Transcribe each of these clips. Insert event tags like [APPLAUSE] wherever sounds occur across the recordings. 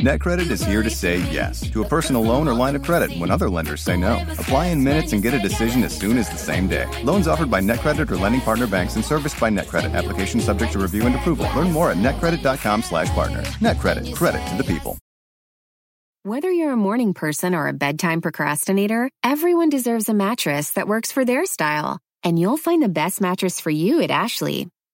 NetCredit is here to say yes to a personal loan or line of credit when other lenders say no. Apply in minutes and get a decision as soon as the same day. Loans offered by NetCredit or lending partner banks and serviced by NetCredit. Application subject to review and approval. Learn more at netcredit.com slash partner. NetCredit. Credit to the people. Whether you're a morning person or a bedtime procrastinator, everyone deserves a mattress that works for their style. And you'll find the best mattress for you at Ashley.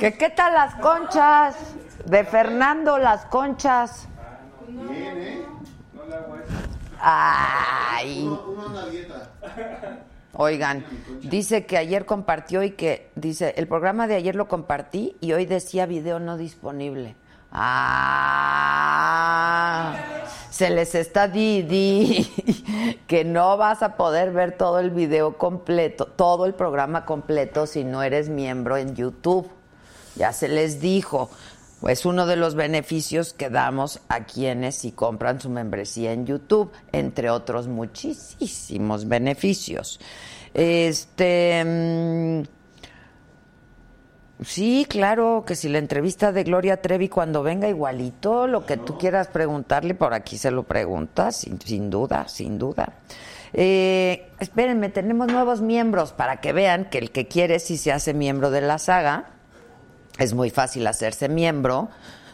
¿Qué, ¿Qué tal las conchas? De Fernando, las conchas. Ay. Oigan, dice que ayer compartió y que dice, el programa de ayer lo compartí y hoy decía video no disponible. Ah, se les está di, di [LAUGHS] que no vas a poder ver todo el video completo, todo el programa completo si no eres miembro en YouTube. Ya se les dijo, es uno de los beneficios que damos a quienes si compran su membresía en YouTube, entre otros muchísimos beneficios. Este mm, Sí, claro, que si la entrevista de Gloria Trevi cuando venga igualito, lo que tú quieras preguntarle, por aquí se lo preguntas, sin, sin duda, sin duda. Eh, espérenme, tenemos nuevos miembros para que vean que el que quiere si se hace miembro de la saga. Es muy fácil hacerse miembro.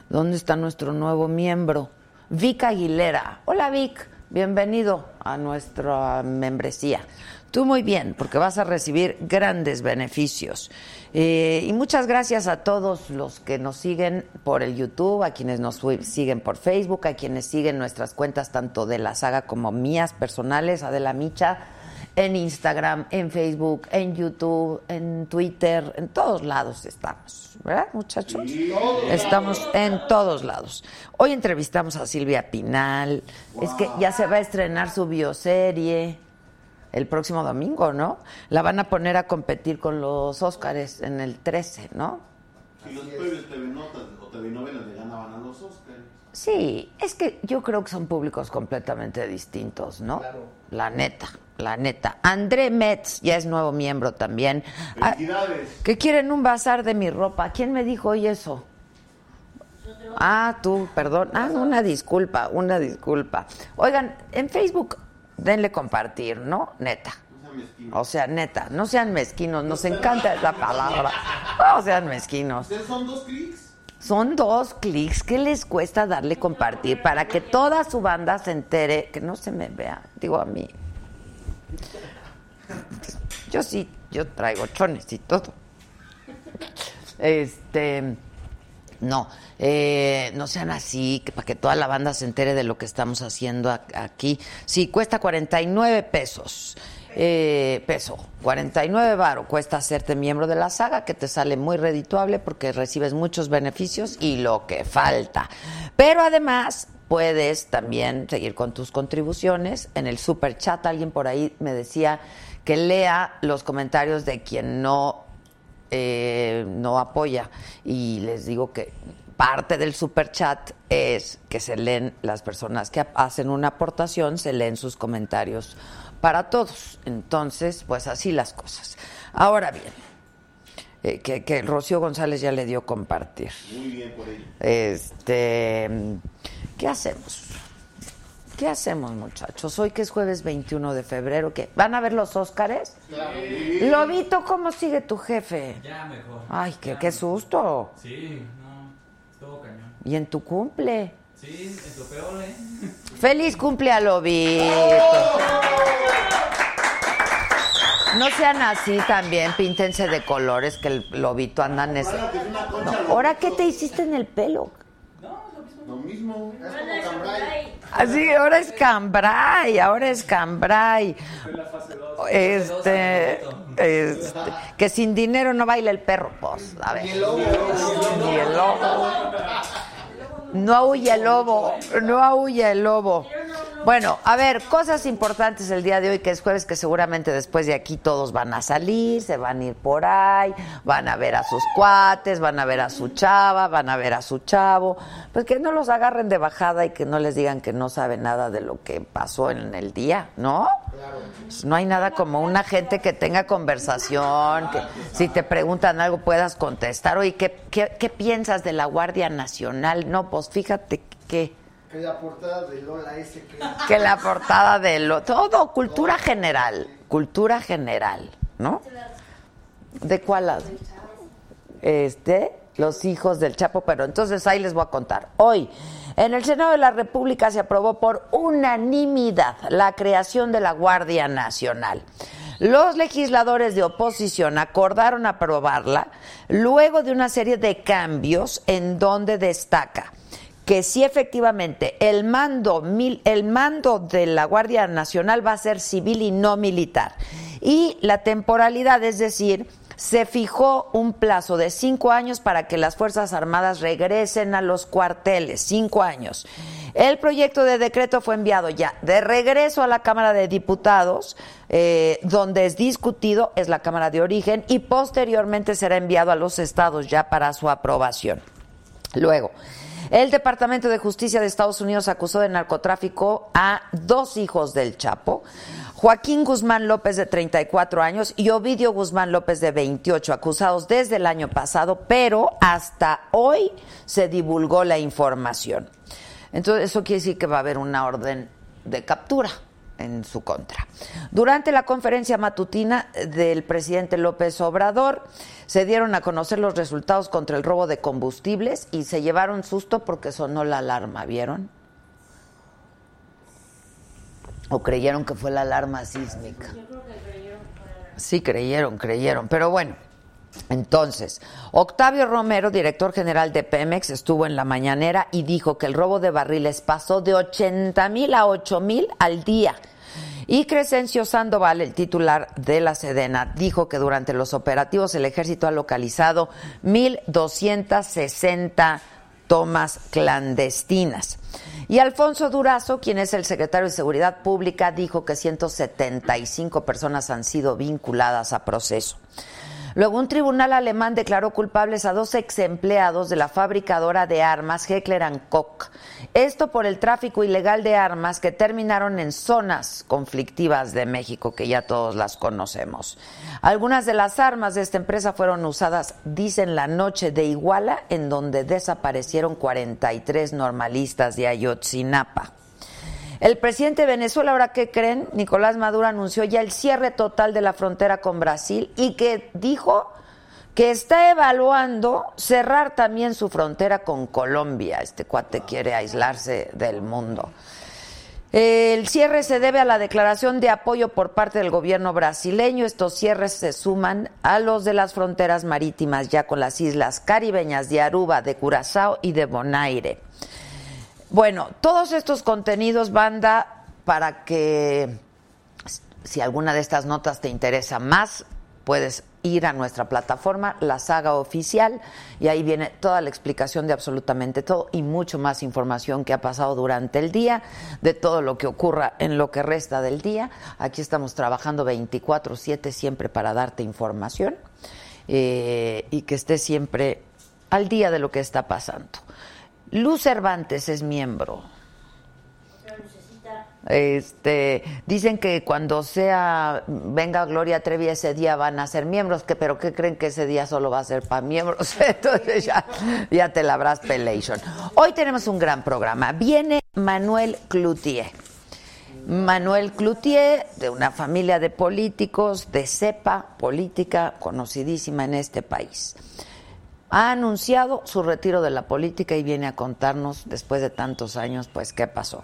¿Dónde está nuestro nuevo miembro? Vic Aguilera. Hola Vic, bienvenido a nuestra membresía. Tú muy bien, porque vas a recibir grandes beneficios. Eh, y muchas gracias a todos los que nos siguen por el YouTube, a quienes nos siguen por Facebook, a quienes siguen nuestras cuentas tanto de la saga como mías personales, Adela Micha, en Instagram, en Facebook, en YouTube, en Twitter, en todos lados estamos, ¿verdad, muchachos? Estamos en todos lados. Hoy entrevistamos a Silvia Pinal, es que ya se va a estrenar su bioserie el próximo domingo, ¿no? La van a poner a competir con los Óscares en el 13, ¿no? Si los previos TV Notas o TV Novelas le ganaban a los Óscares. Sí, es que yo creo que son públicos completamente distintos, ¿no? Claro. La neta, la neta. André Metz ya es nuevo miembro también. Ah, Felicidades. que quieren un bazar de mi ropa. ¿Quién me dijo hoy eso? Ah, tú, perdón. Ah, una disculpa, una disculpa. Oigan, en Facebook denle compartir, ¿no? Neta. O sea, neta, no sean mezquinos, nos encanta esa palabra. No sean mezquinos. ¿Ustedes son dos clics? Son dos clics. ¿Qué les cuesta darle compartir para que toda su banda se entere? Que no se me vea, digo a mí. Yo sí, yo traigo chones y todo. Este. No, eh, no sean así, para que toda la banda se entere de lo que estamos haciendo aquí. Sí, cuesta 49 pesos. Eh, peso, 49 varo cuesta hacerte miembro de la saga, que te sale muy redituable porque recibes muchos beneficios y lo que falta. Pero además puedes también seguir con tus contribuciones en el super chat. Alguien por ahí me decía que lea los comentarios de quien no eh, no apoya. Y les digo que parte del super chat es que se leen las personas que hacen una aportación, se leen sus comentarios para todos. Entonces, pues así las cosas. Ahora bien, eh, que, que Rocío González ya le dio compartir. Muy bien por ello. Este, ¿qué hacemos? ¿Qué hacemos, muchachos? Hoy que es jueves 21 de febrero, ¿qué? ¿Van a ver los Óscares? Lobito, ¿cómo sigue tu jefe? Ya mejor. Ay, qué, qué susto. Sí, no, estuvo cañón. ¿Y en tu cumple? Sí, es lo peor, ¿eh? [LAUGHS] ¡Feliz cumple a Lobito! No sean así también, píntense de colores que el Lobito anda en ese... No. ¿Ahora qué te hiciste en el pelo? Lo mismo. Es como Cambrai. Así, ahora es Cambrai, ahora es Cambrai. Este, este, que sin dinero no baila el perro, pues, a ver. Ni el lobo. Ni el lobo. No aúlla el lobo, no aúlla el lobo. Bueno, a ver, cosas importantes el día de hoy, que es jueves, que seguramente después de aquí todos van a salir, se van a ir por ahí, van a ver a sus cuates, van a ver a su chava, van a ver a su chavo. Pues que no los agarren de bajada y que no les digan que no saben nada de lo que pasó en el día, ¿no? Pues no hay nada como una gente que tenga conversación, que si te preguntan algo puedas contestar. Oye, ¿qué, qué, qué piensas de la Guardia Nacional? No, pues fíjate que... Que la portada de Lola que... Que la portada de Lola... Todo, cultura general. Cultura general, ¿no? ¿De cuál lado? Este, los hijos del Chapo, pero entonces ahí les voy a contar. Hoy, en el Senado de la República se aprobó por unanimidad la creación de la Guardia Nacional. Los legisladores de oposición acordaron aprobarla luego de una serie de cambios en donde destaca que sí efectivamente el mando, el mando de la Guardia Nacional va a ser civil y no militar. Y la temporalidad, es decir, se fijó un plazo de cinco años para que las Fuerzas Armadas regresen a los cuarteles, cinco años. El proyecto de decreto fue enviado ya de regreso a la Cámara de Diputados, eh, donde es discutido, es la Cámara de Origen, y posteriormente será enviado a los estados ya para su aprobación. Luego, el Departamento de Justicia de Estados Unidos acusó de narcotráfico a dos hijos del Chapo, Joaquín Guzmán López de 34 años y Ovidio Guzmán López de 28, acusados desde el año pasado, pero hasta hoy se divulgó la información. Entonces, eso quiere decir que va a haber una orden de captura en su contra. Durante la conferencia matutina del presidente López Obrador, se dieron a conocer los resultados contra el robo de combustibles y se llevaron susto porque sonó la alarma, ¿vieron? ¿O creyeron que fue la alarma sísmica? Sí, creyeron, creyeron. Pero bueno, entonces, Octavio Romero, director general de Pemex, estuvo en la mañanera y dijo que el robo de barriles pasó de 80 mil a 8 mil al día. Y Crescencio Sandoval, el titular de la Sedena, dijo que durante los operativos el ejército ha localizado 1.260 tomas clandestinas. Y Alfonso Durazo, quien es el secretario de Seguridad Pública, dijo que 175 personas han sido vinculadas a proceso. Luego, un tribunal alemán declaró culpables a dos ex empleados de la fabricadora de armas Heckler Koch. Esto por el tráfico ilegal de armas que terminaron en zonas conflictivas de México, que ya todos las conocemos. Algunas de las armas de esta empresa fueron usadas, dicen, la noche de Iguala, en donde desaparecieron 43 normalistas de Ayotzinapa. El presidente de Venezuela, ahora qué creen, Nicolás Maduro anunció ya el cierre total de la frontera con Brasil y que dijo que está evaluando cerrar también su frontera con Colombia. Este cuate quiere aislarse del mundo. El cierre se debe a la declaración de apoyo por parte del gobierno brasileño. Estos cierres se suman a los de las fronteras marítimas ya con las islas caribeñas de Aruba, de Curazao y de Bonaire. Bueno, todos estos contenidos, banda, para que si alguna de estas notas te interesa más, puedes ir a nuestra plataforma, la saga oficial, y ahí viene toda la explicación de absolutamente todo y mucho más información que ha pasado durante el día, de todo lo que ocurra en lo que resta del día. Aquí estamos trabajando 24/7 siempre para darte información eh, y que estés siempre al día de lo que está pasando. Luz Cervantes es miembro. Este, dicen que cuando sea venga Gloria Trevi ese día van a ser miembros, que pero qué creen que ese día solo va a ser para miembros, [LAUGHS] entonces ya, ya te labrás pelation. Hoy tenemos un gran programa. Viene Manuel Cloutier. Manuel Cloutier, de una familia de políticos, de cepa política conocidísima en este país ha anunciado su retiro de la política y viene a contarnos, después de tantos años, pues qué pasó.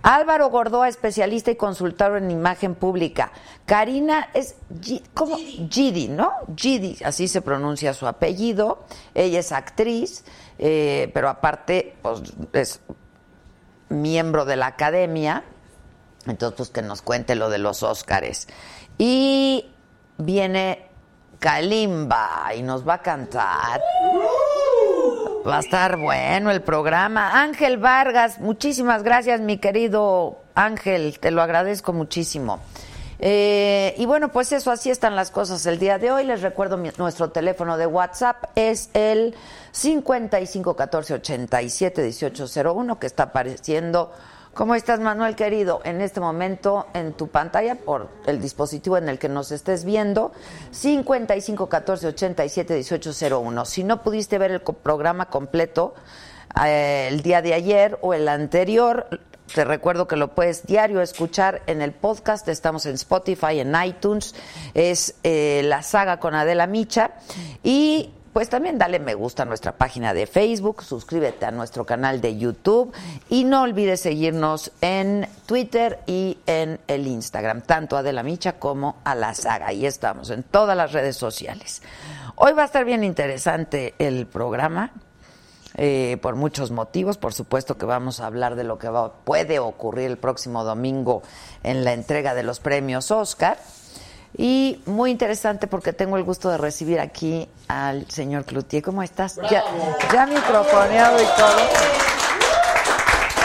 Álvaro Gordoa, especialista y consultor en imagen pública. Karina es, ¿cómo? Gidi, ¿no? Gidi, así se pronuncia su apellido. Ella es actriz, eh, pero aparte, pues es miembro de la academia. Entonces, pues que nos cuente lo de los Óscares. Y viene Kalimba y nos va a cantar. Va a estar bueno el programa. Ángel Vargas, muchísimas gracias, mi querido Ángel, te lo agradezco muchísimo. Eh, y bueno, pues eso, así están las cosas el día de hoy. Les recuerdo nuestro teléfono de WhatsApp es el 5514871801 que está apareciendo. ¿Cómo estás, Manuel querido? En este momento en tu pantalla por el dispositivo en el que nos estés viendo, 5514871801. Si no pudiste ver el programa completo eh, el día de ayer o el anterior, te recuerdo que lo puedes diario escuchar en el podcast. Estamos en Spotify, en iTunes. Es eh, la saga con Adela Micha. Y pues también dale me gusta a nuestra página de Facebook, suscríbete a nuestro canal de YouTube y no olvides seguirnos en Twitter y en el Instagram, tanto a Adela Micha como a la saga. Ahí estamos, en todas las redes sociales. Hoy va a estar bien interesante el programa eh, por muchos motivos. Por supuesto que vamos a hablar de lo que va- puede ocurrir el próximo domingo en la entrega de los premios Oscar. Y muy interesante porque tengo el gusto de recibir aquí al señor Cloutier. ¿Cómo estás? Ya, ya microfoneado y todo.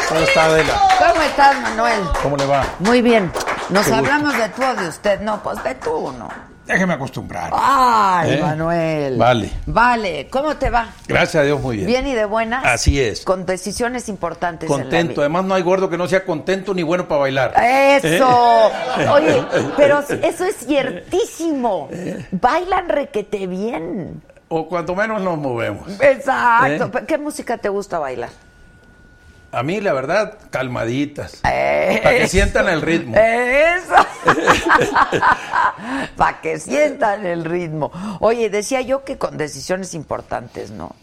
¿Cómo está Adela? ¿Cómo estás, Manuel? ¿Cómo le va? Muy bien. Nos Qué gusto. hablamos de tú o de usted. No, pues de tú, ¿no? Déjeme acostumbrar. Ay, ¿Eh? Manuel. Vale. Vale. ¿Cómo te va? Gracias a Dios, muy bien. ¿Bien y de buenas? Así es. Con decisiones importantes en la Contento. vida. Además, no hay gordo que no sea contento ni bueno para bailar. Eso. ¿Eh? [LAUGHS] Oye, pero [LAUGHS] eso es ciertísimo. Bailan requete bien. O cuanto menos nos movemos. Exacto. ¿Eh? ¿Qué música te gusta bailar? A mí, la verdad, calmaditas. Eh, Para que sientan el ritmo. Eso. [LAUGHS] Para que sientan el ritmo. Oye, decía yo que con decisiones importantes, ¿no?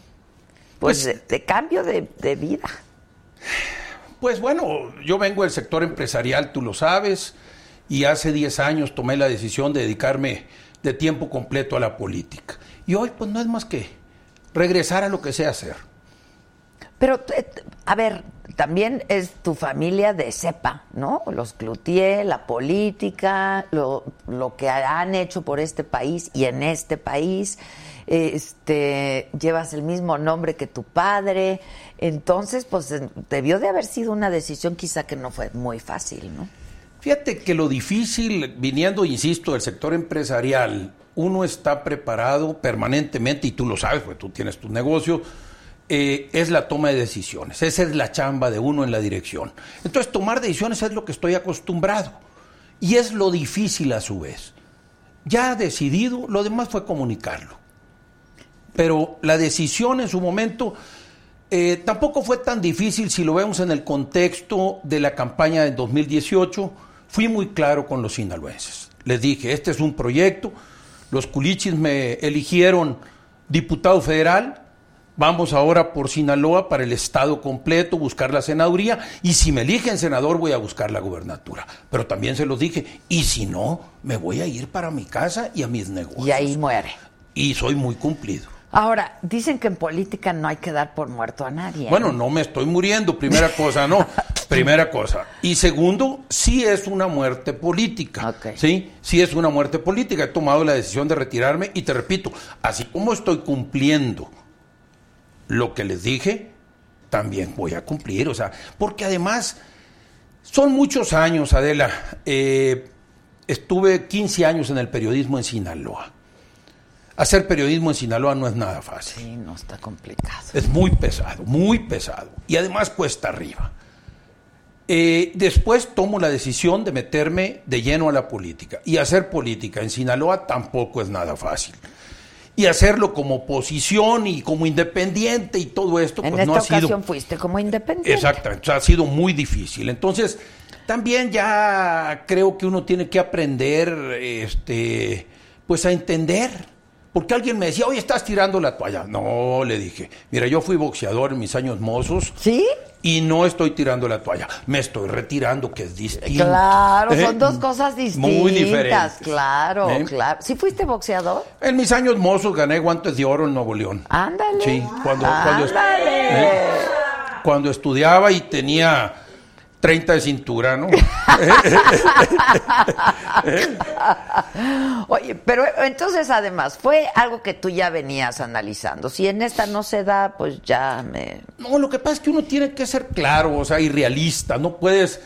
Pues, Pues- de, de cambio de, de vida. Pues bueno, yo vengo del sector empresarial, tú lo sabes, y hace 10 años tomé la decisión de dedicarme de tiempo completo a la política. Y hoy, pues no es más que regresar a lo que sé hacer. Pero, eh, a ver, también es tu familia de cepa, ¿no? Los Cloutier, la política, lo, que han hecho por este país y en este país. Este, llevas el mismo nombre que tu padre. Entonces, pues debió de haber sido una decisión quizá que no fue muy fácil, ¿no? Fíjate que lo difícil, viniendo, insisto, del sector empresarial, uno está preparado permanentemente, y tú lo sabes, porque tú tienes tu negocio, eh, es la toma de decisiones. Esa es la chamba de uno en la dirección. Entonces, tomar decisiones es lo que estoy acostumbrado. Y es lo difícil a su vez. Ya decidido, lo demás fue comunicarlo. Pero la decisión en su momento eh, tampoco fue tan difícil si lo vemos en el contexto de la campaña de 2018. Fui muy claro con los sinaloenses. Les dije, este es un proyecto, los culichis me eligieron diputado federal, vamos ahora por Sinaloa para el estado completo, buscar la senaduría, y si me eligen senador voy a buscar la gubernatura. Pero también se los dije, y si no, me voy a ir para mi casa y a mis negocios. Y ahí muere. Y soy muy cumplido. Ahora, dicen que en política no hay que dar por muerto a nadie. ¿eh? Bueno, no me estoy muriendo, primera cosa, no. [LAUGHS] Primera cosa. Y segundo, sí es una muerte política. Ok. Sí, sí es una muerte política. He tomado la decisión de retirarme y te repito, así como estoy cumpliendo lo que les dije, también voy a cumplir. O sea, porque además son muchos años, Adela. Eh, estuve 15 años en el periodismo en Sinaloa. Hacer periodismo en Sinaloa no es nada fácil. Sí, no está complicado. Es muy pesado, muy pesado. Y además cuesta arriba. Eh, después tomo la decisión de meterme de lleno a la política. Y hacer política en Sinaloa tampoco es nada fácil. Y hacerlo como oposición y como independiente y todo esto, En pues esta no ha ocasión sido. fuiste como independiente. Exactamente, ha sido muy difícil. Entonces, también ya creo que uno tiene que aprender, este, pues a entender. Porque alguien me decía, oye, estás tirando la toalla. No, le dije, mira, yo fui boxeador en mis años mozos ¿Sí? y no estoy tirando la toalla. Me estoy retirando, que es distinto. Claro, ¿Eh? son dos cosas distintas. Muy diferentes. Claro, ¿Eh? claro. ¿Sí fuiste boxeador? En mis años mozos gané guantes de oro en Nuevo León. Ándale. Sí, cuando, cuando. ¿eh? cuando estudiaba y tenía 30 de cintura, ¿no? [LAUGHS] Oye, pero entonces además fue algo que tú ya venías analizando. Si en esta no se da, pues ya me... No, lo que pasa es que uno tiene que ser claro, o sea, y realista. No puedes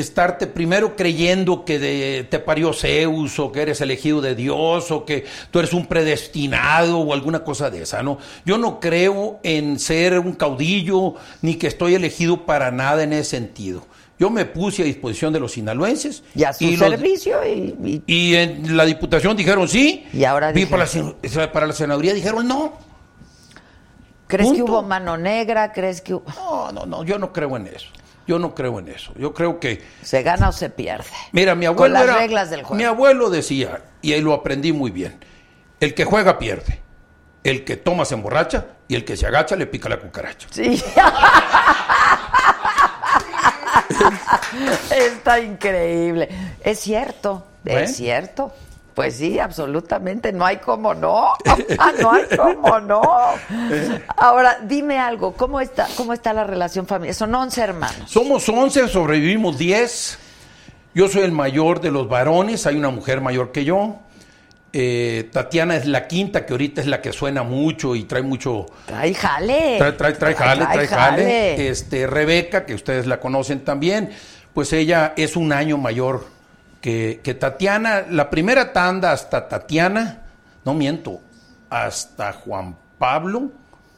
estarte primero creyendo que de- te parió Zeus o que eres elegido de Dios o que tú eres un predestinado o alguna cosa de esa, ¿no? Yo no creo en ser un caudillo ni que estoy elegido para nada en ese sentido. Yo me puse a disposición de los sinaloenses Y a su servicio y, y- y en la diputación dijeron sí. Y ahora Y para, la, para la senaduría dijeron no. ¿Crees que hubo mano negra? ¿Crees que hubo- No, no, no, yo no creo en eso. Yo no creo en eso. Yo creo que se gana o se pierde? Mira, mi Con abuelo las era- reglas del juego. Mi abuelo decía, y ahí lo aprendí muy bien, el que juega pierde, el que toma se emborracha y el que se agacha le pica la cucaracha. Sí. [LAUGHS] Está increíble. Es cierto, es cierto. Pues sí, absolutamente, no hay como no, [LAUGHS] no hay como no. Ahora, dime algo, ¿cómo está, cómo está la relación familiar? Son 11 hermanos. Somos 11, sobrevivimos 10. Yo soy el mayor de los varones, hay una mujer mayor que yo. Eh, Tatiana es la quinta, que ahorita es la que suena mucho y trae mucho, Trae jale. Trae, trae, trae jale, trae jale. Este, Rebeca, que ustedes la conocen también, pues ella es un año mayor que, que Tatiana. La primera tanda hasta Tatiana, no miento, hasta Juan Pablo,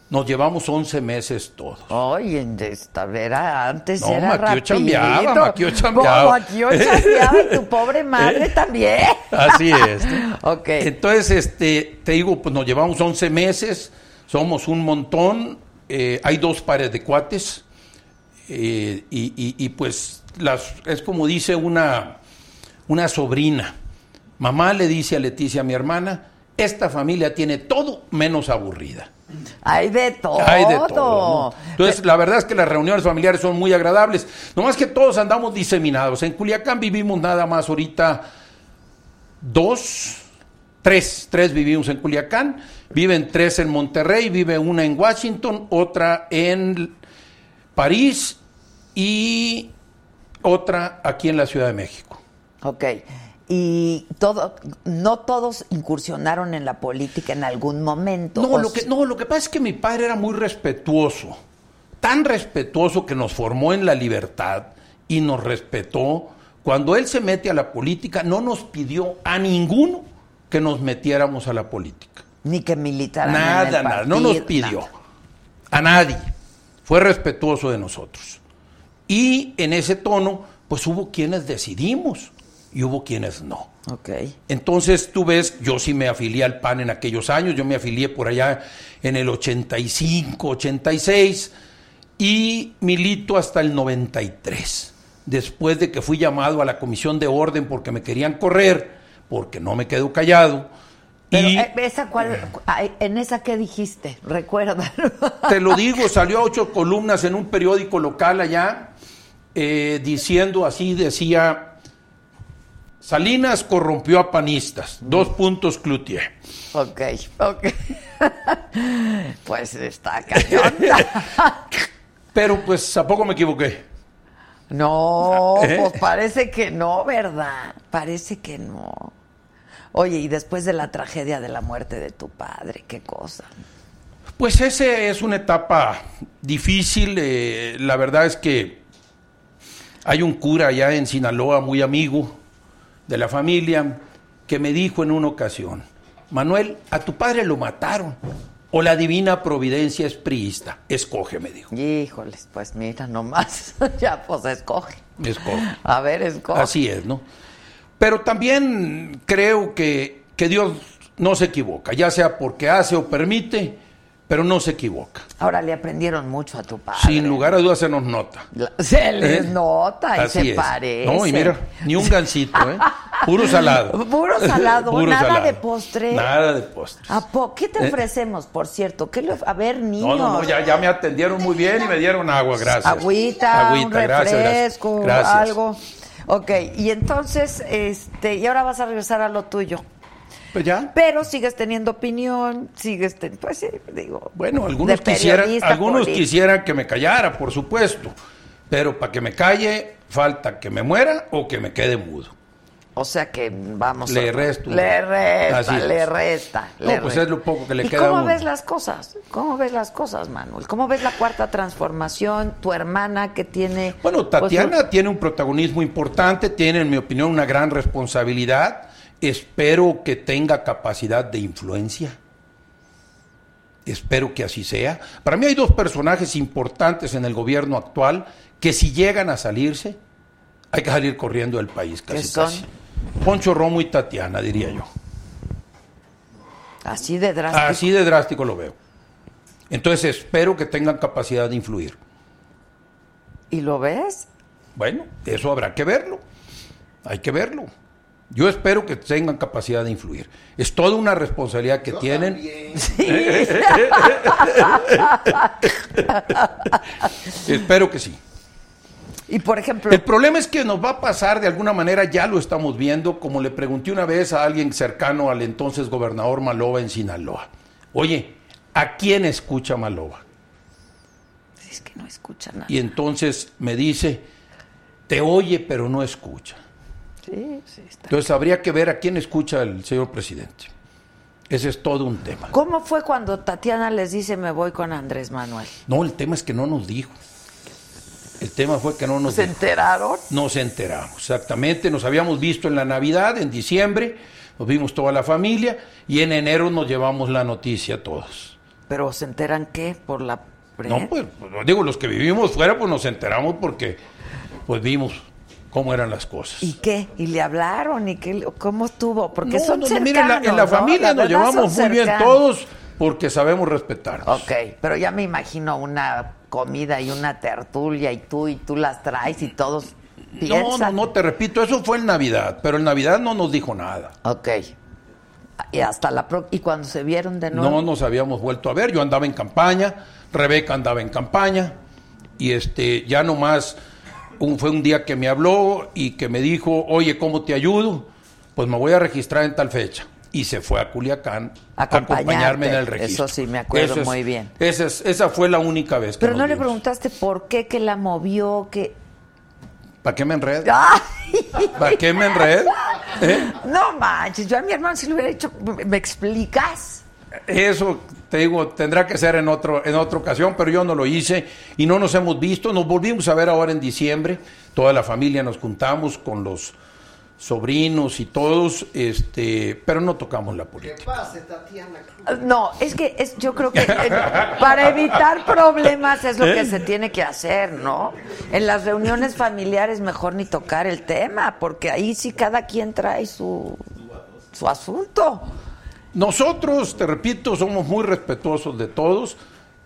nos llevamos 11 meses todos. Oye, esta era antes No, era Maquio chambeaba, Maquio chambeaba. Maquio chambeaba y tu pobre madre [LAUGHS] también. Así es. [LAUGHS] Ok. Entonces, este, te digo, pues nos llevamos 11 meses, somos un montón, eh, hay dos pares de cuates, eh, y, y- y, pues las, es como dice una, una sobrina. Mamá le dice a Leticia, mi hermana, esta familia tiene todo menos aburrida. Hay de todo. Hay de todo. ¿no? Entonces, la verdad es que las reuniones familiares son muy agradables. Nomás que todos andamos diseminados. En Culiacán vivimos nada más ahorita dos, tres, tres vivimos en Culiacán. Viven tres en Monterrey, vive una en Washington, otra en París y otra aquí en la Ciudad de México. Ok. Y todo, no todos incursionaron en la política en algún momento. No ¿o lo, que, no, lo que pasa es que mi padre era muy respetuoso, tan respetuoso que nos formó en la libertad y nos respetó. Cuando él se mete a la política, no nos pidió a ninguno que nos metiéramos a la política. Ni que militaran. en Nada, nada, no nos pidió. nada. A nadie. Fue respetuoso de nosotros. Y en ese tono, pues hubo quienes decidimos y hubo quienes no. Ok. Entonces, tú ves, yo sí me afilié al PAN en aquellos años, yo me afilié por allá en el 85, 86 y milito hasta el 93. Después de que fui llamado a la comisión de orden porque me querían correr, porque no me quedo callado. Pero, y eh, esa cuál, [CLEARS THROAT] ¿en esa qué dijiste? Recuerda. te lo digo, salió a ocho columnas en un periódico local allá, eh, diciendo así, decía, Salinas corrompió a panistas, dos puntos Cloutier. ok, ok. [LAUGHS] pues está cañón. [LAUGHS] Pero pues, ¿a poco me equivoqué? No, [LAUGHS] ¿Eh? pues parece que no, ¿verdad? Parece que no. Oye, y después de la tragedia de la muerte de tu padre, qué cosa. Pues ese es una etapa difícil. eh, la verdad es que hay un cura allá en Sinaloa muy amigo de la familia que me dijo en una ocasión, Manuel, a tu padre lo mataron o la divina providencia es priista. Escoge, me dijo. Híjoles, pues mira nomás. [LAUGHS] ya, pues escoge. Escoge. A ver, escoge. Así es, ¿no? Pero también creo que, que Dios no se equivoca, ya sea porque hace o permite, pero no se equivoca. Ahora le aprendieron mucho a tu padre. Sin lugar a dudas se nos nota. Se les ¿Eh? nota y Así se es. parece. No, y mira, ni un gansito, ¿eh? Puro salado. [LAUGHS] Puro salado, [LAUGHS] Puro nada salado. de postre. Nada de postre. ¿A po- ¿Qué te ¿Eh? ofrecemos, por cierto? ¿Qué le- A ver, niños. No, no, no, ya, ya me atendieron muy bien y me dieron agua, gracias. Agüita, un Agüita, gracias, gracias. refresco, Gracias. algo. Ok, y entonces, este, y ahora vas a regresar a lo tuyo. Pues ya. Pero sigues teniendo opinión, sigues, ten- pues sí, digo. Bueno, algunos quisieran, algunos político. quisieran que me callara, por supuesto. Pero para que me calle, falta que me muera o que me quede mudo. O sea que vamos Le a- resto. Le resta, le resta. No, le pues resta. es lo poco que le ¿Y queda cómo uno. ves las cosas? ¿Cómo ves las cosas, Manuel? ¿Cómo ves la cuarta transformación? Tu hermana que tiene... Bueno, pues, Tatiana tiene un protagonismo importante, tiene, en mi opinión, una gran responsabilidad. Espero que tenga capacidad de influencia. Espero que así sea. Para mí hay dos personajes importantes en el gobierno actual que si llegan a salirse, hay que salir corriendo del país ¿Qué casi son? casi. Poncho Romo y Tatiana, diría yo. Así de drástico. Así de drástico lo veo. Entonces espero que tengan capacidad de influir. ¿Y lo ves? Bueno, eso habrá que verlo. Hay que verlo. Yo espero que tengan capacidad de influir. Es toda una responsabilidad que tienen. [LAUGHS] espero que sí. Y por ejemplo... El problema es que nos va a pasar de alguna manera, ya lo estamos viendo, como le pregunté una vez a alguien cercano al entonces gobernador Maloba en Sinaloa. Oye, ¿a quién escucha Maloba? Es que no escucha nada. Y entonces me dice, te oye pero no escucha. Sí, sí, está. Entonces habría que ver a quién escucha el señor presidente. Ese es todo un tema. ¿Cómo fue cuando Tatiana les dice me voy con Andrés Manuel? No, el tema es que no nos dijo. El tema fue que no nos ¿Se dijo. enteraron? Nos enteramos, exactamente. Nos habíamos visto en la Navidad, en diciembre, nos vimos toda la familia y en enero nos llevamos la noticia todos. ¿Pero se enteran qué? ¿Por la prensa? No, pues, pues, digo, los que vivimos fuera, pues nos enteramos porque pues vimos cómo eran las cosas. ¿Y qué? ¿Y le hablaron? ¿Y qué? ¿Cómo estuvo? Porque No, son no, no, cercanos, mire, en la, en la ¿no? familia La nos llevamos muy bien todos porque sabemos respetarnos. Ok, pero ya me imagino una comida y una tertulia y tú y tú las traes y todos No, piensan. no, no, te repito, eso fue en Navidad, pero en Navidad no nos dijo nada. Ok. Y hasta la pro- y cuando se vieron de nuevo. No nos habíamos vuelto a ver, yo andaba en campaña, Rebeca andaba en campaña, y este, ya nomás un, fue un día que me habló y que me dijo, oye, ¿cómo te ayudo? Pues me voy a registrar en tal fecha. Y se fue a Culiacán a acompañarme en el registro. Eso sí, me acuerdo es- muy bien. Esa, es- esa fue la única vez que Pero no le preguntaste por qué, que la movió, que... ¿Para qué me enredo? ¿Para qué me enredo? ¿Eh? No manches, yo a mi hermano si le hubiera dicho, ¿me explicas? Eso, te digo, tendrá que ser en, otro, en otra ocasión, pero yo no lo hice y no nos hemos visto. Nos volvimos a ver ahora en diciembre. Toda la familia nos juntamos con los sobrinos y todos, este, pero no tocamos la Que política. pase, Tatiana Cruz. No, es que es, yo creo que eh, para evitar problemas es lo ¿Eh? que se tiene que hacer, ¿no? En las reuniones familiares mejor ni tocar el tema, porque ahí sí cada quien trae su, su asunto. Nosotros, te repito, somos muy respetuosos de todos.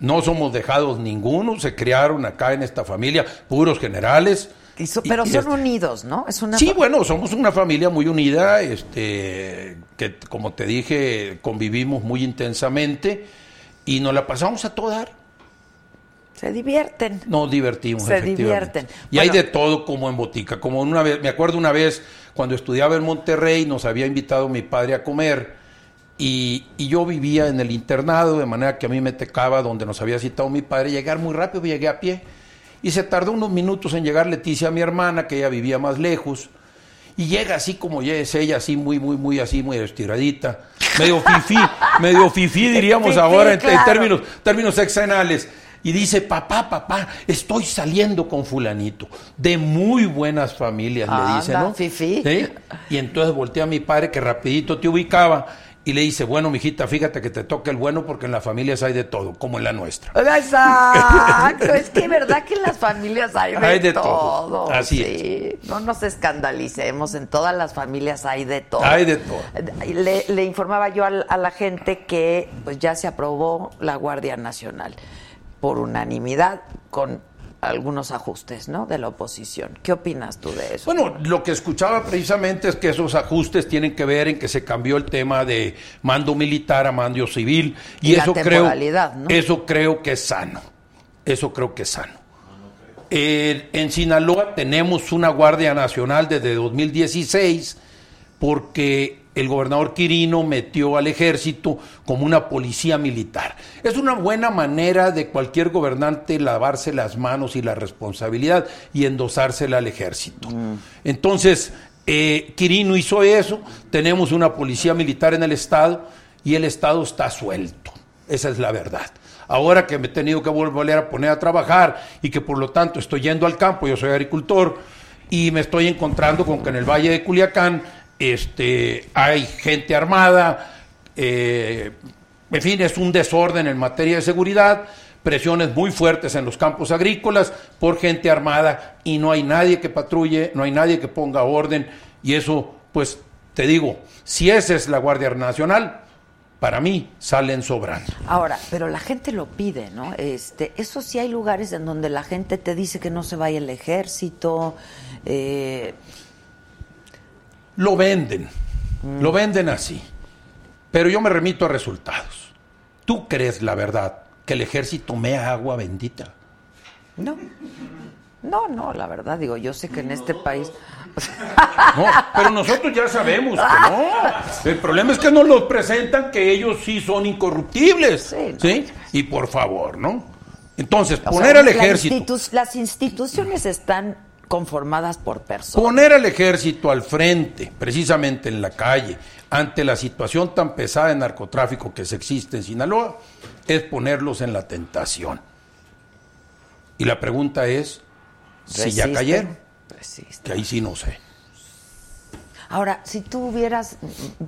No somos dejados ninguno, se criaron acá en esta familia, puros generales. So- pero y son este- unidos, ¿no? Es una Sí, bueno, somos una familia muy unida, este, que como te dije, convivimos muy intensamente y nos la pasamos a todo dar. se divierten. Nos divertimos. Se efectivamente. divierten. Y hay de todo como en botica. Como una vez, me acuerdo una vez cuando estudiaba en Monterrey, nos había invitado mi padre a comer y, y yo vivía en el internado, de manera que a mí me tocaba donde nos había citado mi padre llegar muy rápido, llegué a pie. Y se tardó unos minutos en llegar Leticia, mi hermana, que ella vivía más lejos. Y llega así como ya es ella, así muy, muy, muy, así, muy estiradita. Medio fifí, [LAUGHS] medio fifí diríamos Fifí, ahora en, en claro. términos, términos sexenales. Y dice, papá, papá, estoy saliendo con fulanito. De muy buenas familias, le dice, ¿no? fifí. ¿Sí? Y entonces voltea a mi padre que rapidito te ubicaba y le dice, bueno, mijita, fíjate que te toca el bueno porque en las familias hay de todo, como en la nuestra. Exacto, [LAUGHS] es que es verdad que en las familias hay de, Hay de todo. todo, así sí. No nos escandalicemos, en todas las familias hay de todo. Hay de todo. Le, le informaba yo al- a, la gente que pues ya se aprobó la Guardia Nacional por unanimidad con algunos ajustes, ¿no? De la oposición. ¿Qué opinas tú de eso? Bueno, lo que escuchaba precisamente es que esos ajustes tienen que ver en que se cambió el tema de mando militar a mando civil y, eso creo ¿no? eso creo que es sano. Eso creo que es sano. Eh, en Sinaloa tenemos una Guardia Nacional desde 2016 porque el gobernador Quirino metió al ejército como una policía militar. Es una buena manera de cualquier gobernante lavarse las manos y la responsabilidad y endosársela al ejército. Entonces, eh, Quirino hizo eso, tenemos una policía militar en el Estado y el Estado está suelto. Esa es la verdad. Ahora que me he tenido que volver a poner a trabajar y que por lo tanto estoy yendo al campo, yo soy agricultor, y me estoy encontrando con que en el Valle de Culiacán este, hay gente armada, eh, en fin, es un desorden en materia de seguridad, presiones muy fuertes en los campos agrícolas por gente armada y no hay nadie que patrulle, no hay nadie que ponga orden y eso, pues te digo, si esa es la Guardia Nacional, para mí salen sobrando. Ahora, pero la gente lo pide, ¿no? Este, eso sí hay lugares en donde la gente te dice que no se vaya el ejército. Eh, Lo venden, lo venden así. Pero yo me remito a resultados. ¿Tú crees la verdad que el ejército mea agua bendita? no, no, no, la verdad, digo, yo sé que en este país. [LAUGHS] No, pero nosotros ya sabemos que no. El problema es que nos los presentan que ellos sí son incorruptibles. Sí, ¿Sí? Y por favor, ¿no? Entonces, o poner sea, al la ejército. institu- las instituciones están conformadas por personas. Poner al ejército al frente, precisamente en la calle, ante la situación tan pesada de narcotráfico que se existe en Sinaloa, es ponerlos en la tentación. Y la pregunta es si ya cayeron, resisten. que ahí sí no sé. Ahora, si tú hubieras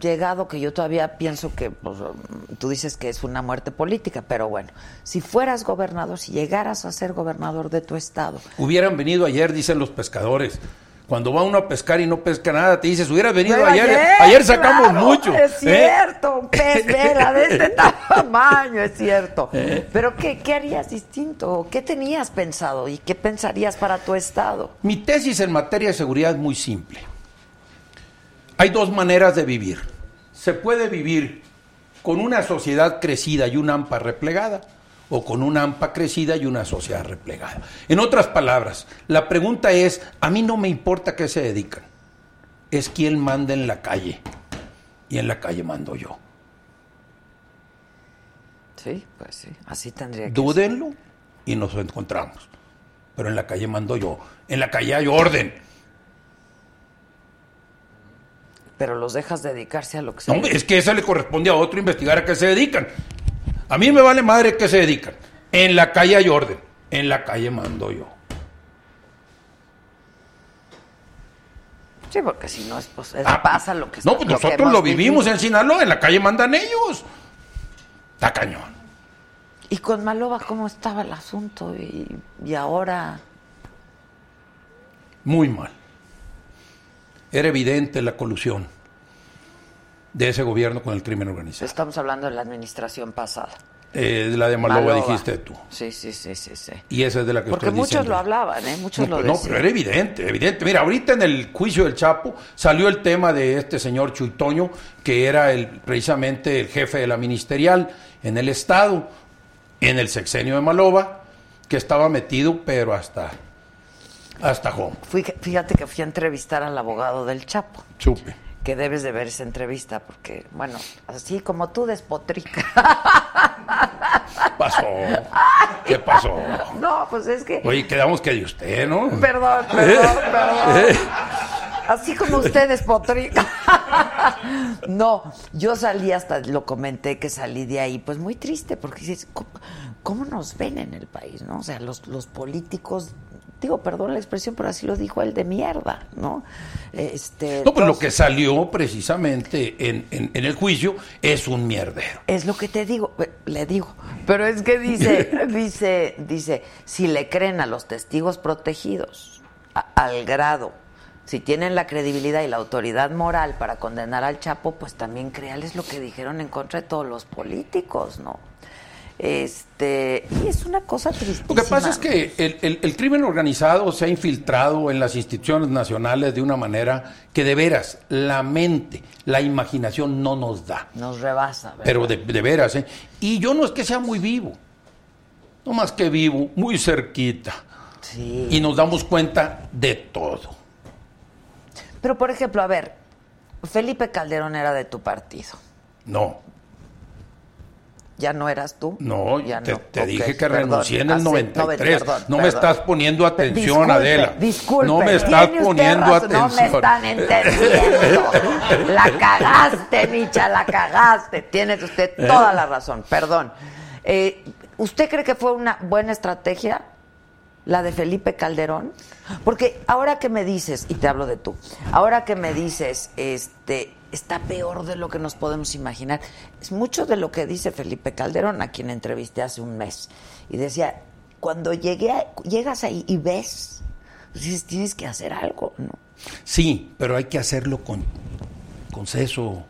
llegado, que yo todavía pienso que pues, tú dices que es una muerte política, pero bueno, si fueras gobernador, si llegaras a ser gobernador de tu estado, Hubieran venido ayer, dicen los pescadores. Cuando va uno a pescar y no pesca nada, te dices, hubieras venido Pero ayer. Ayer, sacamos claro, mucho. Es ¿eh? cierto, un [LAUGHS] pez vela de este tamaño, es cierto. [LAUGHS] ¿Eh? Pero ¿qué, ¿qué harías distinto? ¿Qué tenías pensado y qué pensarías para tu estado? Mi tesis en materia de seguridad es muy simple. Hay dos maneras de vivir. Se puede vivir con una sociedad crecida y una AMPA replegada, o con una AMPA crecida y una sociedad replegada. En otras palabras, la pregunta es, a mí no me importa qué se dedican, es quién manda en la calle, y en la calle mando yo. Sí, pues sí, así tendría que ser. Dúdenlo y nos encontramos. Pero en la calle mando yo, en la calle hay orden. Pero los dejas dedicarse a lo que No, sea. hombre, es que eso le corresponde a otro investigar a qué se dedican. A mí me vale madre a qué se dedican. En la calle hay orden. En la calle mando yo. Sí, porque si no, es, pues, es- Ah, pasa lo que No, pues lo que nosotros lo vivimos vivido. en Sinaloa. En la calle mandan ellos. Está cañón. Y con Maloba, ¿cómo estaba el asunto? Y, y ahora. Muy mal. Era evidente la colusión de ese gobierno con el crimen organizado. Estamos hablando de la administración pasada. Eh, de la de Maloba, Maloba. dijiste tú. Sí, sí, sí, sí, sí. Y esa es de la que Porque muchos diciendo. lo hablaban, ¿eh? Muchos No, lo pues no, decían. pero era evidente, evidente. Mira, ahorita en el juicio del Chapo salió el tema de este señor Chuitoño, que era el, precisamente el jefe de la ministerial en el Estado, en el sexenio de Maloba, que estaba metido, pero hasta, hasta home. Fui- fíjate que fui a entrevistar al abogado del Chapo. Supe. Que debes de ver esa entrevista porque, bueno, así como tú despotrica. Pasó. ¿Qué pasó? no, pues es que... Oye, quedamos que de usted, ¿no? Perdón, perdón, perdón. Así como ustedes, Potrica. no, yo salí hasta, lo comenté que salí de ahí, pues muy triste, porque dices, ¿cómo, cómo nos ven en el país, no? O sea, los, los políticos, digo, perdón la expresión, pero así lo dijo él de mierda, ¿no? Este, No, pues lo que salió precisamente en, en- en el juicio es un mierdero. Es lo que te digo, eh, le digo. Pero es que dice, [LAUGHS] dice, dice, si le creen a los testigos protegidos a- al grado, si tienen la credibilidad y la autoridad moral para condenar al Chapo, pues también créales lo que dijeron en contra de todos los políticos, ¿no? Este, y es una cosa tristísima. Lo que pasa es que el, el- el crimen organizado se ha infiltrado en las instituciones nacionales de una manera que de veras la mente, la imaginación no nos da. nos rebasa, ¿verdad? Pero de, de veras, ¿eh? Y yo no es que sea muy vivo, no más que vivo, muy cerquita. Sí. Y nos damos cuenta de todo. Pero, por ejemplo, a ver, Felipe Calderón era de tu partido. No, ¿Ya no eras tú? no, Ya te, no. te Ok, dije que perdón. renuncié en el Hace- 93. perdón, no me estás poniendo atención, Disculpe, Adela. Disculpe, no me estás poniendo razón, No me atención. están entendiendo. La cagaste, Micha, la cagaste. Tienes usted ¿Eh? toda la razón, perdón. Eh, ¿Usted cree que fue una buena estrategia la de Felipe Calderón? Porque ahora que me dices, y te hablo de tú, ahora que me dices, este, está peor de lo que nos podemos imaginar. Es mucho de lo que dice Felipe Calderón, a quien entrevisté hace un mes. Y decía, cuando llegué a- llegas ahí y ves, pues dices, tienes que hacer algo, ¿no? Sí, pero hay que hacerlo con, con seso,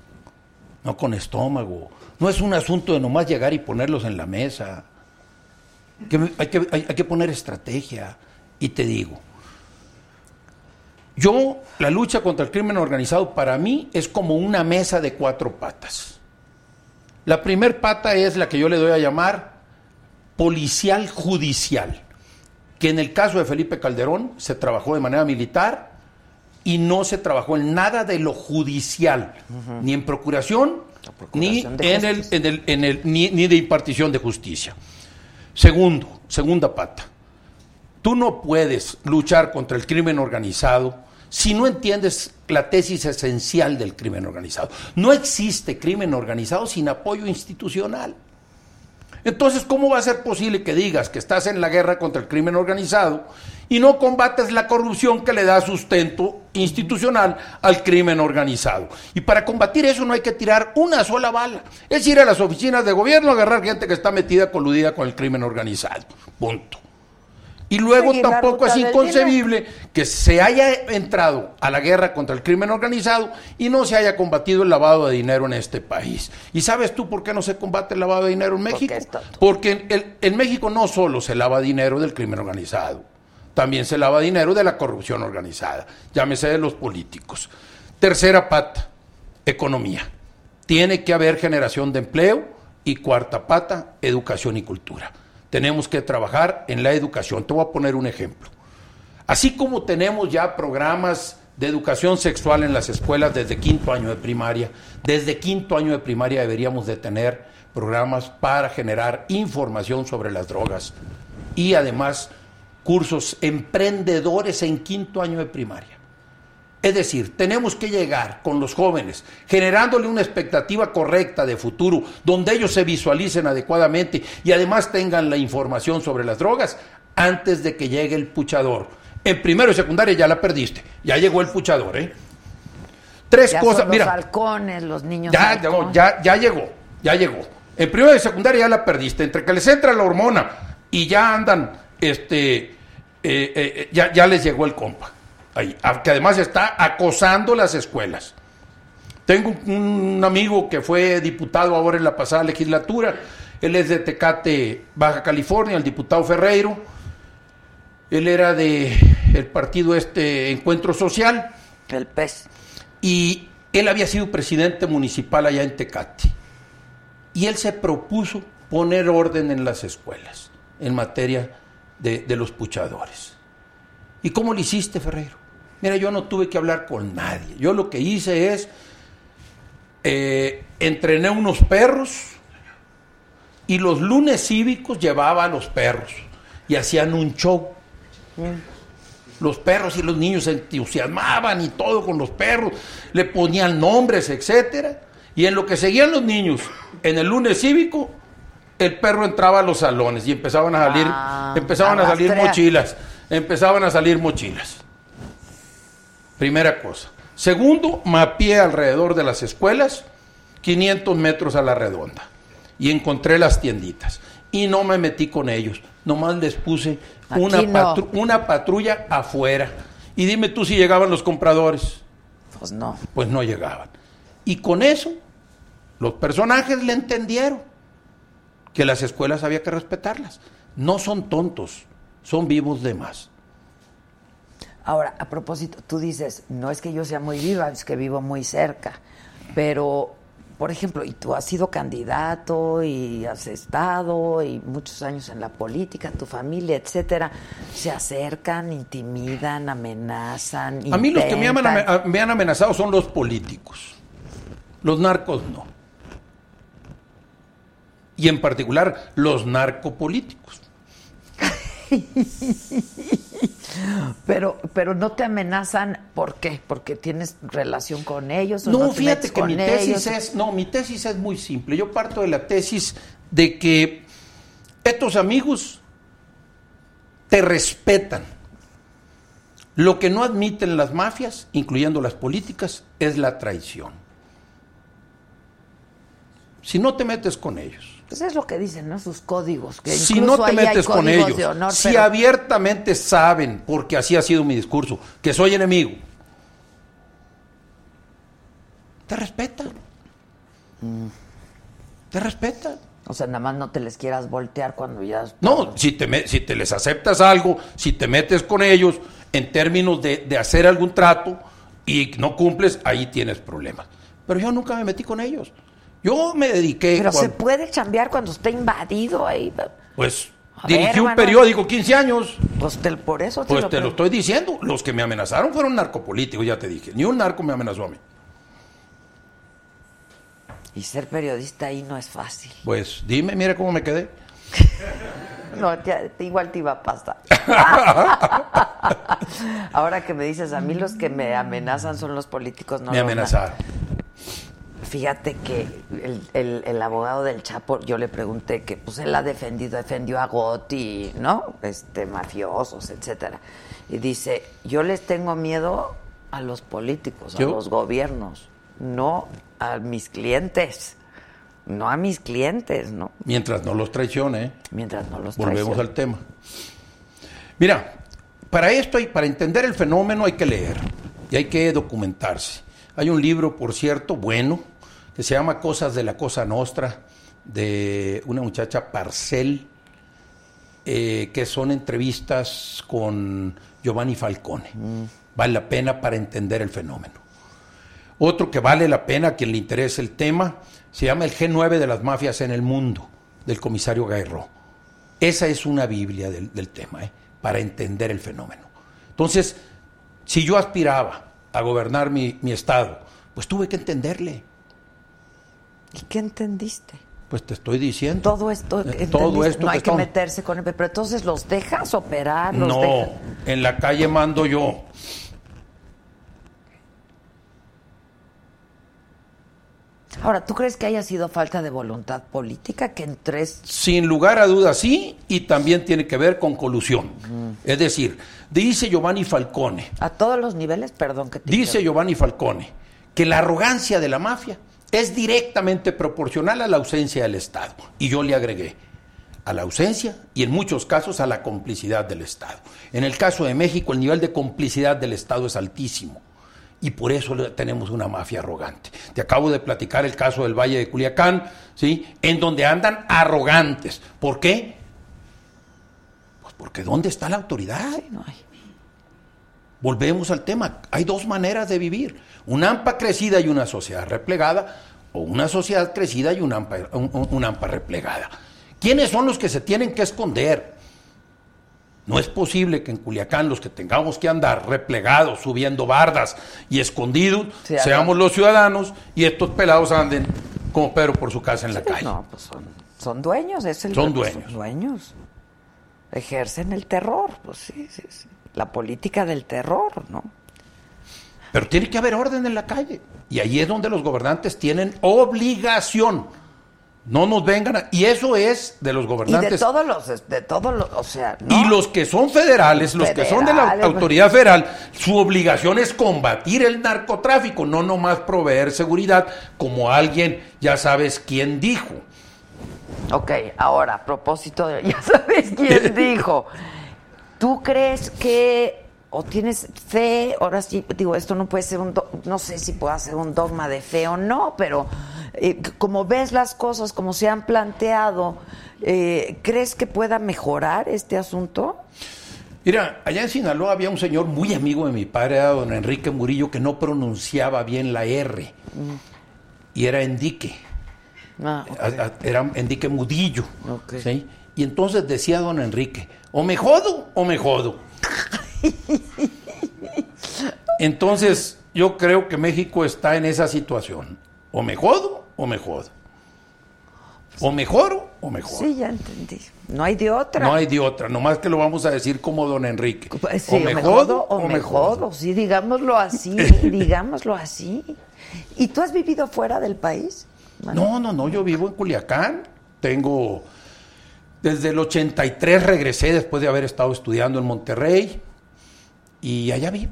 no con estómago. No es un asunto de nomás llegar y ponerlos en la mesa. Hay, que, hay que poner estrategia. Y te digo, yo, la lucha contra el crimen organizado para mí es como una mesa de cuatro patas. La primer pata es la que yo le doy a llamar policial judicial, que en el caso de Felipe Calderón se trabajó de manera militar y no se trabajó en nada de lo judicial, ni en procuración, ni procuración en el, en el, en el- ni, ni de impartición de justicia. Segundo, segunda pata. Tú no puedes luchar contra el crimen organizado si no entiendes la tesis esencial del crimen organizado. No existe crimen organizado sin apoyo institucional. Entonces, ¿cómo va a ser posible que digas que estás en la guerra contra el crimen organizado y no combates la corrupción que le da sustento institucional al crimen organizado? Y para combatir eso no hay que tirar una sola bala. Es ir a las oficinas de gobierno a agarrar gente que está metida, coludida con el crimen organizado. Punto. Y luego Seguir tampoco es inconcebible que se haya entrado a la guerra contra el crimen organizado y no se haya combatido el lavado de dinero en este país. ¿Y sabes tú por qué no se combate el lavado de dinero en México? Porque en, el- en México no solo se lava dinero del crimen organizado, también se lava dinero de la corrupción organizada, llámese de los políticos. Tercera pata, economía. Tiene que haber generación de empleo y cuarta pata, educación y cultura. Tenemos que trabajar en la educación. Te voy a poner un ejemplo. Así como tenemos ya programas de educación sexual en las escuelas desde quinto año de primaria, desde quinto año de primaria deberíamos de tener programas para generar información sobre las drogas y además cursos emprendedores en quinto año de primaria. Es decir, tenemos que llegar con los jóvenes, generándole una expectativa correcta de futuro, donde ellos se visualicen adecuadamente y además tengan la información sobre las drogas antes de que llegue el puchador. En primero y secundaria ya la perdiste, ya llegó el puchador, ¿eh? Tres Ya cosas, son los mira, halcones, los niños ya, llegó, ya, ya llegó, ya llegó. En primero y secundaria ya la perdiste. Entre que les entra la hormona y ya andan, este, eh, eh, eh, ya, ya les llegó el compa. Ahí, que además está acosando las escuelas. Tengo un, amigo que fue diputado ahora en la pasada legislatura. Él es de Tecate, Baja California, el diputado Ferreiro. Él era de el partido este Encuentro Social El pez. y él había sido presidente municipal allá en Tecate. Y él se propuso poner orden en las escuelas en materia de, de los puchadores. ¿Y cómo lo hiciste, Ferreiro? Mira, yo no tuve que hablar con nadie. Yo lo que hice es, eh, entrené unos perros y los lunes cívicos llevaba a los perros y hacían un show. Los perros y los niños se entusiasmaban y todo con los perros, le ponían nombres, etcétera. Y en lo que seguían los niños, en el lunes cívico, el perro entraba a los salones y empezaban a salir, Ah, empezaban a salir mochilas, empezaban a salir mochilas. Primera cosa. Segundo, mapeé alrededor de las escuelas 500 metros a la redonda y encontré las tienditas y no me metí con ellos, nomás les puse una, Aquí no. patru- una patrulla afuera y dime tú si llegaban los compradores, Pues no. pues no llegaban. Y con eso los personajes le entendieron que las escuelas había que respetarlas. No son tontos, son vivos de más. Ahora, a propósito, tú dices, no es que yo sea muy viva, es que vivo muy cerca, pero por ejemplo, y tú has sido candidato y has estado y muchos años en la política, tu familia, etcétera, se acercan, intimidan, amenazan. A mí los que me han, me amenazado son los políticos. Los narcos no. Y en particular los narcopolíticos. [LAUGHS] Pero, pero no te amenazan, ¿por qué? Porque tienes relación con ellos. O No, no, te fíjate que mi tesis ellos? es, no, mi tesis es muy simple. Yo parto de la tesis de que estos amigos te respetan. Lo que no admiten las mafias, incluyendo las políticas, es la traición. Si no te metes con ellos, Pues es lo que dicen, ¿no? Sus códigos. Que si no te metes con ellos, honor, si pero- abiertamente saben, porque así ha sido mi discurso, que soy enemigo, te respetan. Te respetan. O sea, nada más no te les quieras voltear cuando ya... No, si te, me- si te les aceptas algo, si te metes con ellos en términos de, de hacer algún trato y no cumples, ahí tienes problemas. Pero yo nunca me metí con ellos. Yo me dediqué, Pero se puede chambear cuando está invadido ahí. pues, A dirigí ver, un hermano. periódico 15 años. Pues te- por eso te Pues lo te lo estoy diciendo. Los que me amenazaron fueron narcopolíticos, ya te dije. Ni un narco me amenazó a mí. Y ser periodista ahí no es fácil. Pues dime, mira cómo me quedé. [LAUGHS] No, te- igual te iba a pasar. [LAUGHS] Ahora que me dices, a mí los que me amenazan son los políticos, no me amenazaron. Fíjate que el, el- el abogado del Chapo, yo le pregunté que pues él ha defendido, defendió a Gotti, ¿no? Este, mafiosos, etcétera. Y dice, yo les tengo miedo a los políticos, a los gobiernos, no a mis clientes. No a mis clientes, ¿no? Mientras no los traicione, ¿eh? Mientras no los Volvemos traicionen. al tema. Mira, para esto y para entender el fenómeno hay que leer y hay que documentarse. Hay un libro, por cierto, bueno, que se llama Cosas de la Cosa Nostra, de una muchacha Parcel, eh, que son entrevistas con Giovanni Falcone. Vale la pena para entender el fenómeno. Otro que vale la pena a quien le interese el tema se llama El G9 de las mafias en el mundo, del comisario Gairro. Esa es una Biblia del, del tema, ¿eh? para entender el fenómeno. Entonces, si yo aspiraba a gobernar mi, mi estado, pues tuve que entenderle. ¿Y qué entendiste? Pues te estoy diciendo. Todo esto, Eh, todo esto no hay que estamos- meterse con él, pero entonces los dejas operar, los No, dejas- en la calle mando yo. Ahora, ¿tú crees que haya sido falta de voluntad política que en tres Sin lugar a dudas, sí, y también tiene que ver con colusión. Es decir, dice Giovanni Falcone, a todos los niveles, perdón que te Dice. Giovanni Falcone que la arrogancia de la mafia es directamente proporcional a la ausencia del Estado. Y yo le agregué a la ausencia y en muchos casos a la complicidad del Estado. En el caso de México el nivel de complicidad del Estado es altísimo y por eso tenemos una mafia arrogante. Te acabo de platicar el caso del Valle de Culiacán, ¿sí? En donde andan arrogantes. ¿Por qué? Pues porque ¿dónde está la autoridad? No hay. Volvemos al tema. Hay dos maneras de vivir. Una AMPA crecida y una sociedad replegada, o una sociedad crecida y una AMPA, un- AMPA replegada. ¿Quiénes son los que se tienen que esconder? No es posible que en Culiacán los que tengamos que andar replegados, subiendo bardas y escondidos, Sí, seamos los ciudadanos y estos pelados anden como Pedro por su casa en la calle. No, pues son, son dueños, es el Son pues, dueños. dueños. Ejercen el terror, pues sí, sí, sí. La política del terror, ¿no? Pero tiene que haber orden en la calle. Y ahí es donde los gobernantes tienen obligación. No nos vengan a... Y eso es de los Y gobernantes. de todos los, de todos los, o sea, ¿no? Y los que son federales, los que son de la Federales, autoridad federal, su obligación es combatir el narcotráfico, no nomás proveer seguridad, como alguien, ya sabes quién dijo. Ok, ahora, a propósito de, [LAUGHS] ya sabes quién [LAUGHS] dijo. ¿Tú crees que, o tienes fe, ahora sí, digo, esto no puede ser un, do- no sé si pueda ser un dogma de fe o no, pero eh, como ves las cosas, como se han planteado, eh, ¿crees que pueda mejorar este asunto? Mira, allá en Sinaloa había un señor muy amigo de mi padre, don Enrique Murillo, que no pronunciaba bien la R. y era Endique. Ah, Era Enrique Mudillo. ¿sí? Y entonces decía don Enrique, o me jodo o me jodo. Entonces yo creo que México está en esa situación. O me jodo o me jodo. O mejoro o mejor. Sí, ya entendí. No hay de otra. No hay de otra, nomás que lo vamos a decir como don Enrique. Pues sí, o me jodo o me jodo. Sí, digámoslo así, [LAUGHS] digámoslo así. ¿Y tú has vivido fuera del país? Manu? No, no, no, yo vivo en Culiacán. Tengo. Desde el 83 regresé después de haber estado estudiando en Monterrey. Y allá vivo.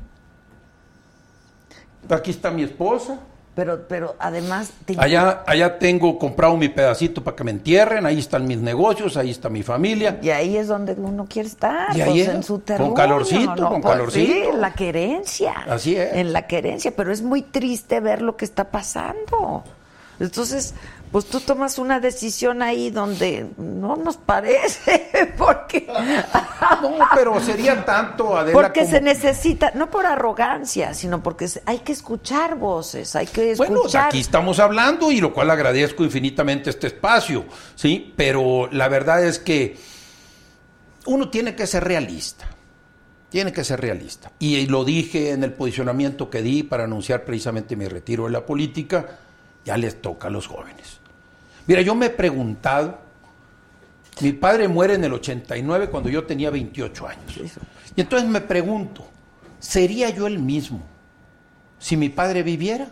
Aquí está mi esposa. Pero, pero además... te- Allá, allá tengo comprado mi pedacito para que me entierren. Ahí están mis negocios, ahí está mi familia. Y ahí es donde uno quiere estar, Y ahí pues, es, en su con terruño. calorcito, con Pues calorcito. Sí, en la querencia. Así es. En la querencia, pero es muy triste ver lo que está pasando. Entonces, pues tú tomas una decisión ahí donde no nos parece, [LAUGHS] porque... No, pero sería tanto, Adela, Porque como- se necesita, no por arrogancia, sino porque hay que escuchar voces, hay que escuchar. Bueno, aquí estamos hablando y lo cual agradezco infinitamente este espacio, ¿sí? Pero la verdad es que uno tiene que ser realista. Tiene que ser realista. Y lo dije en el posicionamiento que di para anunciar precisamente mi retiro de la política, ya les toca a los jóvenes. Mira, yo me he preguntado, mi padre muere en el 89 cuando yo tenía 28 años. Y entonces me pregunto, ¿sería yo el mismo si mi padre viviera?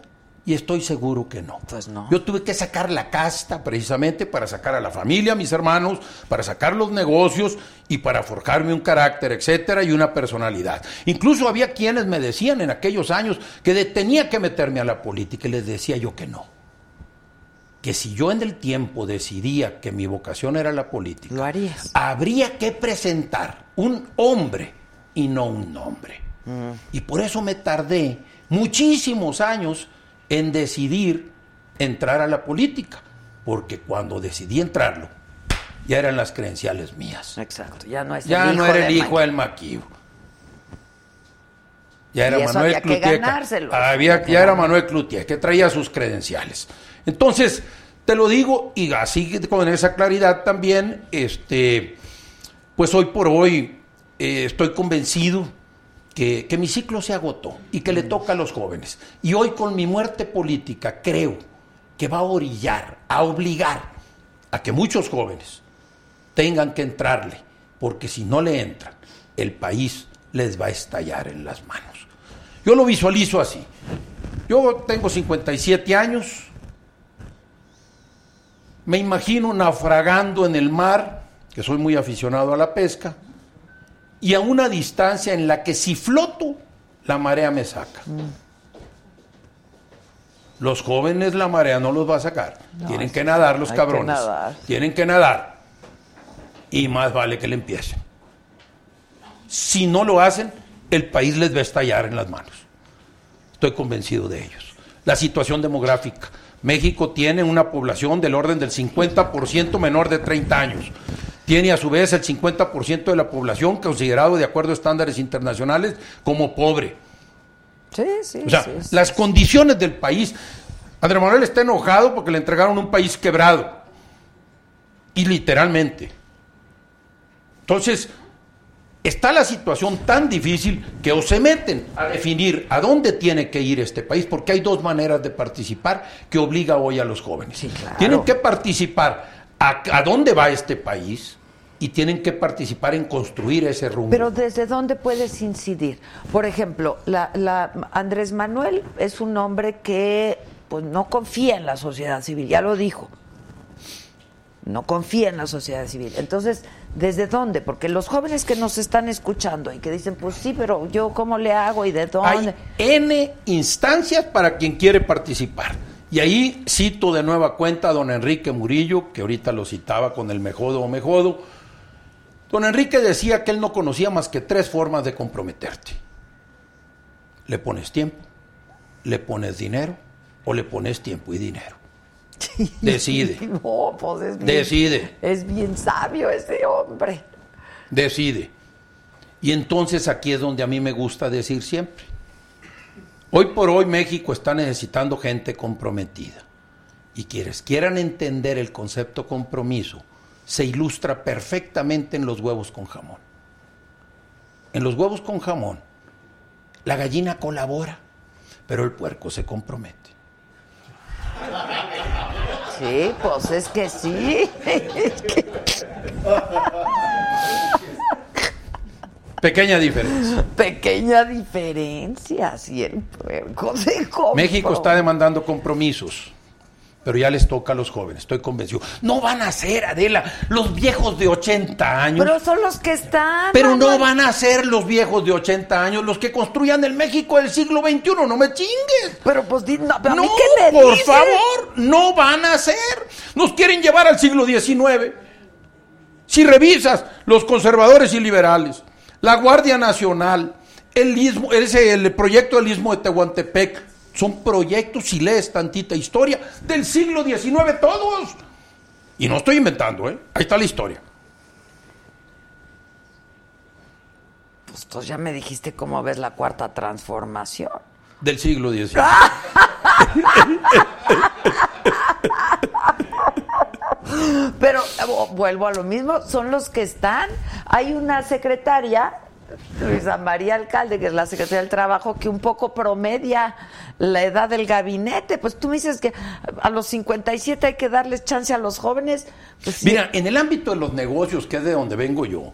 Y estoy seguro que no. Pues no. Yo tuve que sacar la casta precisamente para sacar a la familia, a mis hermanos, para sacar los negocios y para forjarme un carácter, etcétera, y una personalidad. Incluso había quienes me decían en aquellos años que tenía que meterme a la política y les decía yo que no. Que si yo en el tiempo decidía que mi vocación era la política, Lo harías. habría que presentar un hombre y no un nombre. Y por eso me tardé muchísimos años en decidir entrar a la política, porque cuando decidí entrarlo, ya eran las credenciales mías. Exacto, ya no es Ya el no era el hijo del maquivo. Ya era Manuel había que Cloutier. ganárselo. Había- ya era Manuel Cloutier, que traía sus credenciales. Entonces, te lo digo, y así con esa claridad también, este, pues hoy por hoy eh, estoy convencido que, que mi ciclo se agotó y que le toca a los jóvenes. Y hoy con mi muerte política creo que va a orillar, a obligar a que muchos jóvenes tengan que entrarle, porque si no le entran, el país les va a estallar en las manos. Yo lo visualizo así. Yo tengo 57 años, me imagino naufragando en el mar, que soy muy aficionado a la pesca, y a una distancia en la que si floto, la marea me saca. Los jóvenes la marea no los va a sacar. Tienen que nadar los que cabrones. nadar. Tienen que nadar. Y más vale que le empiecen. Si no lo hacen, el país les va a estallar en las manos. Estoy convencido de ellos. La situación demográfica. México tiene una población del orden del 50% menor de 30 años. Tiene a su vez el 50% de la población considerado de acuerdo a estándares internacionales como pobre. Sí, sí, O sea, sí, sí. las condiciones del país. Andrés Manuel está enojado porque le entregaron un país quebrado. Y literalmente. Entonces, está la situación tan difícil que o se meten a definir a dónde tiene que ir este país, porque hay dos maneras de participar que obliga hoy a los jóvenes. Sí, claro. Tienen que participar a, a dónde va este país y tienen que participar en construir ese rumbo. Pero ¿desde dónde puedes incidir? Por ejemplo, la, la- Andrés Manuel es un hombre que pues, no confía en la sociedad civil, ya lo dijo. No confía en la sociedad civil. Entonces, ¿desde dónde? Porque los jóvenes que nos están escuchando y que dicen, pues sí, pero yo cómo le hago y de dónde. Hay N instancias para quien quiere participar. Y ahí cito de nueva cuenta a don Enrique Murillo, que ahorita lo citaba con el mejodo o mejodo. Don Enrique decía que él no conocía más que tres formas de comprometerte. Le pones tiempo, le pones dinero o le pones tiempo y dinero. [LAUGHS] Decide, No, pues es bien, decide. es bien sabio ese hombre. decide. Y entonces aquí es donde a mí me gusta decir siempre. Hoy por hoy México está necesitando gente comprometida. y quienes quieran entender el concepto compromiso, se ilustra perfectamente en los huevos con jamón. En los huevos con jamón, la gallina colabora, pero el puerco se compromete. Sí, pues es que sí. Es que- Pequeña diferencia. Pequeña diferencia, si el. México está demandando compromisos, pero ya les toca a los jóvenes, estoy convencido. No van a ser, Adela, los viejos de 80 años. Pero son los que están. Pero no van a ser los viejos de 80 años los que construyan el México del siglo XXI, no me chingues. Pero pues no, pero a No, mí qué me por dices? favor, no van a ser. Nos quieren llevar al siglo XIX. Si revisas los conservadores y liberales, la Guardia Nacional, el, istmo- ese, el proyecto del Istmo de Tehuantepec, son proyectos, si lees tantita historia, del siglo XIX todos. Y no estoy inventando, ¿eh? Ahí está la historia. Pues tú ya me dijiste cómo ves la cuarta transformación. Del siglo XIX. [LAUGHS] Pero eh, vuelvo a lo mismo, son los que están. Hay una secretaria, Luisa María Alcalde, que es la secretaria del Trabajo, que un poco promedia la edad del gabinete. Pues tú me dices que a los 57 hay que darles chance a los jóvenes. Pues sí. Mira, en el ámbito de los negocios, que es de donde vengo yo,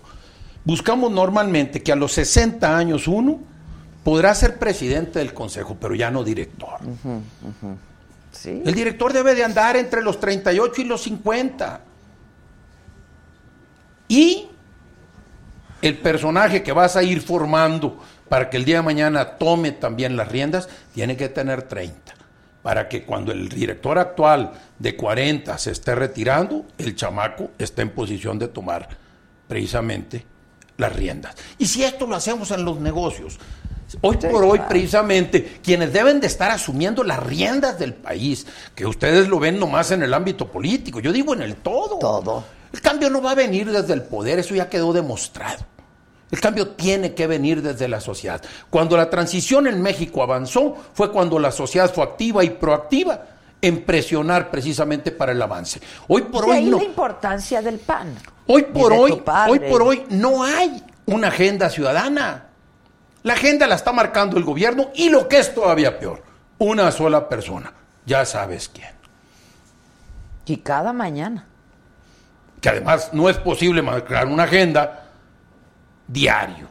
buscamos normalmente que a los 60 años uno podrá ser presidente del consejo, pero ya no director. Sí. El director debe de andar entre los 38 y los 50. Y el personaje que vas a ir formando para que el día de mañana tome también las riendas, tiene que tener 30. Para que cuando el director actual de 40 se esté retirando, el chamaco esté en posición de tomar precisamente las riendas. Y si esto lo hacemos en los negocios, hoy por hoy precisamente quienes deben de estar asumiendo las riendas del país, que ustedes lo ven nomás en el ámbito político, yo digo en el todo. Todo. El cambio no va a venir desde el poder, eso ya quedó demostrado. El cambio tiene que venir desde la sociedad. Cuando la transición en México avanzó, fue cuando la sociedad fue activa y proactiva en presionar precisamente para el avance. Hoy por De hoy ahí no. la importancia del PAN. Hoy por hoy, hoy por hoy no hay una agenda ciudadana. La agenda la está marcando el gobierno y lo que es todavía peor, una sola persona. Ya sabes quién. Y cada mañana. Que además no es posible marcar una agenda diario.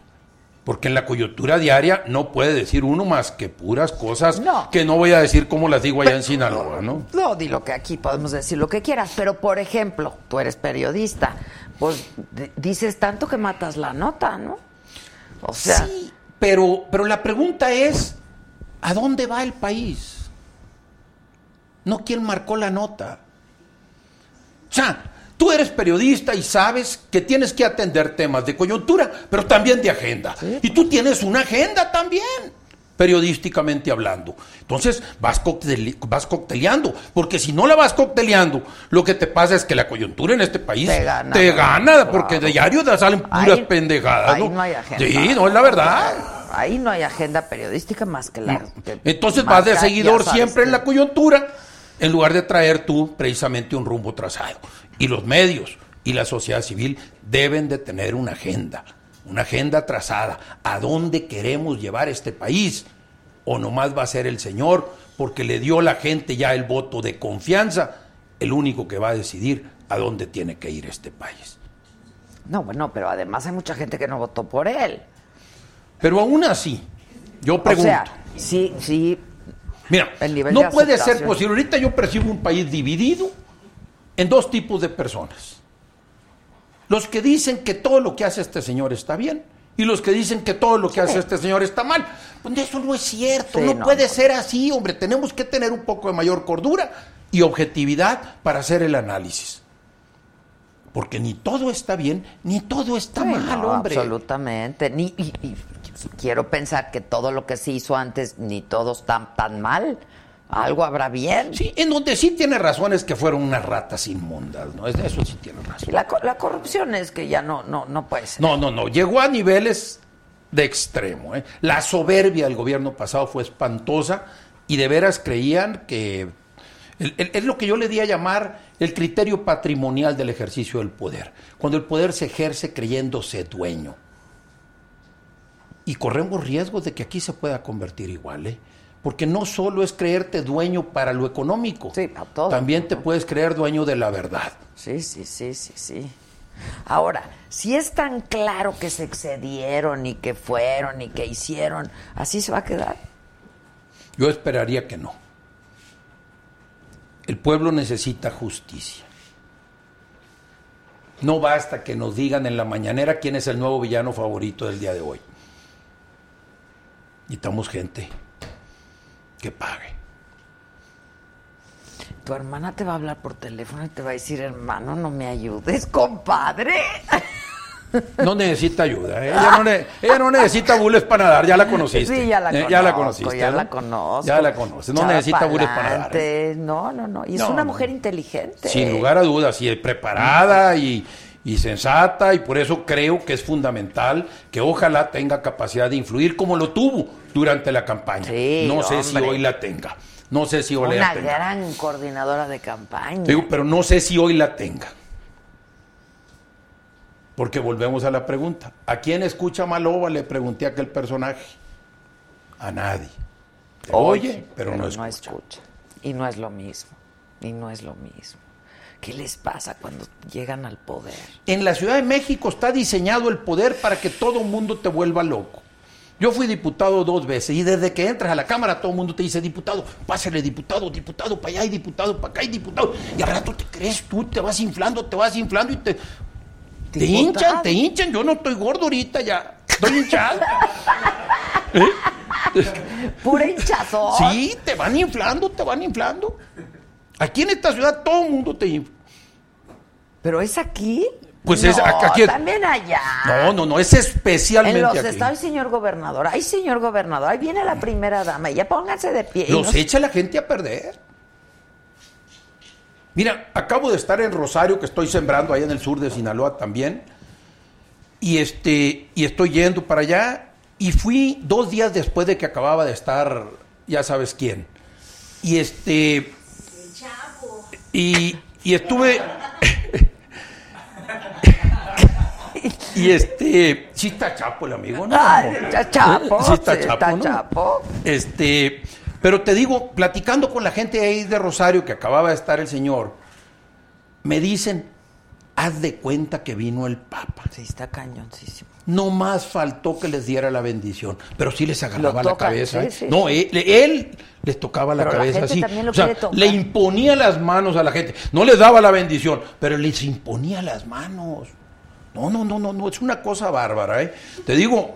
Porque en la coyuntura diaria no puede decir uno más que puras cosas No. que no voy a decir como las digo allá en Sinaloa, ¿no? No, di lo que aquí podemos decir lo que quieras, pero por ejemplo, tú eres periodista, pues dices tanto que matas la nota, ¿no? O sea, Sí, pero, pero la pregunta es, ¿a dónde va el país? No quién marcó la nota. O sea, tú eres periodista y sabes que tienes que atender temas de coyuntura, pero también de agenda. Y tú tienes una agenda también, periodísticamente hablando. Entonces vas, coctele- vas cocteleando, porque si no la vas cocteleando, lo que te pasa es que la coyuntura en este país Te gana, te ¿no? porque de diario te salen puras Ahí- pendejadas. ahí no hay agenda. Sí, no es la verdad. ahí no hay agenda periodística más que la. que Entonces vas de seguidor siempre en la coyuntura, en lugar de traer tú precisamente un rumbo trazado. Y los medios y la sociedad civil deben de tener una agenda, una agenda trazada. ¿A dónde queremos llevar este país? ¿O nomás va a ser el Señor, porque le dio la gente ya el voto de confianza, el único que va a decidir a dónde tiene que ir este país? No, bueno, pero además hay mucha gente que no votó por él. Pero aún así, yo O pregunto. sea, sí, sí. Mira, no de puede ser posible. Ahorita yo percibo un país dividido en dos tipos de personas. Los que dicen que todo lo que hace este señor está bien y los que dicen que todo lo que hace este señor está mal. Pues eso no es cierto, Sí, no, no, puede no. ser así, hombre. Tenemos que tener un poco de mayor cordura y objetividad para hacer el análisis. Porque ni todo está bien, ni todo está Sí, mal, no, hombre. Absolutamente. Ni, y, y quiero pensar que todo lo que se hizo antes, ni todo está tan mal. Algo habrá bien. Sí, en donde sí tiene razón es que fueron unas ratas inmundas, ¿no? Es- Eso sí tiene razón. Y la, la corrupción es que ya no, no, no puede ser. No, no, no. Llegó a niveles de extremo. ¿eh? La soberbia del gobierno pasado fue espantosa y de veras creían que es lo que yo le di a llamar el criterio patrimonial del ejercicio del poder. Cuando el poder se ejerce creyéndose dueño. Y corremos riesgos de que aquí se pueda convertir igual, ¿eh? Porque no solo es creerte dueño para lo económico, Sí, para todo. también te puedes creer dueño de la verdad. Sí, sí, sí, sí, sí. Ahora, si es tan claro que se excedieron y que fueron y que hicieron, ¿así se va a quedar? Yo esperaría que no. El pueblo necesita justicia. No basta que nos digan en la mañanera quién es el nuevo villano favorito del día de hoy. Necesitamos gente que pague. Tu hermana te va a hablar por teléfono y te va a decir, hermano, no me ayudes, compadre. [LAUGHS] No necesita ayuda. ¿eh? Ella, no ne- ella no necesita bules para nadar. Ya la conociste. Sí, ya la ¿eh? conozco. Ya la conociste. Ya ¿no? la conozco. Ya la conoces. No necesita bules para nadar. ¿eh? No, no, no. Y es No, una mujer inteligente. Sin lugar a dudas, y es preparada y, y sensata, y por eso creo que es fundamental que ojalá tenga capacidad de influir como lo tuvo durante la campaña. Sí, no sé si hoy la tenga. No sé si hoy la Una tenga. gran coordinadora de campaña. Digo, pero no sé si hoy la tenga. Porque volvemos a la pregunta. ¿A quién escucha Maloba? Le pregunté a aquel personaje. A nadie. Te oye, pero, no escucha. escucha. Y no es lo mismo. Y no es lo mismo. ¿Qué les pasa cuando llegan al poder? En la Ciudad de México está diseñado el poder para que todo mundo te vuelva loco. Yo fui diputado dos veces y desde que entras a la Cámara todo el mundo te dice, diputado, pásale diputado, diputado para allá y diputado para acá y diputado. Y al rato te crees tú, te vas inflando, te vas inflando y te... Te hinchan, te hinchan. Yo no estoy gordo ahorita ya. Estoy hinchado. [LAUGHS] Pura hinchazón. Sí, te van inflando, te van inflando. Aquí en esta ciudad todo el mundo te infla. ¿Pero es aquí? Pues No, es- aquí también allá. No, no, no, es especialmente En los aquí. estados, señor gobernador. Ay, señor gobernador. Ahí viene la primera dama. Y ya pónganse de pie. Los no- echa la gente a perder. Mira, acabo de estar en Rosario, que estoy sembrando allá en el sur de Sinaloa también. Y este, y estoy yendo para allá. Y fui dos días después de que acababa de estar, ya sabes quién. Y este. Y, y estuve. [LAUGHS] y este. Sí está chapo el amigo, ¿no? Ay, está chapo, Sí está chapo. está ¿no? chapo. Este, pero te digo, platicando con la gente ahí de Rosario que acababa de estar el señor, me dicen, haz de cuenta que vino el Papa. Sí, está cañoncísimo. No más faltó que les diera la bendición, pero sí les agarraba la cabeza. sí, ¿eh? sí, no. Él, él les tocaba la Pero la cabeza gente así. también lo o sea, le imponía las manos a la gente. No les daba la bendición, pero les imponía las manos. No, no, no, no, no, es una cosa bárbara, ¿eh? Te digo,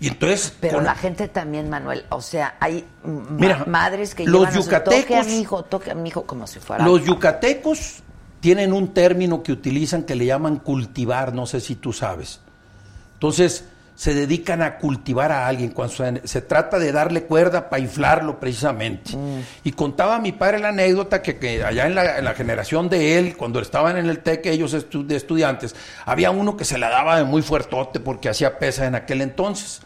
y entonces... Pero con- la gente también, Manuel, o sea, hay Mira, madres que los llevan a su- toque a yucatecos- mi hijo, toque a mi hijo como si fuera Los yucatecos tienen un término que utilizan que le llaman cultivar, no sé si tú sabes. Entonces, se dedican a cultivar a alguien cuando se, se trata de darle cuerda para inflarlo precisamente. Y contaba mi padre la anécdota que, que allá en la, en la generación de él, cuando estaban en el TEC ellos estu- de estudiantes, había uno que se la daba de muy fuertote porque hacía pesa en aquel entonces.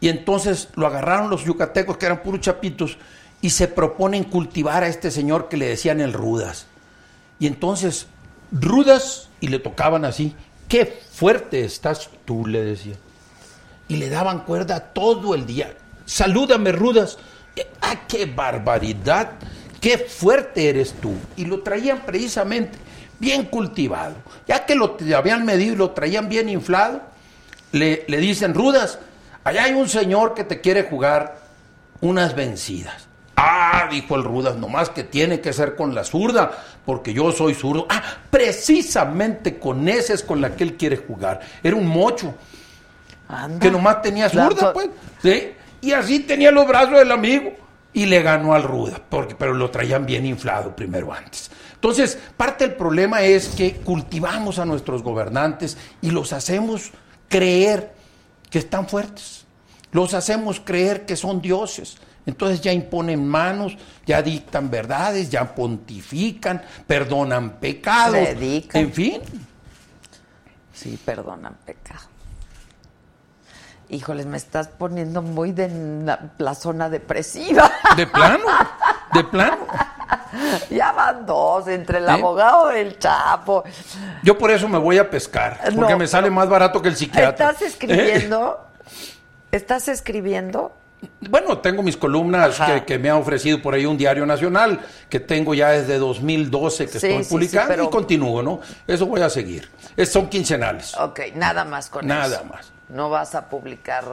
Y entonces lo agarraron los yucatecos, que eran puros chapitos, y se proponen cultivar a este señor que le decían el Rudas. Y entonces, Rudas, y le tocaban así, qué fuerte estás tú, le decía. Y le daban cuerda todo el día. Salúdame, Rudas. ¡Ah, qué barbaridad! ¡Qué fuerte eres tú! Y lo traían precisamente bien cultivado. Ya que lo habían medido y lo traían bien inflado, le, le dicen, Rudas, allá hay un señor que te quiere jugar unas vencidas. Ah, dijo el Rudas, nomás que tiene que ser con la zurda, porque yo soy zurdo. Ah, precisamente con ese es con la que él quiere jugar. Era un mocho Anda. que nomás tenía zurda, pues. ¿sí? Y así tenía los brazos del amigo. Y le ganó al Ruda, porque, pero lo traían bien inflado primero antes. Entonces, parte del problema es que cultivamos a nuestros gobernantes y los hacemos creer que están fuertes. Los hacemos creer que son dioses. Entonces ya imponen manos, ya dictan verdades, ya pontifican, perdonan pecados. Predican. En fin, Sí, perdonan pecado. Híjoles, me estás poniendo muy de la, la zona depresiva. [LAUGHS] de plano, de plano. Ya van dos, entre el ¿Eh? abogado del Chapo. Yo por eso me voy a pescar, porque No, me sale más barato que el psiquiatra. ¿Estás escribiendo? ¿Estás escribiendo? Bueno, tengo mis columnas que, que me ha ofrecido por ahí un diario nacional, que tengo ya desde 2012 que Sí, estoy sí, publicando sí, pero- y continúo, ¿no? Eso voy a seguir. Es- son quincenales. Ok, nada más con Nada eso. más. No vas a publicar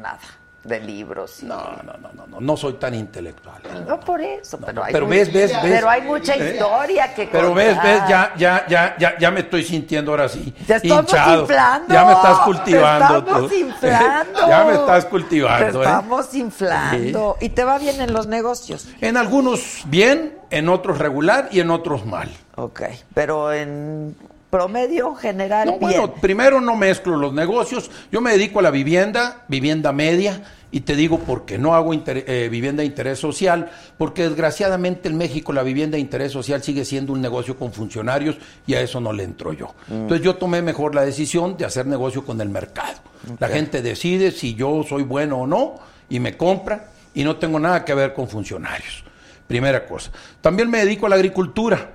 nada de libros. y- No, no, no, no, no, no soy tan intelectual. No por eso, pero hay pero mucha- ves, ves, ves. Pero hay mucha ¿Eh? historia que Pero ves, contar. ves, ya, ya, ya, ya, ya me estoy sintiendo ahora sí. Te estamos hinchado. inflando. Ya me estás cultivando. Te estamos tú. inflando. [LAUGHS] ya me estás cultivando. Te ¿eh? estamos inflando. Y te va bien en los negocios. En algunos bien, en otros regular y en otros mal. Ok, pero en promedio general No, bien. bueno, primero no mezclo los negocios. Yo me dedico a la vivienda, vivienda media, y te digo porque no hago inter- eh, vivienda de interés social, porque desgraciadamente en México la vivienda de interés social sigue siendo un negocio con funcionarios y a eso no le entro yo. Entonces yo tomé mejor la decisión de hacer negocio con el mercado. La gente decide si yo soy bueno o no y me compra y no tengo nada que ver con funcionarios. Primera cosa. También me dedico a la agricultura.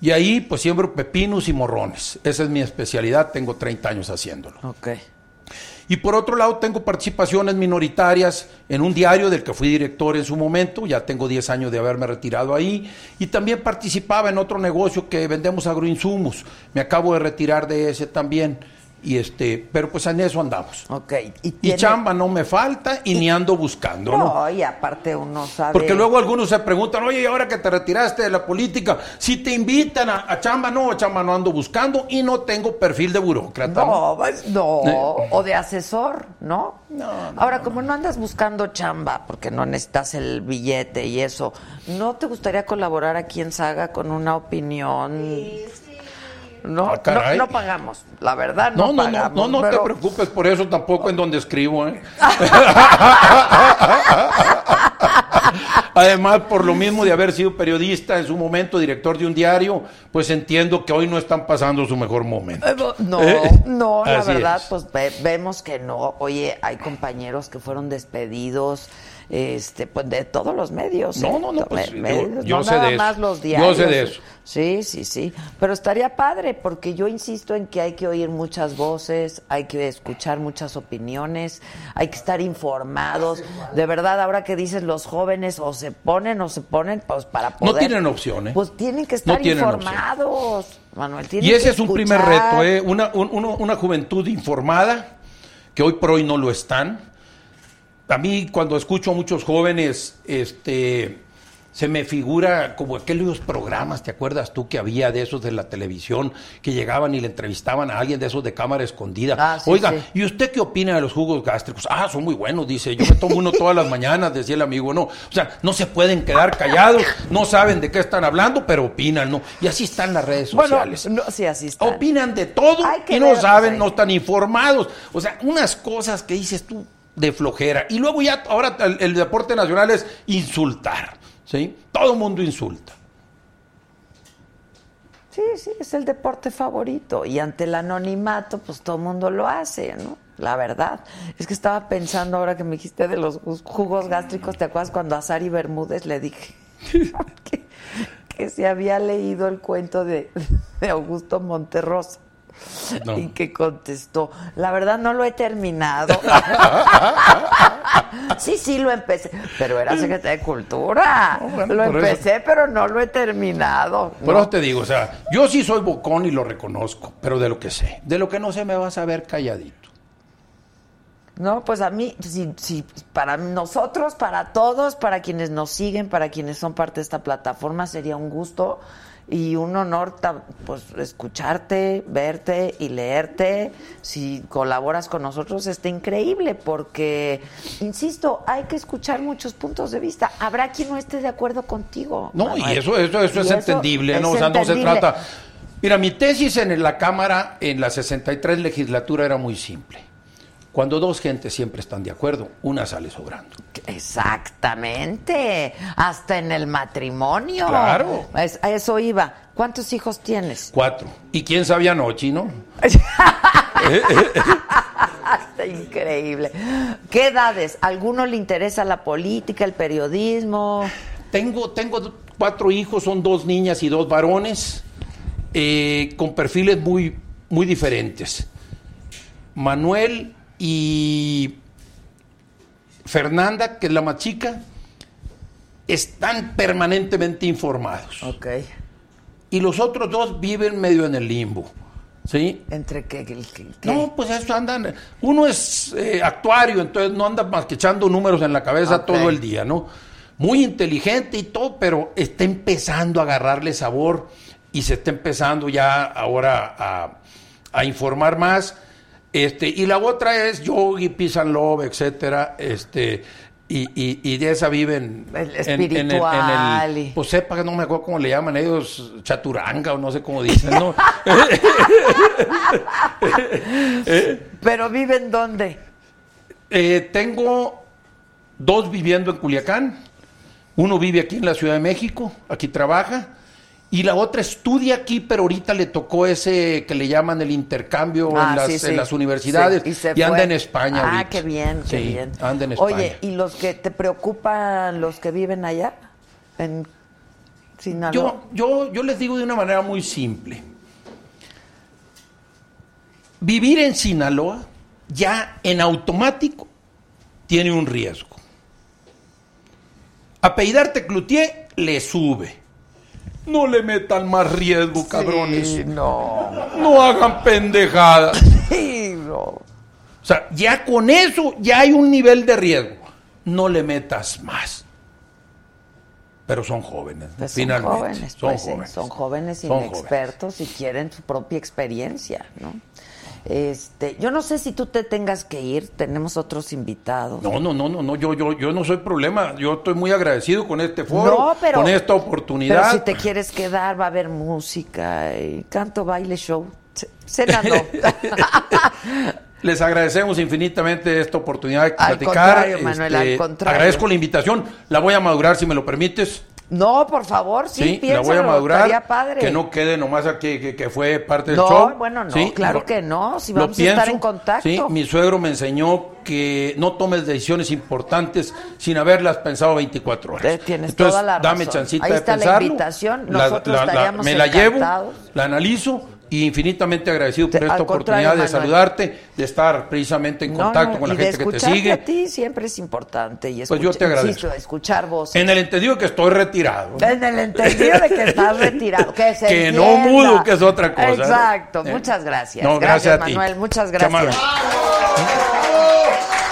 Y ahí pues siembro pepinos y morrones. Esa es mi especialidad, tengo 30 años haciéndolo. Ok. Y por otro lado tengo participaciones minoritarias en un diario del que fui director en su momento, ya tengo 10 años de haberme retirado ahí, y también participaba en otro negocio que vendemos agroinsumos. Me acabo de retirar de ese también. Y este, pero pues en eso andamos. Ok. Y tiene- chamba no me falta y, ni ando buscando, ¿no? No, y aparte uno sabe. Porque luego algunos se preguntan, oye, y ahora que te retiraste de la política, si te invitan a, a chamba, no, a chamba no ando buscando y no tengo perfil de burócrata. No, pues, no, o de asesor, ¿no? Ahora, como no andas buscando chamba, porque no necesitas el billete y eso, ¿no te gustaría colaborar aquí en Saga con una opinión? No, Ah, caray. no, no pagamos, la verdad no, No, no, no, pagamos. no, no te pero- preocupes por eso tampoco en donde escribo, ¿eh? [LAUGHS] Además, por lo mismo de haber sido periodista en su momento, director de un diario, pues entiendo que hoy no están pasando su mejor momento. No, Eh, no, la así verdad, es. pues ve- vemos que no. Oye, hay compañeros que fueron despedidos, este, pues de todos los medios. No, ¿eh? no, no, pues, Me- yo- medios, yo no sé nada de eso. más los Yo diarios. sé de eso. Sí, sí, sí. Pero estaría padre, porque yo insisto en que hay que oír muchas voces, hay que escuchar muchas opiniones, hay que estar informados. De verdad, ahora que dices los jóvenes o se ponen o se ponen, pues para No poder. tienen opción, ¿eh? Pues tienen que No estar opción. informados, Manuel. tienen Y ese que es un primer reto, ¿eh? una, un- una juventud informada, que hoy por hoy no lo están. A mí cuando escucho a muchos jóvenes, este, se me figura como aquellos programas, ¿te acuerdas tú que había de esos de la televisión, que llegaban y le entrevistaban a alguien de esos de cámara escondida? Ah, sí, Oiga, sí. ¿y usted qué opina de los jugos gástricos? Ah, son muy buenos, dice. Yo me tomo uno todas las mañanas, decía el amigo. No, o sea, no se pueden quedar callados, no saben de qué están hablando, pero opinan, ¿no? Y así están las redes Bueno, sociales. no, sí, así está. Opinan de todo y no saben, no están informados. O sea, unas cosas que dices tú de flojera. Y luego ya, ahora el, el deporte nacional es insultar, ¿sí? Todo el mundo insulta. Sí, sí, es el deporte favorito. Y ante el anonimato, pues todo el mundo lo hace, ¿no? La verdad. Es que estaba pensando ahora que me dijiste de los jugos gástricos, ¿te acuerdas cuando a Sari Bermúdez le dije [LAUGHS] que, que se había leído el cuento de, de Augusto Monterrosa? No. Y que contestó, la verdad no lo he terminado. [LAUGHS] sí, sí, lo empecé, pero era secretaria de Cultura. No, bueno, lo eso. empecé, pero no lo he terminado. Por ¿no? eso te digo, o sea, yo sí soy bocón y lo reconozco, pero de lo que sé. De lo que no sé me vas a ver calladito. No, pues a mí, sí, sí, para nosotros, para todos, para quienes nos siguen, para quienes son parte de esta plataforma, sería un gusto y un honor pues escucharte, verte y leerte. Si colaboras con nosotros está increíble porque, insisto, hay que escuchar muchos puntos de vista. Habrá quien no esté de acuerdo contigo. No, Manuel. y eso, eso, eso Y es entendible, ¿no? O sea, no se trata. Mira, mi tesis en la Cámara, en la 63 legislatura, era muy simple. Cuando dos gentes siempre están de acuerdo, una sale sobrando. Exactamente, hasta en el matrimonio. Claro. Es- a eso iba. ¿Cuántos hijos tienes? Cuatro. ¿Y quién sabía anoche, no? Está [LAUGHS] increíble. ¿Qué edades? ¿Alguno le interesa la política, el periodismo? Tengo, tengo cuatro hijos, son dos niñas y dos varones, eh, con perfiles muy, muy diferentes. Manuel y Fernanda, que es la más chica, están permanentemente informados. Ok. Y los otros dos viven medio en el limbo. ¿Sí? ¿Entre qué? qué- qué-? No, pues eso andan. Uno es eh, actuario, entonces no anda más que echando números en la cabeza todo el día, ¿no? Muy inteligente y todo, pero está empezando a agarrarle sabor y se está empezando ya ahora a, a informar más. Este, y la otra es yogi, peace and love, etcétera. Este, y, y, y de esa viven El en- en el- en el- espiritual y- pues sepa que no me acuerdo cómo le llaman ellos, chaturanga o no sé cómo dicen, ¿no? [LAUGHS] ¿Pero viven dónde? Eh, tengo dos viviendo en Culiacán. Uno vive aquí en la Ciudad de México, aquí trabaja. Y la otra estudia aquí, pero ahorita le tocó ese que le llaman el intercambio Ah, en, las, sí, sí. en las universidades. Sí, y anda en España Ah, ahorita. qué bien, qué bien. anda en España. Oye, ¿y los que te preocupan, los que viven allá? En Sinaloa. Yo, yo, yo les digo de una manera muy simple. Vivir en Sinaloa ya en automático tiene un riesgo. Apellidarte Cloutier le sube. No le metan más riesgo, cabrones. Sí, no. No hagan pendejadas. Sí, no. O sea, ya con eso ya hay un nivel de riesgo. No le metas más. Pero son jóvenes, Pues son finalmente. jóvenes, son pues, sí, jóvenes. son jóvenes Son inexpertos y quieren su propia experiencia, ¿no? Este, yo no sé si tú te tengas que ir, tenemos otros invitados. No, no, no, no, no, yo, yo, yo no soy problema. Yo estoy muy agradecido con este foro, No, pero- con esta oportunidad. Pero si te quieres quedar, va a haber música, y canto, baile, show. Cena no. [LAUGHS] Les agradecemos infinitamente esta oportunidad de Al platicar. este, contrario, Manuel, al contrario. Agradezco la invitación. La voy a madurar si me lo permites. No, por favor, sí, Sí, la voy a madurar. padre. Que no quede nomás aquí que, que fue parte del No, show. bueno, no, Sí, claro lo- que no, si vamos a estar en contacto. Sí, mi suegro me enseñó que no tomes decisiones importantes sin haberlas pensado 24 horas. Eh, tienes Entonces, toda la dame razón. chancita Ahí de está la pensarlo. invitación, nosotros estaríamos Me la llevo, encantados. la analizo y infinitamente agradecido por esta oportunidad de Manuel. saludarte, de estar precisamente en contacto no, con la y de gente que te sigue. a ti siempre es importante. Y Pues yo escucha- te agradezco. insisto, escuchar voces. En el entendido que estoy retirado. En el entendido de que estás [LAUGHS] retirado. Que, se Que no mudo, que es otra cosa. Exacto. Eh. Muchas gracias. No, gracias a ti. Manuel. Muchas gracias.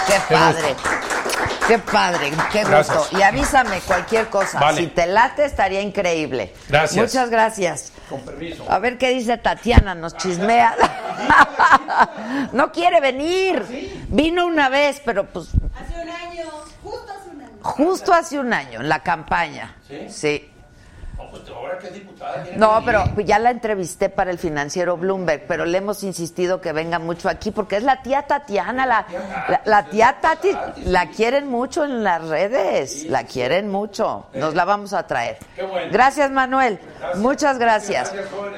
Qué padre. Qué padre, qué gusto. Y avísame cualquier cosa. Vale. Si te late, estaría increíble. Gracias. Muchas gracias. Con permiso. A ver qué dice Tatiana, nos chismea. [LAUGHS] no quiere venir. Vino una vez, pero pues Hace un año, justo hace un año. justo hace un año, en la campaña. Sí. No, pues ahora que es diputada. tiene No, pero ya la entrevisté para el financiero Bloomberg, pero le hemos insistido que venga mucho aquí porque es la tía Tatiana, la, la, la tía Tati, la quieren mucho en las redes, la quieren mucho. Nos la vamos a traer. Gracias, Manuel. Muchas gracias.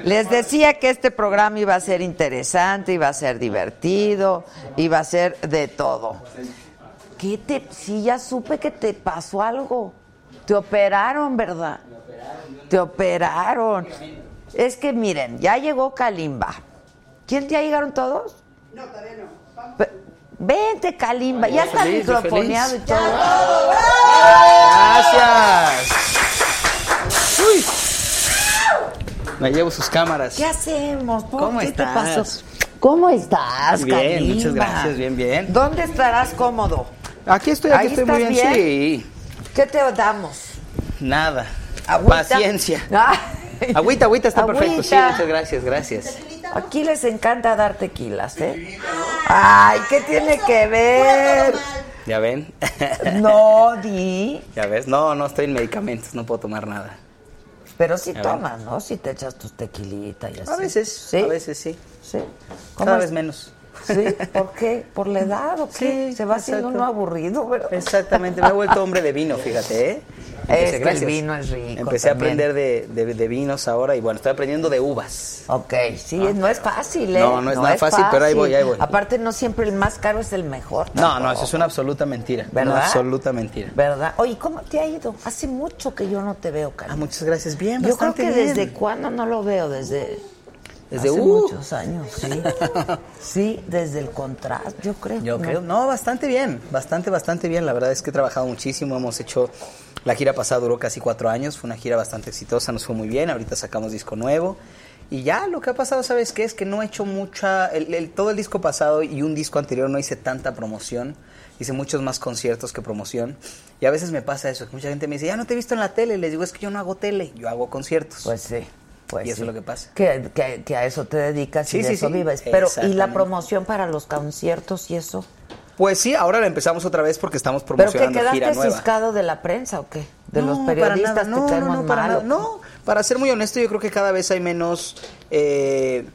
Les decía que este programa iba a ser interesante, iba a ser divertido, iba a ser de todo. ¿Qué te, sí, ya supe que te pasó algo. Te operaron, ¿verdad? Te operaron. Es que miren, ya llegó Kalimba. ¿Quién ya llegaron todos? No, todavía no. Vamos. Vente, Kalimba. Ya está feliz, microfoneado y todo. Gracias. Uy. Me llevo sus cámaras. ¿Qué hacemos? ¿Por ¿Cómo qué estás? te pasó? ¿Cómo estás, Bien, Kalimba? muchas gracias, bien, bien. ¿Dónde estarás cómodo? Aquí estoy, aquí Ahí estoy muy bien. bien. Sí. ¿Qué te damos? Nada. ¿Agüita? Paciencia. [LAUGHS] Agüita, agüita está perfecto. Sí, muchas gracias, gracias. Aquí les encanta dar tequilas, ¿eh? Ay, ¿qué tiene que ver? ¿Ya ven? [LAUGHS] No, di. ¿Ya ves? No, no estoy en medicamentos, no puedo tomar nada. Pero sí tomas, ¿no? Si te echas tus tequilitas y así. A veces, ¿Sí? a veces sí. Sí. Cada es? vez menos. ¿Sí? ¿Por qué? ¿Por la edad o qué? Sí, Se va haciendo uno aburrido, ¿verdad? Exactamente, me he vuelto hombre de vino, fíjate, ¿eh? Empecé, Es que el vino es rico Empecé a aprender de, de- de vinos ahora y bueno, estoy aprendiendo de uvas. Ok, sí, no es fácil, ¿eh? No, no es nada fácil, pero ahí voy, ahí voy. Aparte, no siempre el más caro es el mejor. No, no, eso es una absoluta mentira. ¿Verdad? Una absoluta mentira. ¿Verdad? Oye, ¿cómo te ha ido? Hace mucho que yo no te veo, Cali. Ah, muchas gracias. Bien, Yo creo que bien. desde cuándo no lo veo, desde... Desde, hace uh. muchos años, sí. [LAUGHS] sí, desde el contraste, yo creo. Yo ¿no? creo, no, bastante bien, bastante, bastante bien. La verdad es que he trabajado muchísimo, hemos hecho, la gira pasada duró casi cuatro años, fue una gira bastante exitosa, nos fue muy bien, ahorita sacamos disco nuevo. Y ya lo que ha pasado, ¿sabes qué? Es que no he hecho mucha, el- el- todo el disco pasado y un disco anterior no hice tanta promoción, hice muchos más conciertos que promoción. Y a veces me pasa eso, que mucha gente me dice, ya no te he visto en la tele, les digo, es que yo no hago tele, yo hago conciertos. Pues sí. Pues Y eso sí. es lo que pasa. Que, que- que a eso te dedicas y Sí, de sí, eso vives. Pero, ¿y la promoción para los conciertos y eso? Pues sí, ahora la empezamos otra vez porque estamos ¿Pero que promocionando gira quedaste nueva. ciscado de la prensa o qué? ¿De los periodistas para nada. te No, caemos no, no, para mal, nada. o qué? No, para ser muy honesto, yo creo que cada vez hay menos eh,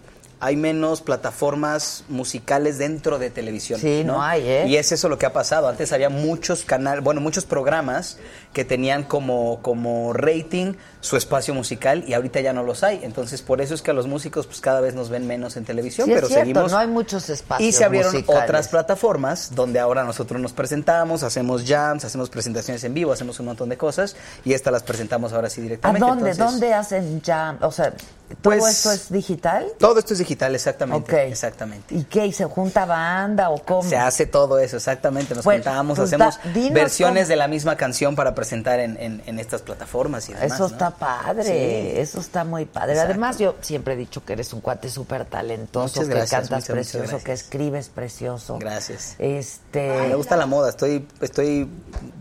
hay menos plataformas musicales dentro de televisión. Sí, no hay, ¿eh? Y es eso lo que ha pasado. Antes había muchos canales, bueno, muchos programas que tenían como, como rating su espacio musical y ahorita ya no los hay. Entonces, por eso es que a los músicos pues cada vez nos ven menos en televisión, Sí, es pero cierto, seguimos no hay muchos espacios y se abrieron musicales. otras plataformas donde ahora nosotros nos presentamos, hacemos jams, hacemos presentaciones en vivo, hacemos un montón de cosas y estas las presentamos ahora sí ¿A directamente. dónde? Entonces, ¿Dónde hacen jam? O sea, ¿todo Pues, esto es digital? Todo esto es digital, exactamente. Exactamente. ¿Y qué? ¿Y se junta banda o cómo? Se hace todo eso, exactamente. Nos Bueno, juntamos, hacemos da- versiones cómo. de la misma canción para presentar en, en- en estas plataformas y demás. Eso ¿no? está padre, Sí. eso está muy padre. Exacto. Además, yo siempre he dicho que eres un cuate súper talentoso, Muchas que gracias, cantas muchas, precioso, gracias. que escribes precioso. Gracias. Este, Me gusta la moda, estoy, estoy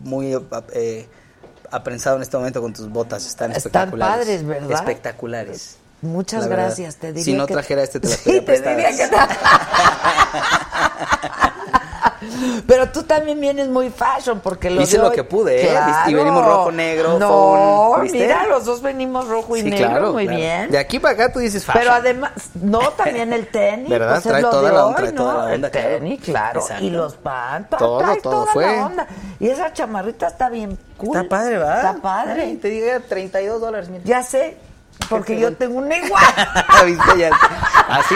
muy eh, aprensado en este momento con tus botas, están Están espectaculares. padres, ¿verdad? Espectaculares. muchas gracias, te diría Si no que- trajera este, te [LAUGHS] Sí, te diría que- [LAUGHS] Pero tú también vienes muy fashion porque lo Hice de lo que pude, ¿eh? Y venimos rojo, negro, No, mira, los dos venimos rojo y Sí, negro, claro, muy claro. bien. De aquí para acá tú dices fashion. Pero además, no, también el tenis, [LAUGHS] ¿Verdad? pues es Trae lo toda de la- hoy, trae ¿no? toda la onda, el tenis, claro, Exacto. y los pants, Todo, traes todo toda fue. la onda. Y esa chamarrita está bien cool. Está padre, ¿verdad? Está padre. Ay, te diga 32 dólares. Ya sé, porque yo tengo una igual. [LAUGHS] ¿Viste? Ya. Así,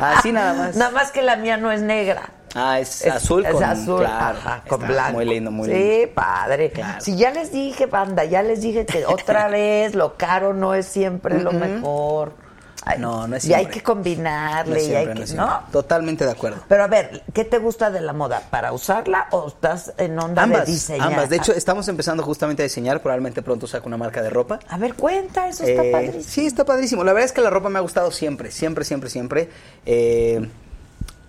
así nada más. Nada más que la mía no es negra. Ah, es, Es- azul es con azul, claro, ajá, con está blanco. Muy lindo, muy sí, lindo. padre. Claro. Si ya les dije, banda, ya les dije que otra [LAUGHS] vez lo caro no es siempre lo mejor. No, no es Y hay que combinarle, No y hay que, no. Totalmente de acuerdo. Pero a ver, ¿qué te gusta de la moda? ¿Para usarla o estás en onda Ambas, de diseñar? ambas. De hecho, estamos empezando justamente a diseñar. Probablemente pronto saco una marca de ropa. a ver, cuenta, eso está Eh, padrísimo. Sí, está padrísimo. La verdad es que la ropa me ha gustado siempre, siempre, siempre, siempre. Eh,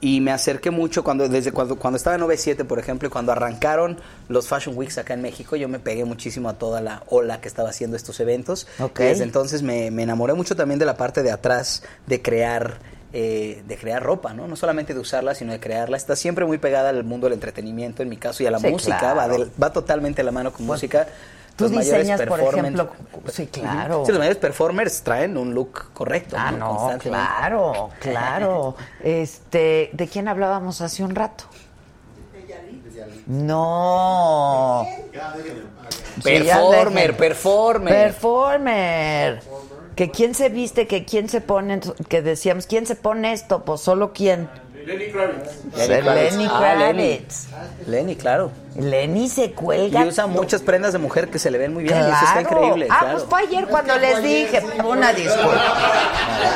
y me acerqué mucho cuando desde cuando, cuando estaba en 97, por ejemplo, y cuando arrancaron los Fashion Weeks acá en México, yo me pegué muchísimo a toda la ola que estaba haciendo estos eventos. Ok. Y desde entonces me, me enamoré mucho también de la parte de atrás de crear eh, de crear ropa, ¿no? No solamente de usarla, sino de crearla. Está siempre muy pegada al mundo del entretenimiento, en mi caso, y a la Sí, música. claro. Va, del- va totalmente a la mano con música. Tú Los mayores diseñas, por ejemplo, sí, claro. Sí, los mayores performers traen un look correcto. Ah, no, Constantemente. claro, claro. [LAUGHS] Este, ¿de quién hablábamos hace un rato? No. Performer, performer. Performer. Que quién se viste, que quién se pone, que decíamos, ¿quién se pone esto? Pues solo quién. Lenny Kravitz. Lenny Lenny Ah, Lenny. Kravitz. Lenny, claro. Lenny se Y cuelga. usa muchas prendas de mujer que se le ven muy bien. Y eso está Claro. increíble. Ah, claro. pues fue ayer cuando les dije. Una disculpa.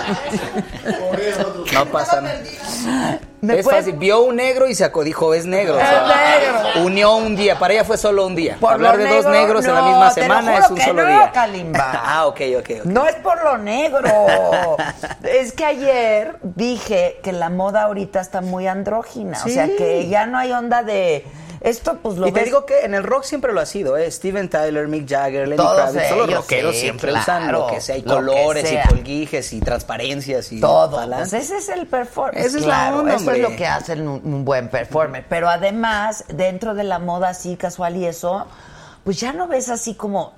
[LAUGHS] No pasa nada. ¿Me Es fácil. Vio un negro y se acodijo, es negro. O Es sea, negro. Unió un día. Para ella fue solo un día. Por Hablar de dos negro, negros en la misma semana es un solo no, día. Kalimba. [LAUGHS] ah, ok, ok, ok. No es por lo negro. [LAUGHS] es que ayer dije que la moda ahorita está muy andrógina. O sea, que ya no hay onda de. Esto, pues lo Y te digo que en el rock siempre lo ha sido, ¿eh? Steven Tyler, Mick Jagger, Lenny Todos Kravitz, todos los rockeros sí, siempre claro, usan lo que sea, y colores, sea. y colguijes, y transparencias, y Todo. Pues ese es el performance. Esa es la claro, onda, Eso es lo que hace un, un buen performer. Pero además, dentro de la moda así casual y eso, pues ya no ves así como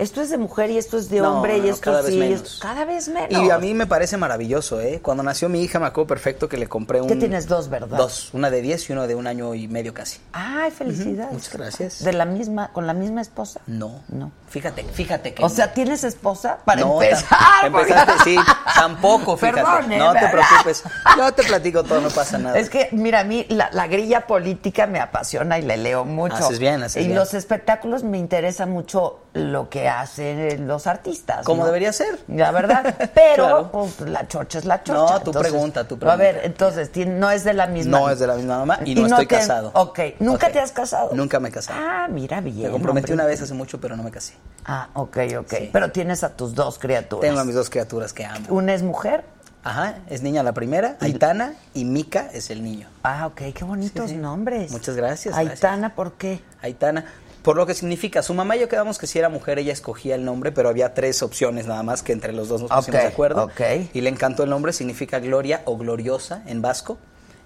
esto es de mujer y esto es de hombre no, y esto cada vez sí, menos. es- cada vez menos. Y a mí me parece maravilloso, ¿eh? Cuando nació mi hija me acuerdo perfecto que le compré un... Que tienes dos, ¿verdad? Dos, una de 10 y uno de un año y medio casi. Ay, felicidades. Muchas gracias. ¿De la misma, con la misma esposa? No. No. Fíjate, fíjate que O sea, ¿tienes esposa? Para no, empezar. empezaste, sí, [LAUGHS] tampoco, fíjate. Perdón, ¿eh? no te preocupes. Yo te platico todo, no pasa nada. Es que, mira, a mí la, la grilla política me apasiona y le leo mucho. Haces bien, haces y bien. los espectáculos me interesa mucho lo que hacen los artistas. Como ¿no? debería ser. La verdad. [LAUGHS] Pero, Claro. pues, la chocha es la chocha. No, tú pregunta, tú pregunta. A ver, entonces, no es de la misma. No es de la misma mamá y no estoy te- casado. Ok. ¿Nunca te has casado? Nunca me he casado. Ah, mira, bien. me comprometí hombre. una vez hace mucho, pero no me casé. Ah, ok, ok. Sí. Pero tienes a tus dos criaturas. Tengo a mis dos criaturas que amo. Una es mujer. Ajá, es niña la primera, Aitana, y Mika es el niño. Ah, ok, qué bonitos Sí, sí. nombres. Muchas gracias, Aitana, ¿por qué? Aitana, por lo que significa, su mamá y yo quedamos que si era mujer ella escogía el nombre, pero había tres opciones nada más que entre los dos nos pusimos de acuerdo. Y le encantó el nombre, significa gloria o gloriosa en vasco.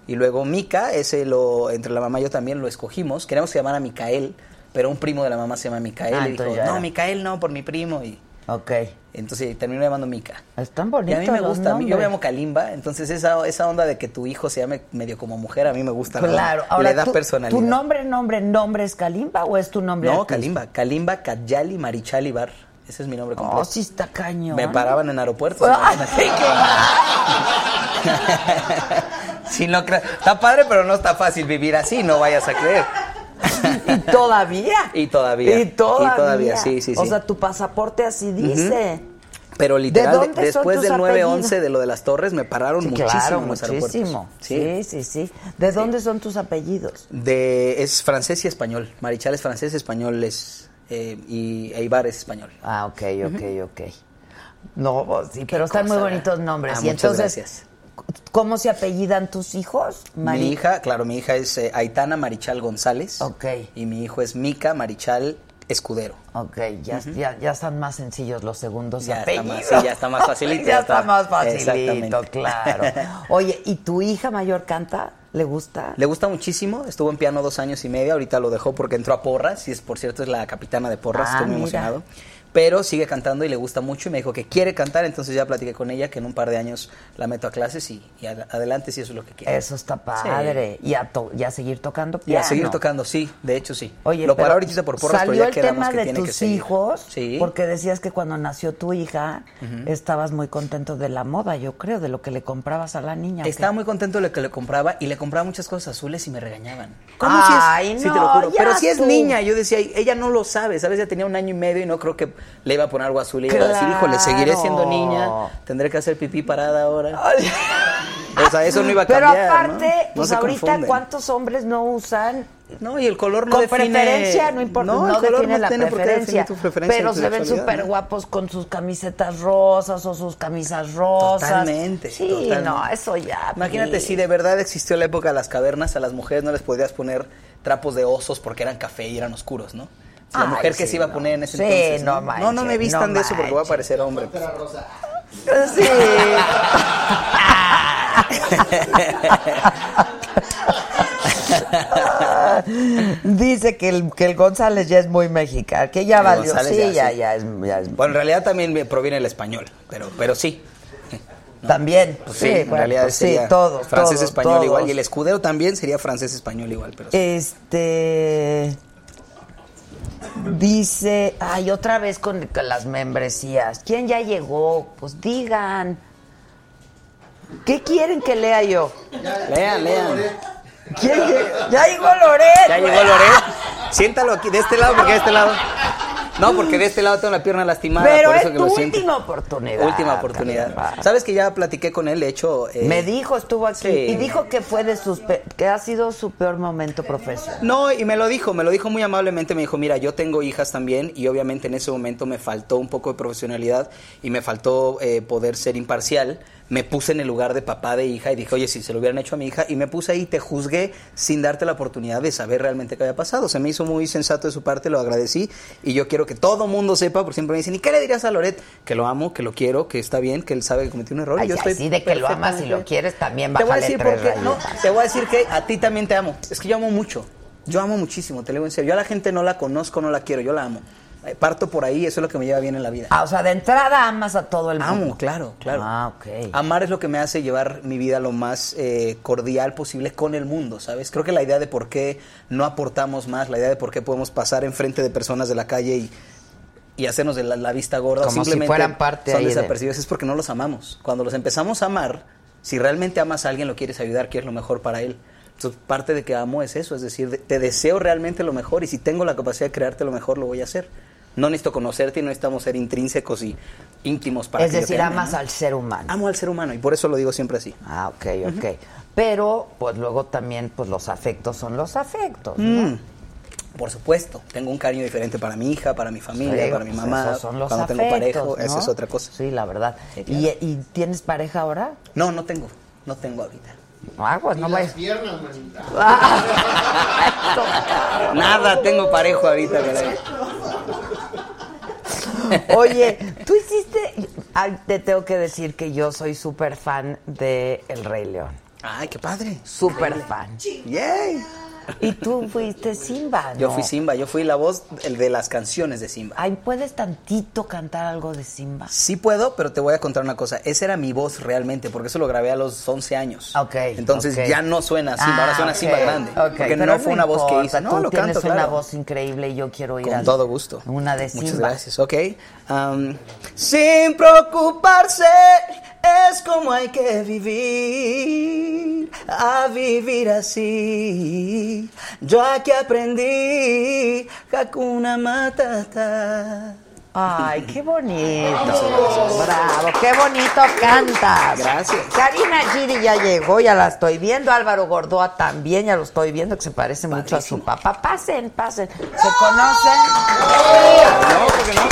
Y luego Mika, ese lo, entre la mamá y yo también lo escogimos. Queríamos que llamara Micael, pero un primo de la mamá se llama Micael. Ah, y dijo, no. Micael no, por mi primo. Y Ok. entonces terminó llamando Mika. Están Y bonitos a mí me gusta, a mí- yo me llamo Kalimba, entonces esa, esa onda de que tu hijo se llame medio como mujer, a mí me gusta. la Claro, ahora Le da tú- personalidad. ¿Tu nombre, nombre, nombre es Kalimba o es tu nombre? No? Kalimba. Kalimba Kayali Marichal Ibar. Ese es mi nombre completo. Oh, sí está cañón. Me paraban en aeropuertos. [LAUGHS] [LAUGHS] Sí, no Está padre, pero no está fácil vivir así, no vayas a creer. [LAUGHS] ¿Y todavía? Y todavía. Y todavía. Y todavía, sí, sí, O sí. sea, tu pasaporte así dice. Pero literal, de- después del 9-11 apellidos? de lo de las torres, me pararon Sí, muchísimo claro, en los aeropuertos. muchísimo. Sí, sí, sí. ¿De dónde son tus apellidos? De, es francés y español. Marichal es francés, español es... eh, y Eibar es español. Ah, ok, ok, ok. No, sí, pero están muy bonitos nombres. Ah, y muchas entonces, gracias. ¿Cómo se apellidan tus hijos? Mari- Mi hija, claro, mi hija es eh, Aitana Marichal González. Ok. Y mi hijo es Mica Marichal Escudero. Ok, ya, ya, ya están más sencillos los segundos Ya está apellidos. más- sí, ya está más facilito, [LAUGHS] ya ya está está. más facilito, claro. [LAUGHS] Oye, ¿y tu hija mayor canta? ¿Le gusta? Le gusta muchísimo, estuvo en piano dos años y medio, ahorita lo dejó porque entró a Porras, y es, por cierto es la capitana de Porras, Ah, estoy muy mira. emocionado. Pero sigue cantando y le gusta mucho y me dijo que quiere cantar, entonces ya platiqué con ella que en un par de años la meto a clases y, y ad- adelante si eso es lo que quiere. Eso está padre. Y, a to- y a seguir tocando Y piano. a seguir tocando, sí, de hecho sí. Oye, lo pero paró ahorita por Porras, pero salió ya el quedamos tema que de tiene que tus seguir. hijos, Sí. porque decías que cuando nació tu hija estabas muy contento de la moda, yo creo, de lo que le comprabas a la niña. Estaba muy contento de lo que le compraba y le compraba muchas cosas azules y me regañaban. ¿Cómo Ay, si es? Sí, no, te lo juro. Pero si es tú. niña, yo decía, ella no lo sabe, ¿sabes? Ya tenía un año y medio y no creo que le iba a poner algo azul. Y iba a decir, híjole, seguiré siendo Claro. niña, tendré que hacer pipí parada ahora. O sea, eso no iba a Pero cambiar. ¿no? aparte, No pues ahorita, confunden. ¿cuántos hombres no usan? No, y el color no con define... preferencia, no importa, no, el color define no la tiene por qué preferencia, tu preferencia pero se ven súper guapos con sus camisetas rosas o sus camisas rosas. Totalmente. Sí, totalmente. no, eso ya. Imagínate please. si de verdad existió la época de las cavernas, a las mujeres no les podrías poner trapos de osos porque eran café y eran oscuros, ¿no? La Ay, mujer que sí, se iba a no. poner en ese Sí, entonces. no no, no, no me vistan no de eso porque voy a parecer hombre. [LAUGHS] Sí. [LAUGHS] Dice que el, que el González ya es muy mexicano, que ya El valió. González sí, ya, ya, sí. ya es, ya es- Bueno, en realidad también me proviene el español, pero, pero sí. También. Pues sí, sí, en bueno, realidad pues sí, sería todos. francés todos, español todos. igual y el escudero también sería francés español igual, pero sí. Este. Dice. Ay, otra vez con, las membresías. ¿Quién ya llegó? Pues digan. ¿Qué quieren que lea yo? lean, lean. ¿Quién Ya llegó Loret. Ya llegó Loret. Siéntalo aquí de este lado porque de este lado. No, porque de este lado tengo la pierna lastimada, Pero por eso es que tu lo siento. última oportunidad. Última oportunidad. caramba. Sabes que ya platiqué con él, de hecho. eh, Me dijo, estuvo aquí sí. y dijo que fue de sus pe- que ha sido su peor momento profesional. No, y me lo dijo, me lo dijo muy amablemente, me dijo, mira, yo tengo hijas también y obviamente en ese momento me faltó un poco de profesionalidad y me faltó eh, poder ser imparcial. Me puse en el lugar de papá de hija y dije, oye, si se lo hubieran hecho a mi hija y me puse ahí y te juzgué sin darte la oportunidad de saber realmente qué había pasado. Se me hizo muy sensato de su parte, lo agradecí y yo quiero que todo mundo sepa, porque siempre me dicen, ¿y qué le dirías a Loret? Que lo amo, que lo quiero, que está bien, que él sabe que cometió un error. y Ay, yo estoy así de que lo amas y lo quieres también te voy a bájale decir tres por qué. No, rayitas. te voy a decir que a ti también te amo. Es que yo amo mucho. Yo amo muchísimo, te lo digo en serio. Yo a la gente no la conozco, no la quiero, yo la amo. Eh, Parto por ahí, eso es lo que me lleva bien en la vida. Ah, o sea, de entrada amas a todo el mundo. Amo, claro, claro. Ah, ok. Amar es lo que me hace llevar mi vida lo más eh, cordial posible con el mundo, ¿sabes? Creo que la idea de por qué no aportamos más, la idea de por qué podemos pasar enfrente de personas de la calle y, y hacernos de la, la vista gorda, o Como si simplemente fueran parte son ahí de- desapercibidos, es porque no los amamos. Cuando los empezamos a amar, si realmente amas a alguien, lo quieres ayudar, quieres lo mejor para él. Entonces, parte de que amo es eso, es decir, de- te deseo realmente lo mejor y si tengo la capacidad de crearte lo mejor, lo voy a hacer. No necesito conocerte y no necesitamos ser intrínsecos y íntimos para es que yo decir, te ame, amas ¿no? al ser humano. Amo al ser humano y por eso lo digo siempre así. Ah, ok, ok. Pero, pues luego también, pues los afectos son los afectos, ¿no? Mm, Por supuesto, tengo un cariño diferente para mi hija, para mi familia, Sí, para mi pues mamá. esos son los Cuando tengo afectos, pareja, esa ¿no? es otra cosa. Sí, la verdad. Sí, claro. ¿Y, ¿Y tienes pareja ahora? No, no tengo, no tengo ahorita. Ah, pues no las piernas, manita. [LAUGHS] Nada, tengo parejo ahorita. [LAUGHS] caray. [LAUGHS] Oye, tú hiciste. Ay, te tengo que decir que yo soy súper fan de El Rey León. Ay, qué padre. Súper fan. Yay. Y tú fuiste Simba, ¿no? Yo fui Simba, yo fui la voz el de las canciones de Simba. Ay, ¿puedes tantito cantar algo de Simba? Sí puedo, pero te voy a contar una cosa. Esa era mi voz realmente, porque eso lo grabé a los 11 años. Ok, Entonces ok. ya no suena Simba, ahora Ah, suena ok, Simba grande. ok, Porque pero no fue una voz que hice. No, tú lo tienes canto, una claro. voz increíble y yo quiero ir Con al- todo gusto. Una de Simba. Muchas gracias. Ok. Um, sin preocuparse es como hay que vivir, a vivir así. Yo aquí aprendí Hakuna Matata. Ay, qué bonito. Bravo, qué bonito cantas. Gracias. Karina Giri ya llegó, ya la estoy viendo. Álvaro Gordoa también, ya lo estoy viendo, que se parece mucho a su papá. Pasen, pasen. ¿Se conocen? No, porque no.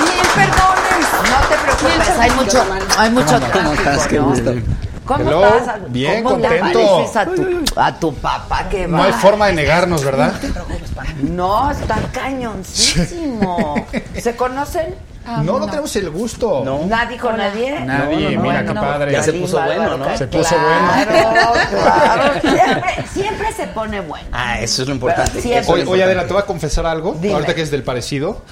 Mil perdones. No te preocupes, hay mucho, hay mucho. ¿Cómo Hello, estás? bien, ¿Cómo contento. a tu, a tu papá que va? No hay forma de negarnos, ¿verdad? No, está cañoncísimo. ¿Se conocen? No, no tenemos el gusto. No. ¿Nadie con nadie? Nadie, No, no, mira no, qué no. padre. Ya se puso bueno, ¿no? Se puso Claro, claro. Siempre, siempre se pone bueno. Ah, eso es lo importante. Oye, lo oye, importante. Adela, te voy a confesar algo, Dime. ahorita que es del parecido,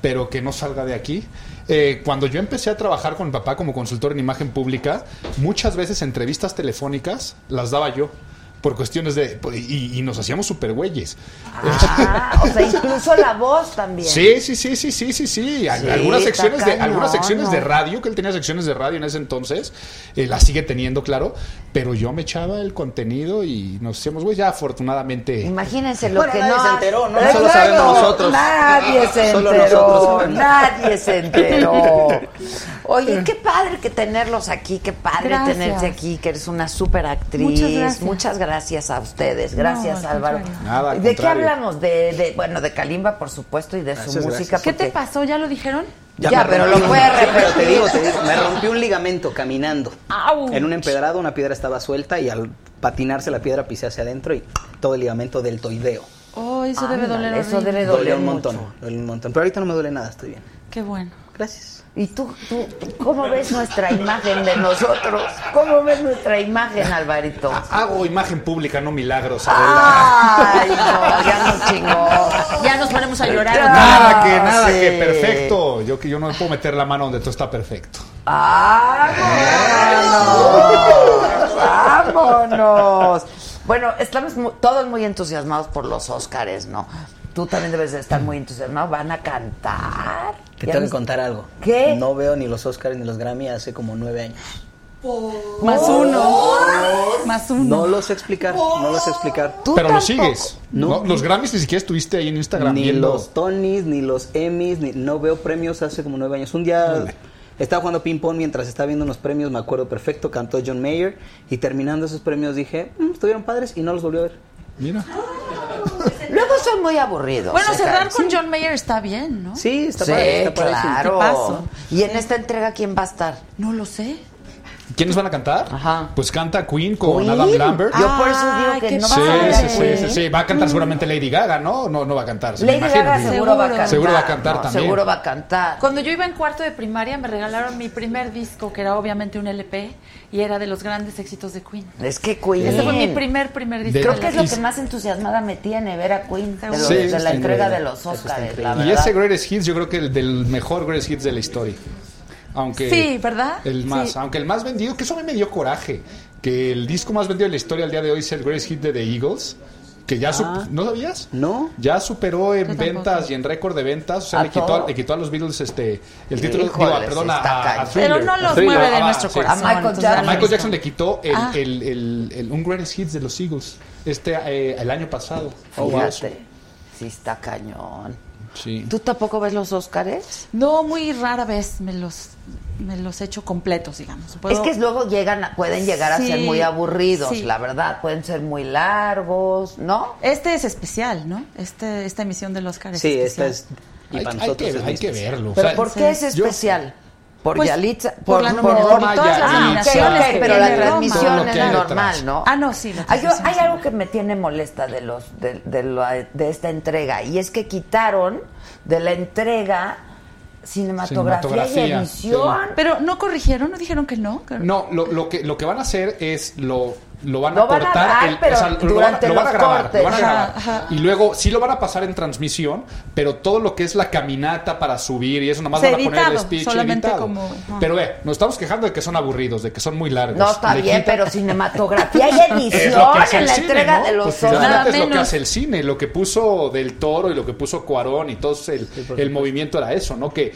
pero que no salga de aquí. Eh, cuando yo empecé a trabajar con mi papá como consultor en imagen pública, muchas veces entrevistas telefónicas las daba yo. Por cuestiones de. Y, y nos hacíamos super güeyes. Ah, o sea, incluso la voz también. Sí, sí, sí, sí, sí, sí, sí. Al- Sí, algunas secciones de algunas secciones de radio que él tenía secciones de radio en ese entonces, eh, las sigue teniendo, claro. Pero yo me echaba el contenido y nos hacíamos güey. Ya afortunadamente. Imagínense lo Bueno, que nadie no. se enteró, ¿no? Solo sabemos nosotros. Nadie se Solo enteró. nosotros. Nadie se enteró. [LAUGHS] Oye, qué padre que tenerlos aquí, qué padre Gracias. tenerte aquí, que eres una súper actriz. Muchas gracias. Muchas gracias a ustedes. Gracias, No, Álvaro. Nada, al ¿De qué hablamos? De, de, bueno, de Kalimba, por supuesto, y de su música. ¿Qué te pasó? ¿Ya lo dijeron? Ya, me pero rompí- lo puede Sí, pero te repetir. digo, te digo, [LAUGHS] me rompí un ligamento caminando. ¡Au! En un empedrado una piedra estaba suelta y al patinarse la piedra pisé hacia adentro y todo el ligamento deltoideo. Oh, eso debe Ándale, doler eso debe doler Dolió un mucho. montón, dolió un montón. Pero ahorita no me duele nada, estoy bien. Qué bueno. Gracias. ¿Y tú, tú, cómo ves nuestra imagen de nosotros? ¿Cómo ves nuestra imagen, Alvarito? Hago imagen pública, no milagros, Adela. Ay, no, [LAUGHS] ya no chingó. Ya nos ponemos a llorar. Nada que, nada sí. que perfecto. Yo que yo no puedo meter la mano donde todo está perfecto. ¡Vámonos! ¡Vámonos! Bueno, estamos todos muy entusiasmados por los Óscares, ¿no? Tú también debes de estar muy entusiasmado. ¿Van a cantar? Te tengo que contar algo. ¿Qué? No veo ni los Oscars ni los Grammy hace como nueve años. Más uno. Más uno. No lo sé explicar, no lo sé explicar. ¿Tú Pero lo tampoco? sigues. No. No, los Grammys ni siquiera estuviste ahí en Instagram Ni viendo. los Tonys, ni los Emmys, ni, no veo premios hace como nueve años. Un día estaba jugando ping pong mientras estaba viendo unos premios, me acuerdo perfecto, cantó John Mayer y terminando esos premios dije, "Mm, estuvieron padres y no los volví a ver. Mira. [LAUGHS] Luego son muy aburridos. Bueno, ¿eh, cerrar con John Mayer está bien, ¿no? Sí, está Sí, padre, está claro. Y en esta entrega, ¿quién va a estar? No lo sé. ¿Quiénes van a cantar? Ajá. Pues canta Queen con Queen. Adam Lambert. Yo por eso digo que no Sí, va a padre. sí, sí, sí, sí. Va a cantar seguramente Lady Gaga, ¿no? No, no va a cantar. se me Lady imagino, Gaga digo. seguro va a cantar. Seguro va a cantar No, también. Seguro va a cantar. Cuando yo iba en cuarto de primaria me regalaron mi primer disco, que era obviamente un LP, y era de los grandes éxitos de Queen. Es que Queen. Ese fue mi primer, primer disco. De- Creo que es lo que más entusiasmada me tiene ver a Queen de, lo- Sí, de está la entrega de los Oscars, la Y ese Greatest Hits, yo creo que el del mejor Greatest Hits de la historia. Aunque Sí, ¿verdad? El más, Sí. aunque el más vendido, que eso a mí me dio coraje, que el disco más vendido de la historia al día de hoy es el Greatest Hit de The Eagles, que ya su- Ah. ¿no sabías? No. Ya superó en Yo tampoco. ventas y en récord de ventas, o sea, ¿A le quitó, le quitó a los Beatles este el título, Híjoles, digo, perdón, a, a-. Pero no los Thriller. mueve de Ah, nuestro sí. corazón. A Michael Jackson. A Michael le quitó el, Ah. el- el- el- un Greatest Hits de los Eagles este eh, el año pasado. Fíjate. Sí, está cañón. Sí. ¿Tú tampoco ves los Oscars? No, muy rara vez me los, me los echo completos, digamos. Puedo- Es que luego llegan, a- pueden llegar a Sí, ser muy aburridos, sí. la verdad. Pueden ser muy largos, ¿no? Este es especial, ¿no? Este, esta emisión del Oscar es Sí, especial. esta es. Y Hay, para hay nosotros que, es hay muy que especial. verlo. o ¿Pero sea, por qué es yo- especial? ¿Por Pues, Yalitza? por la por Roma, todas las nominaciones pero la transmisión es normal. ¿no? Ah, no, sí, Hay, hay algo que me tiene molesta de los de, de la- de esta entrega y es que quitaron de la entrega cinematografía, y Cinematografía, edición. Pero no corrigieron, no dijeron que no. No, lo, lo que, lo que van a hacer es lo, lo van Lo a van a cortar. pero lo van, durante lo van a grabar. cortes. Lo van a grabar. ajá. Y luego sí lo van a pasar en transmisión, pero todo lo que es la caminata para subir y eso nomás Sí, van a poner el speech solamente editado. como- ajá. Pero ve, nos estamos quejando de que son aburridos, de que son muy largos. No está Le bien, pero [LAUGHS] cinematografía y edición en el la cine, entrega ¿no? de los Pues Nada es lo que hace el cine, lo que puso Del Toro y lo que puso Cuarón y todo el, el movimiento era eso, ¿no? Que eh,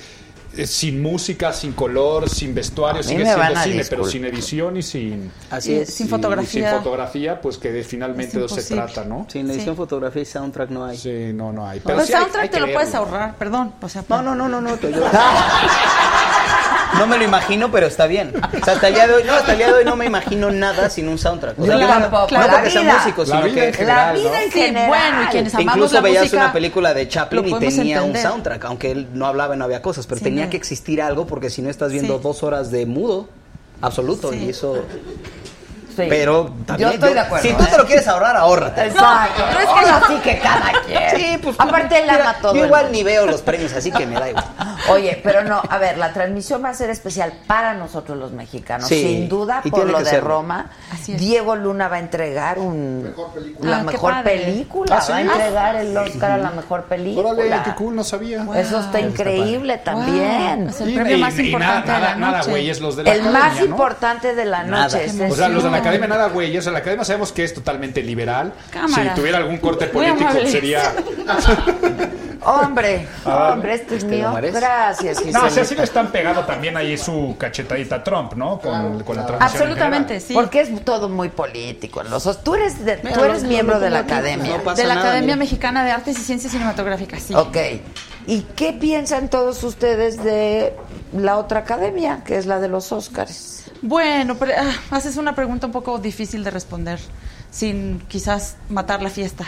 sin música, sin color, sin vestuario, sigue siendo cine, pero sin edición y sin Así Y es. sin y- fotografía. y sin fotografía, pues que de- finalmente de eso se trata, ¿no? Sin edición, Sí. fotografía y soundtrack no hay. Sí, no, no hay. Pero sí soundtrack hay te lo puedes ahorrar, perdón. O sea, No, no, no, no, no. te- [LAUGHS] No me lo imagino, pero está bien. O sea, hasta el día de hoy, no, hasta el día de hoy no me imagino nada sin un soundtrack. O sea, Yo tampoco. No porque sea músico, sino en que general, la vida ¿no? en Sí, bueno, y quienes amamos Incluso la veías música, una película de Chaplin y tenía entender. un soundtrack, aunque él no hablaba y no había cosas, pero Sí, tenía no. que existir algo porque si no estás viendo Sí. dos horas de mudo absoluto Sí. y eso. Sí. Pero también yo estoy de acuerdo. Si tú ¿eh? te lo quieres ahorrar, ahórrate. Exacto. No, no es que Ahora no- sí que cada quien. Sí, pues Aparte él ama todo. Yo el igual mundo. ni veo los premios, así que me da igual. Oye, pero no, a ver, la transmisión va a ser especial para nosotros los mexicanos, Sí, sin duda, y por lo de serlo. Roma. Así es. Diego Luna va a entregar un Mejor película. la Ah, mejor película, ¿Ah, sí? va a entregar el Oscar a la mejor película. Órale, qué cool, no sabía. Eso está increíble también. Wow, es el Y- premio y- más y importante nada, de la nada, nada, noche. güeyes, los de la El más importante de la noche es O sea, los de la. Academia nada, güey. O sea, la academia sabemos que es totalmente liberal. Cámara. Si tuviera algún corte político sería. [LAUGHS] Hombre, hombre, este es Este mío. Gracias, No, o Gisela. sea, sí le están pegando también ahí su cachetadita a Trump, ¿no? Con, con la transmisión. en Absolutamente, sí. Porque es todo muy político. los os- tú eres, de- Mira, tú eres lo- miembro lo de la academia. no de la nada, Academia mira. Mexicana de Artes y Ciencias Cinematográficas, sí. Ok. ¿Y qué piensan todos ustedes de la otra academia, que es la de los Óscares? Bueno, pero, ah, haces una pregunta un poco difícil de responder, sin quizás matar la fiesta.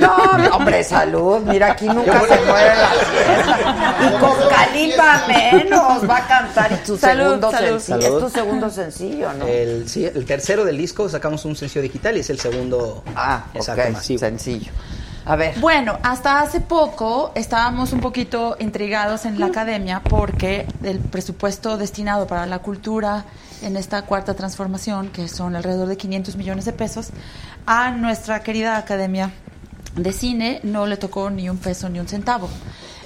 No, hombre, salud. Mira, aquí nunca se muere la fiesta. Y con Kalimba menos. Va a cantar y tu Salud, segundo salud. sencillo. Salud. Es tu segundo sencillo, ¿no? El, sí, el tercero del disco sacamos un sencillo digital y es el segundo. ah, exacto, ok, masivo. sencillo. A ver. Bueno, hasta hace poco estábamos un poquito intrigados en la academia porque el presupuesto destinado para la cultura en esta cuarta transformación, que son alrededor de 500 millones de pesos, a nuestra querida academia de cine no le tocó ni un peso ni un centavo.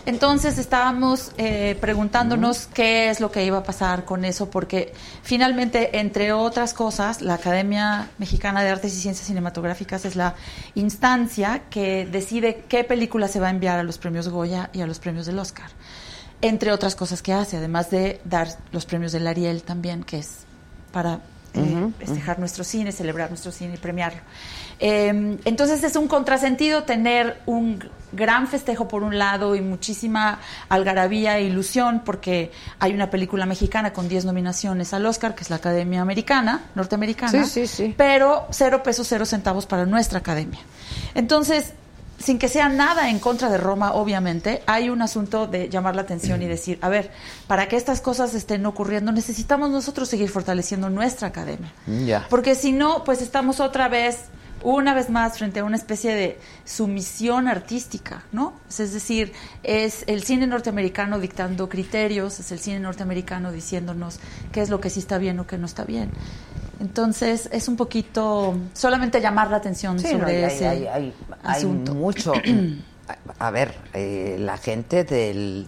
Entonces estábamos eh, preguntándonos qué es lo que iba a pasar con eso, porque finalmente, entre otras cosas, la Academia Mexicana de Artes y Ciencias Cinematográficas es la instancia que decide qué película se va a enviar a los premios Goya y a los premios del Oscar. Entre otras cosas que hace, además de dar los premios del Ariel también, que es para eh, festejar nuestro cine, celebrar nuestro cine y premiarlo. Eh, entonces es un contrasentido tener un gran festejo por un lado y muchísima algarabía e ilusión porque hay una película mexicana con 10 nominaciones al Oscar, que es la Academia Americana, norteamericana, Sí, sí, sí. pero cero pesos, cero centavos para nuestra academia. Entonces, sin que sea nada en contra de Roma, obviamente, hay un asunto de llamar la atención y decir, a ver, para que estas cosas estén ocurriendo, necesitamos nosotros seguir fortaleciendo nuestra academia. Ya. Porque si no, pues estamos otra vez, una vez más, frente a una especie de sumisión artística, ¿no? Es decir, es el cine norteamericano dictando criterios, es el cine norteamericano diciéndonos qué es lo que sí está bien o qué no está bien. Entonces, es un poquito solamente llamar la atención Sí, no, sobre y hay, ese hay- hay- hay asunto. mucho. [CLEARS THROAT] A ver, eh, la gente del,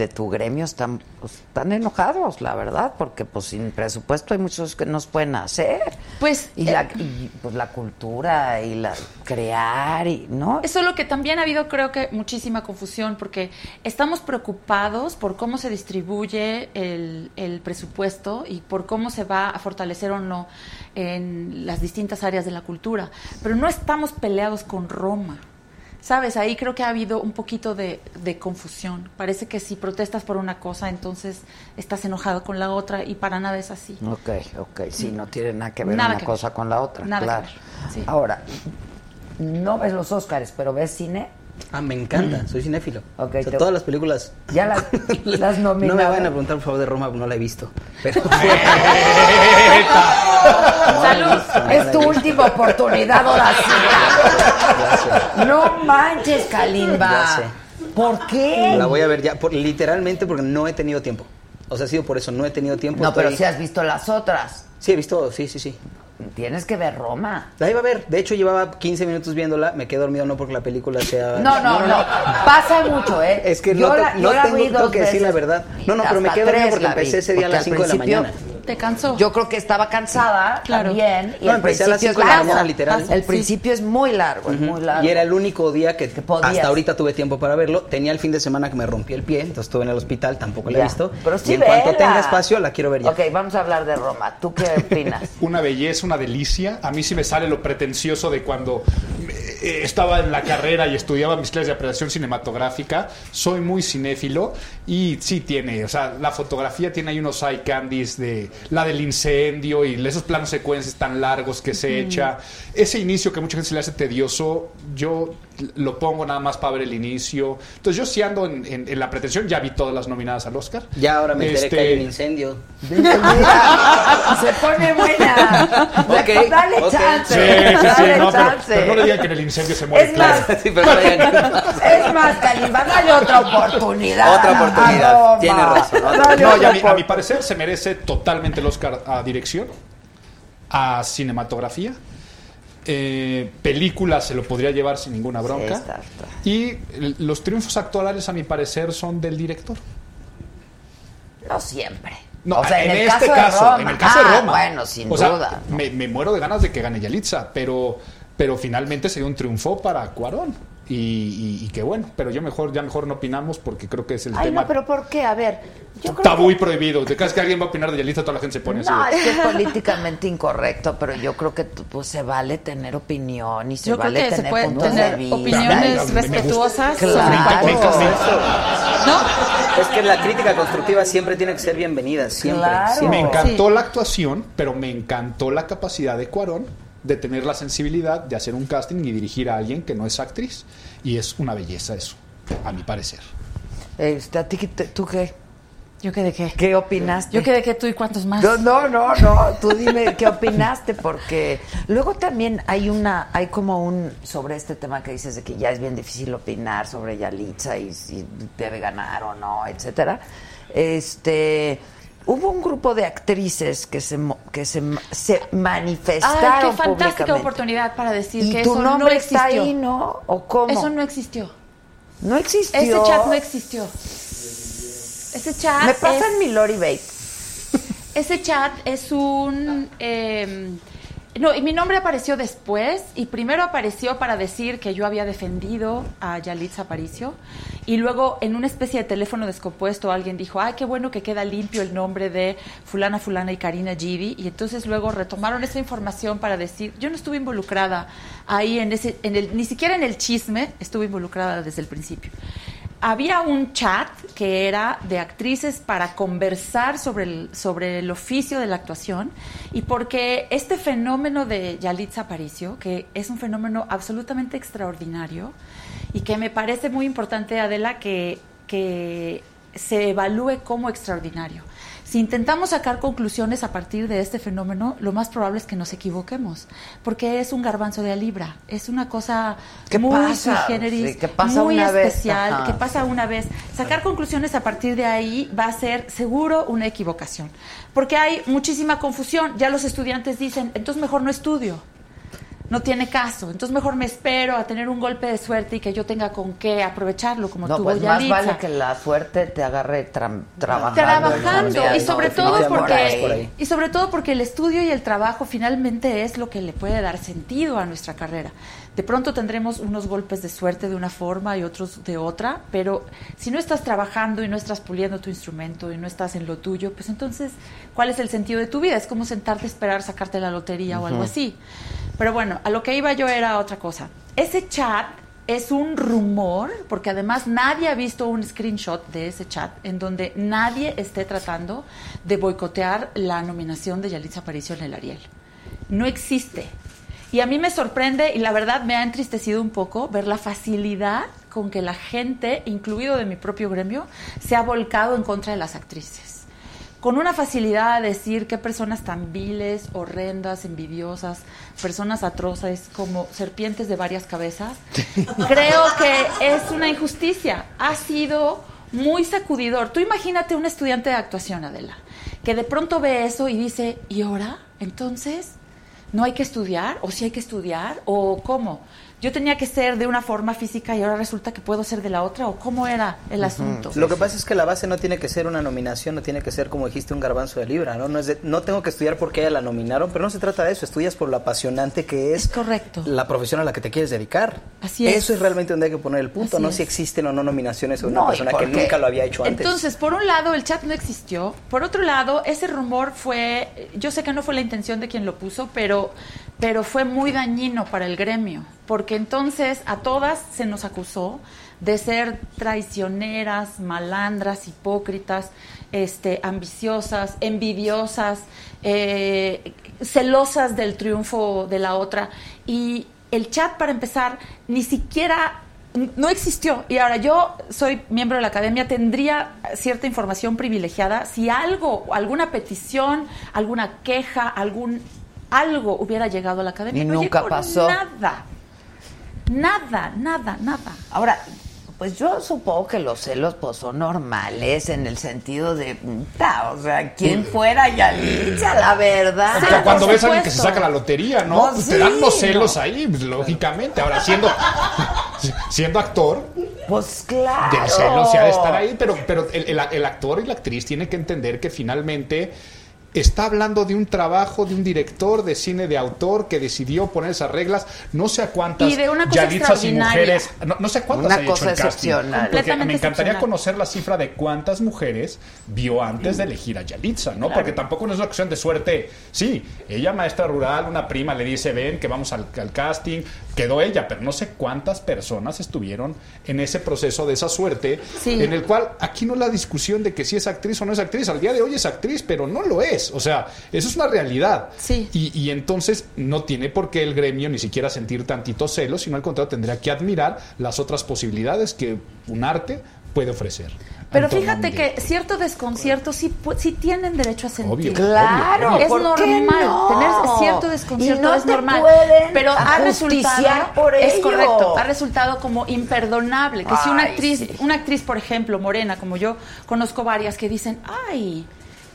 de tu gremio están, pues, están enojados, la verdad, porque pues sin presupuesto hay muchos que nos pueden hacer. Pues, y, la, y, pues la cultura y la crear y no. Eso es lo que también ha habido, creo que, muchísima confusión, porque estamos preocupados por cómo se distribuye el, el presupuesto y por cómo se va a fortalecer o no en las distintas áreas de la cultura. Pero no estamos peleados con Roma. ¿Sabes? Ahí creo que ha habido un poquito de, de confusión. Parece que si protestas por una cosa, entonces estás enojado con la otra y para nada es así. Ok, ok, sí, no tiene nada que ver Nada una que cosa ver. con la otra, Nada que claro. ver, sí. Ahora, no ves los Óscares, pero ves cine. Ah, me encanta, soy cinéfilo. Ok, O sea, te- todas las películas. Ya las, [LAUGHS] las No me vayan a preguntar, por favor, de Roma, no la he visto. Pero... [LAUGHS] [LAUGHS] Salud. Es tu última oportunidad, ahora sí. No manches, Kalimba. ¿Por qué? La voy a ver ya, por- literalmente porque no he tenido tiempo. O sea, ha sido por eso, no he tenido tiempo. No, pero si has visto las otras. Sí, he visto, sí, sí, sí. Tienes que ver Roma. La iba a ver. De hecho, llevaba 15 minutos viéndola. Me quedé dormido no porque la película sea... No, no, no. Pasa mucho, ¿eh? Es que Yo no, te- la- no yo la tengo, que decir la verdad. No, no, pero me quedé dormido porque vi, empecé ese día a las al 5 de la mañana. ¿Te cansó? Yo creo que estaba cansada Claro. también. Y No, el empecé a las principio es cinco de la largo. mañana, literal. El principio es muy largo, es muy largo. Y era el único día que, podías. hasta ahorita tuve tiempo para verlo. Tenía el fin de semana que me rompí el pie, entonces estuve en el hospital, tampoco la Ya. he visto. Pero sí y en cuanto tenga espacio, la quiero ver ya. Ok, vamos a hablar de Roma. ¿Tú qué opinas? [LAUGHS] Una belleza, una delicia. A mí sí me sale lo pretencioso de cuando estaba en la carrera y estudiaba mis clases de apreciación cinematográfica. Soy muy cinéfilo y sí tiene, o sea, la fotografía tiene ahí unos eye candies de la del incendio y esos planos secuencias tan largos que se echa. Ese inicio que mucha gente se le hace tedioso, yo lo pongo nada más para ver el inicio. Entonces yo sí ando en, en- en la pretensión, ya vi todas las nominadas al Oscar. Ya ahora me enteré Este, que hay un incendio. Se pone buena. Dale ok. chance. Sí, sí, sí, dale no, pero, chance. pero no le digan que en el incendio se muere Es más, Claire. Sí, pero no [LAUGHS] es más, Kalimba, dale otra oportunidad. Otra oportunidad. Tienes razón, Dale No, a mi, a mi parecer se merece totalmente el Oscar a dirección, a cinematografía. Eh, película se lo podría llevar sin ninguna bronca. Y los triunfos actuales, a mi parecer, son del director. No siempre. No, o sea, en, el este caso, en el caso Ah, de Roma. Bueno, sin O sea, duda. me, me muero de ganas de que gane Yalitza, pero, pero finalmente se dio un triunfo para Cuarón. Y, y- y qué bueno, pero yo mejor, ya mejor no opinamos porque creo que es el Ay, tema no, pero ¿por qué? A ver, yo creo tabú que... y prohibido. De cada vez que alguien va a opinar de Yalitza, toda la gente se pone No, así. de- es que es [LAUGHS] políticamente incorrecto, pero yo creo que pues, se vale tener opinión y se Yo creo vale que se tener pueden puntos tener de vista. opiniones respetuosas. Claro. ¿No? Es que la crítica constructiva siempre tiene que ser bienvenida, siempre. Claro. siempre. Me encantó Sí. la actuación, pero me encantó la capacidad de Cuarón de tener la sensibilidad de hacer un casting y dirigir a alguien que no es actriz. Y es una belleza eso, a mi parecer. Este, ¿a ti qué te- tú qué? ¿Yo qué de qué? ¿Qué opinaste? Yo qué de qué tú y cuántos más. No, no, no, no, tú dime qué opinaste, porque luego también hay una, hay como un, sobre este tema que dices de que ya es bien difícil opinar sobre Yalitza y si debe ganar o no, etcétera. Este, hubo un grupo de actrices que se, que se, se manifestaron Ay, qué fantástica oportunidad para decir Y que tu eso nombre no está existió. ahí, ¿no? ¿O cómo? Eso no existió. No existió. Ese chat no existió. Ese chat Me pasan es- mi Lori Bates. Ese chat es un... eh, no, y mi nombre apareció después y primero apareció para decir que yo había defendido a Yalitza Aparicio y luego en una especie de teléfono descompuesto alguien dijo, ay, qué bueno que queda limpio el nombre de fulana, fulana y Karina Gibi y entonces luego retomaron esa información para decir, yo no estuve involucrada ahí en ese, en el, ni siquiera en el chisme estuve involucrada desde el principio. Había un chat que era de actrices para conversar sobre el, sobre el oficio de la actuación y porque este fenómeno de Yalitza Aparicio, que es un fenómeno absolutamente extraordinario y que me parece muy importante, Adela, que, que se evalúe como extraordinario. Si intentamos sacar conclusiones a partir de este fenómeno, lo más probable es que nos equivoquemos, porque es un garbanzo de a libra, es una cosa ¿Qué muy pasa? generis, Sí, que pasa muy una vez, especial, ajá. que pasa una vez. Sacar conclusiones a partir de ahí va a ser seguro una equivocación, porque hay muchísima confusión. Ya los estudiantes dicen, entonces mejor no estudio. No tiene caso, entonces mejor me espero a tener un golpe de suerte y que yo tenga con qué aprovecharlo como No, tuvo pues más Yalitza. vale que la suerte te agarre tra- trabajando. trabajando y ¿no? sobre todo porque y sobre todo porque el estudio y el trabajo finalmente es lo que le puede dar sentido a nuestra carrera. De pronto tendremos unos golpes de suerte de una forma y otros de otra, pero si no estás trabajando y no estás puliendo tu instrumento y no estás en lo tuyo, pues entonces, ¿cuál es el sentido de tu vida? Es como sentarte a esperar sacarte la lotería o algo así. Pero bueno, a lo que iba yo era otra cosa. Ese chat es un rumor, porque además nadie ha visto un screenshot de ese chat en donde nadie esté tratando de boicotear la nominación de Yalitza Aparicio en el Ariel. No existe. Y a mí me sorprende y la verdad me ha entristecido un poco ver la facilidad con que la gente, incluido de mi propio gremio, se ha volcado en contra de las actrices con una facilidad a decir qué personas tan viles, horrendas, envidiosas, personas atroces como serpientes de varias cabezas, creo que es una injusticia. Ha sido muy sacudidor. Tú imagínate un estudiante de actuación, Adela, que de pronto ve eso y dice, ¿y ahora? Entonces, ¿no hay que estudiar? ¿O sí hay que estudiar? ¿O cómo? Yo tenía que ser de una forma física y ahora resulta que puedo ser de la otra. ¿O cómo era el asunto? Lo que pasa es que la base no tiene que ser una nominación, no tiene que ser, como dijiste, un garbanzo de libra, ¿no? No, es de- no tengo que estudiar porque ella la nominaron, pero no se trata de eso, estudias por lo apasionante que es, correcto. la profesión a la que te quieres dedicar. Así es. Eso es realmente donde hay que poner el punto, Así no es. si existen o no nominaciones a una No, persona que nunca lo había hecho antes. Entonces, por un lado, el chat no existió. Por otro lado, ese rumor fue, yo sé que no fue la intención de quien lo puso, pero, pero fue muy dañino para el gremio, porque entonces a todas se nos acusó de ser traicioneras, malandras, hipócritas, este, ambiciosas, envidiosas, eh, celosas del triunfo de la otra. Y el chat, para empezar, ni siquiera no existió. Y ahora yo soy miembro de la academia, tendría cierta información privilegiada si algo, alguna petición, alguna queja, algún algo hubiera llegado a la academia. Y No nunca llegó pasó. Nada. Nada, nada, nada. Ahora, pues yo supongo que los celos pues son normales en el sentido de, puta, o sea, quien fuera Yalitza, la verdad. Como cuando Por ves a alguien que se saca la lotería, ¿no? No, Pues sí, te dan los celos no. ahí, pues, lógicamente. Ahora, siendo, [LAUGHS] siendo actor, Pues claro. del celo se ha de estar ahí, pero, pero el, el- el actor y la actriz tienen que entender que finalmente está hablando de un trabajo de un director de cine de autor que decidió poner esas reglas. No sé a cuántas Y de una cosa Yalitzas y extraordinaria. mujeres. No, no sé cuántas Una hay hecho cosa en casting. excepcional. Porque me encantaría excepcional. conocer la cifra de cuántas mujeres vio antes de elegir a Yalitza, ¿no? Claro. Porque tampoco no es una cuestión de suerte. Sí, ella maestra rural, una prima le dice, ven, que vamos al, al casting, quedó ella, pero no sé cuántas personas estuvieron en ese proceso de esa suerte, Sí. en el cual aquí no es la discusión de que si es actriz o no es actriz, al día de hoy es actriz, pero no lo es, o sea, eso es una realidad. Sí. Y, y entonces no tiene por qué el gremio ni siquiera sentir tantito celo, sino al contrario tendría que admirar las otras posibilidades que un arte puede ofrecer. Pero fíjate que cierto desconcierto sí, sí tienen derecho a sentir. Obvio, Claro, es ¿por qué normal no? tener cierto desconcierto Y no es te normal pueden pero ha resultado por es correcto ha resultado como imperdonable que si una actriz sí. una actriz por ejemplo morena como yo conozco varias que dicen ay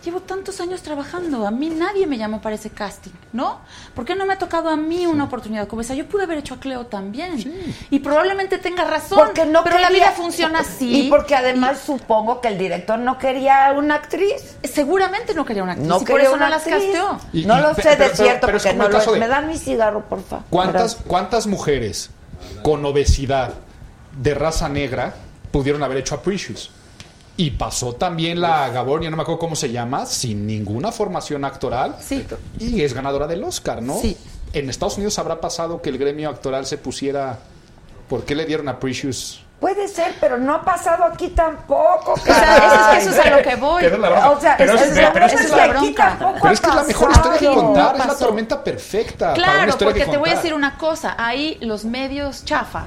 Llevo tantos años trabajando, a mí nadie me llamó para ese casting, ¿no? ¿Por qué no me ha tocado a mí una oportunidad como esa? Yo pude haber hecho a Cleo también. Y probablemente tenga razón, Porque no pero la vida funciona así. Y porque además supongo que el director no quería una actriz. Seguramente no quería una actriz. No y por eso una no las actriz. casteó. Y- no y- lo sé de pero- cierto pero porque no lo de- Me dan mi cigarro, porfa. ¿Cuántas, ¿Cuántas mujeres con obesidad de raza negra pudieron haber hecho a Precious? Y pasó también la Gabor, ya no me acuerdo cómo se llama, sin ninguna formación actoral. Sí. Y es ganadora del Oscar, ¿no? Sí. En Estados Unidos habrá pasado que el gremio actoral se pusiera. ¿Por qué le dieron a Precious Puede ser, pero no ha pasado aquí tampoco. O sea, eso es que eso es a lo que voy. Pero es la bronca. O sea, Pero es- pero la aquí bronca. tampoco Pero es que es la mejor historia que contar, es la tormenta perfecta para una Claro, historia porque que te voy a decir una cosa. Ahí los medios chafas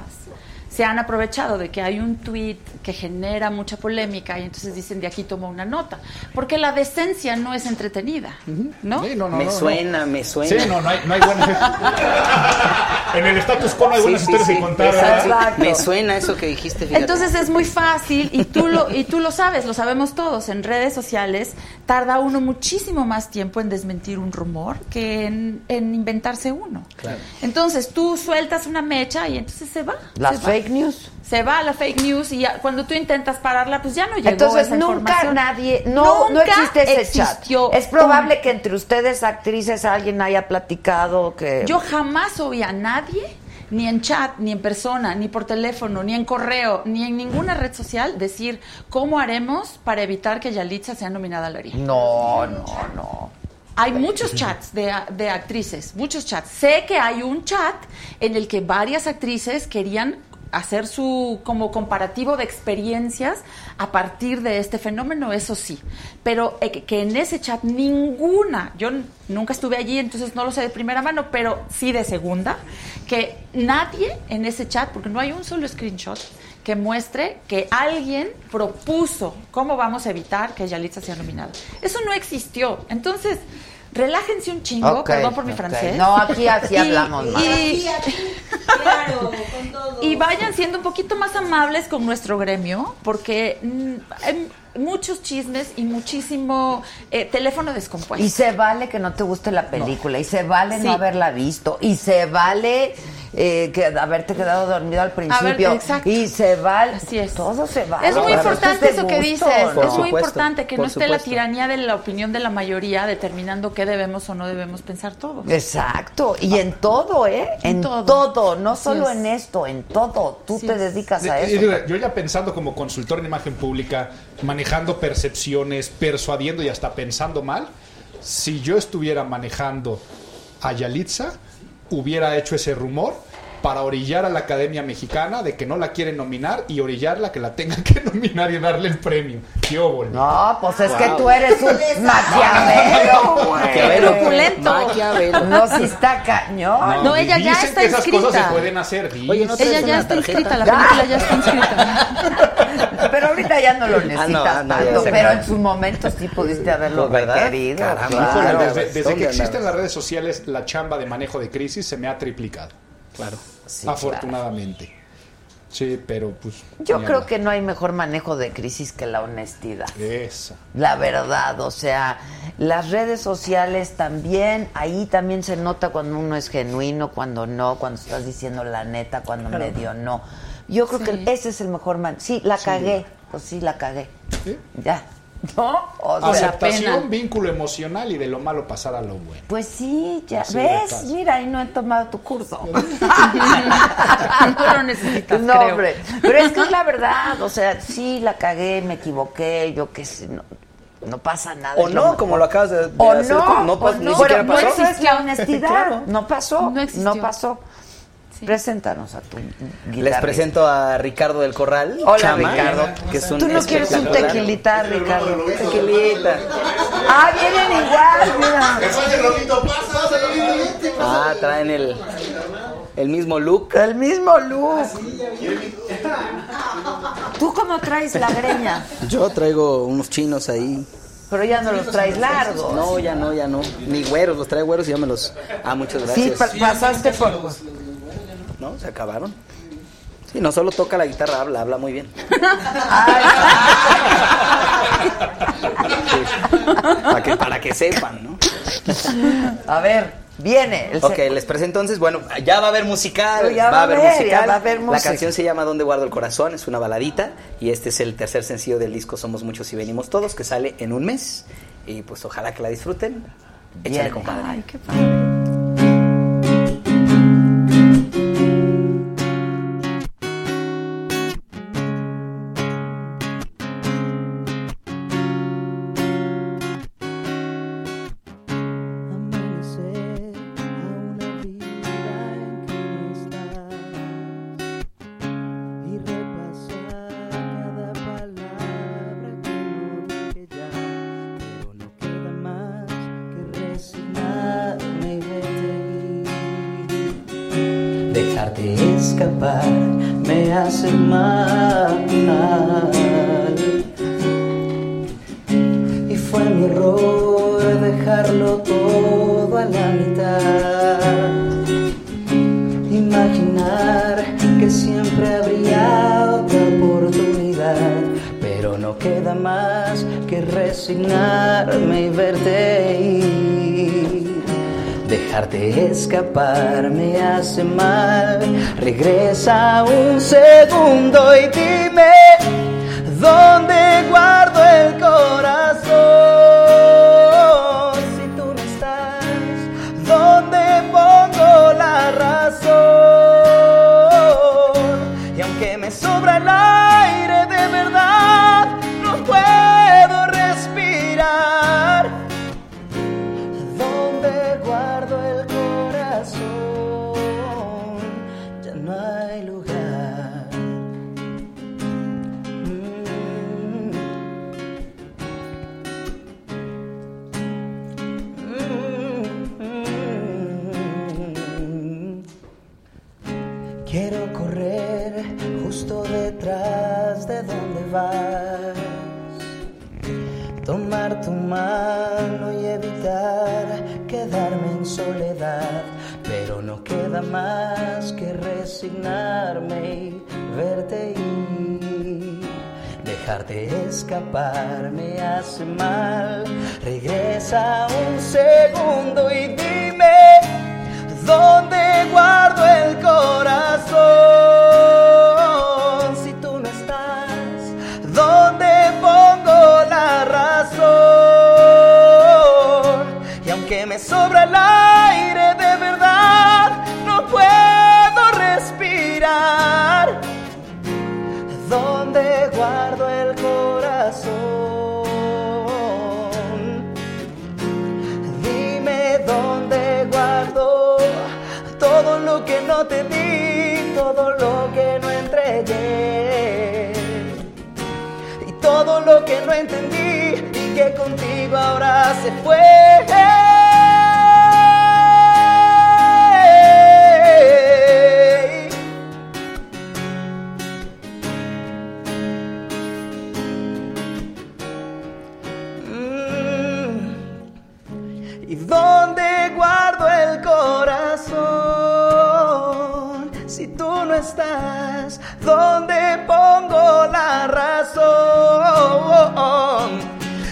se han aprovechado de que hay un tweet que genera mucha polémica y entonces dicen de aquí tomo una nota. Porque la decencia no es entretenida, ¿no? Sí, no, no, me no, no. suena, me suena. Sí, no, no hay, no hay buenas. [LAUGHS] en el status quo no hay buenas sí, historias sí, que contar. Me suena eso que dijiste. fíjate. Entonces es muy fácil y tú lo y tú lo sabes, lo sabemos todos. En redes sociales tarda uno muchísimo más tiempo en desmentir un rumor que en, en inventarse uno. Entonces tú sueltas una mecha y entonces se va. Las se va. fake news. Se va la fake news y ya- cuando tú intentas pararla, pues ya no llegó Entonces esa nunca información. nadie, no, no Nunca existe ese existió chat. Es probable que entre ustedes actrices alguien haya platicado que Yo jamás oí a nadie, ni en chat, ni en persona, ni por teléfono, ni en correo, ni en ninguna red social, decir cómo haremos para evitar que Yalitza sea nominada a la Ariel. no, no, no. Hay muchos chats de, de actrices, muchos chats. Sé que hay un chat en el que varias actrices querían hacer su como comparativo de experiencias a partir de este fenómeno, eso sí. Pero eh, que, en ese chat ninguna, yo nunca estuve allí, entonces no lo sé de primera mano, pero sí de segunda, que nadie en ese chat, porque no hay un solo screenshot, que muestre que alguien propuso cómo vamos a evitar que Yalitza sea nominada. Eso no existió. Entonces, relájense un chingo, perdón por mi francés. No, aquí así [LAUGHS] hablamos más. Y, Claro, con todo. y vayan siendo un poquito más amables con nuestro gremio, porque mm, hay muchos chismes y muchísimo eh, teléfono descompuesto. Y se vale que no te guste la película, y se vale Sí. no haberla visto, y se vale eh, que haberte quedado dormido al principio, exacto. y se vale, Así es. todo se vale. Es muy importante eso que dices. es muy supuesto, importante que no esté la tiranía de la opinión de la mayoría determinando qué debemos o no debemos pensar todos. Exacto, y en todo, ¿eh? En, En todo. todo. no Así solo es. en esto, en todo. Tú Así te es. dedicas a Y eso. yo ya pensando como consultor en imagen pública, manejando percepciones, persuadiendo y hasta pensando mal, si yo estuviera manejando a Yalitza, hubiera hecho ese rumor para orillar a la Academia Mexicana de que no la quieren nominar y orillarla que la tengan [LAUGHS] que nominar y darle el premio. ¡Qué óvole! No, pues es que tú eres un maquiavelo, güey. Maquiavelo. No, si está cañón. No, ella ya Dicen está que esas cosas inscrita. se pueden hacer. Oye, ¿no. Ella ya está tarjeta? inscrita, la película ya está inscrita. [LAUGHS] Pero ahorita ya no lo necesitas ah, no, tanto, pero en su momento sí pudiste haberlo requerido. Caramba. claro. Desde, desde ¿Dónde que existen las redes sociales, la chamba de manejo de crisis se me ha triplicado. Claro. Sí, afortunadamente. Sí, pero pues. Yo creo hablar. que no hay mejor manejo de crisis que la honestidad. Esa. La verdad, o sea, las redes sociales también, ahí también se nota cuando uno es genuino, cuando no, cuando estás diciendo la neta, cuando medio no. Yo creo Sí. que ese es el mejor man. Sí, la cagué, pues sí, la cagué. ¿Sí? Ya. [LAUGHS] ¿No? O sea, Aceptación, pena. vínculo emocional y de lo malo pasar a lo bueno. pues sí, ya. Así ¿Ves? Mira, ahí no he tomado tu curso. [LAUGHS] Tú lo necesitas, no, creo. hombre. Pero es que es la verdad. O sea, sí, la cagué, me equivoqué, yo qué sé. No, no pasa nada. O lo no, como lo acabas de, de O hacer no, tú. No, o no. ni siquiera pasó. Es la honestidad. [LAUGHS] Claro. No pasó. No existió. pasó. Sí. Preséntanos a tu Les guitarrista. presento a Ricardo del Corral. Hola, Chama, Ricardo. Que es un Tú no quieres un tequilita, Ricardo. Tequilita. Ah, vienen igual, mira. Ah, traen el, el mismo look. El mismo look. ¿Tú cómo traes la greña? Yo traigo unos chinos ahí. Pero ya no los traes largos. No, ya no, ya no. Ni güeros, los traigo güeros y ya me los. Ah, muchas Sí, gracias. pa- pasaste por... No, se acabaron. Sí, no solo toca la guitarra, habla, habla muy bien. Para que, para que sepan, ¿no? A ver, viene. el Ok, les presento entonces, bueno, ya va a haber musical, Ya va a haber musical. ya va a haber La canción se llama Donde guardo el corazón, es una baladita y este es el tercer sencillo del disco Somos muchos y venimos todos que sale en un mes y pues ojalá que la disfruten. Échale, compadre. Ay, qué padre. Regresa un segundo y más que resignarme y verte ir. Dejarte escapar me hace mal. Regresa un segundo y dime dónde guardo el corazón. Que no entendí y que contigo ahora se fue.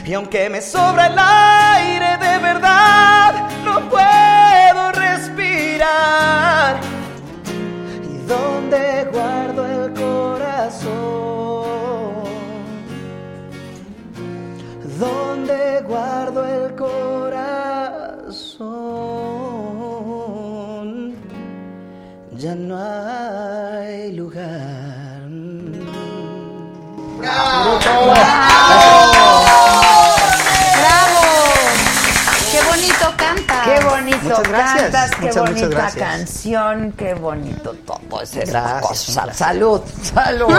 Y aunque me sobra el aire de verdad, no puedo respirar. ¿Y dónde guardo el corazón? ¿Dónde guardo el corazón? Ya no hay lugar. ¡Bravo! Muchas gracias. cantas, qué Muchas, muchas bonita gracias. canción, qué bonito todo es esa Gracias, cosa. gracias. Salud, [LAUGHS] salud,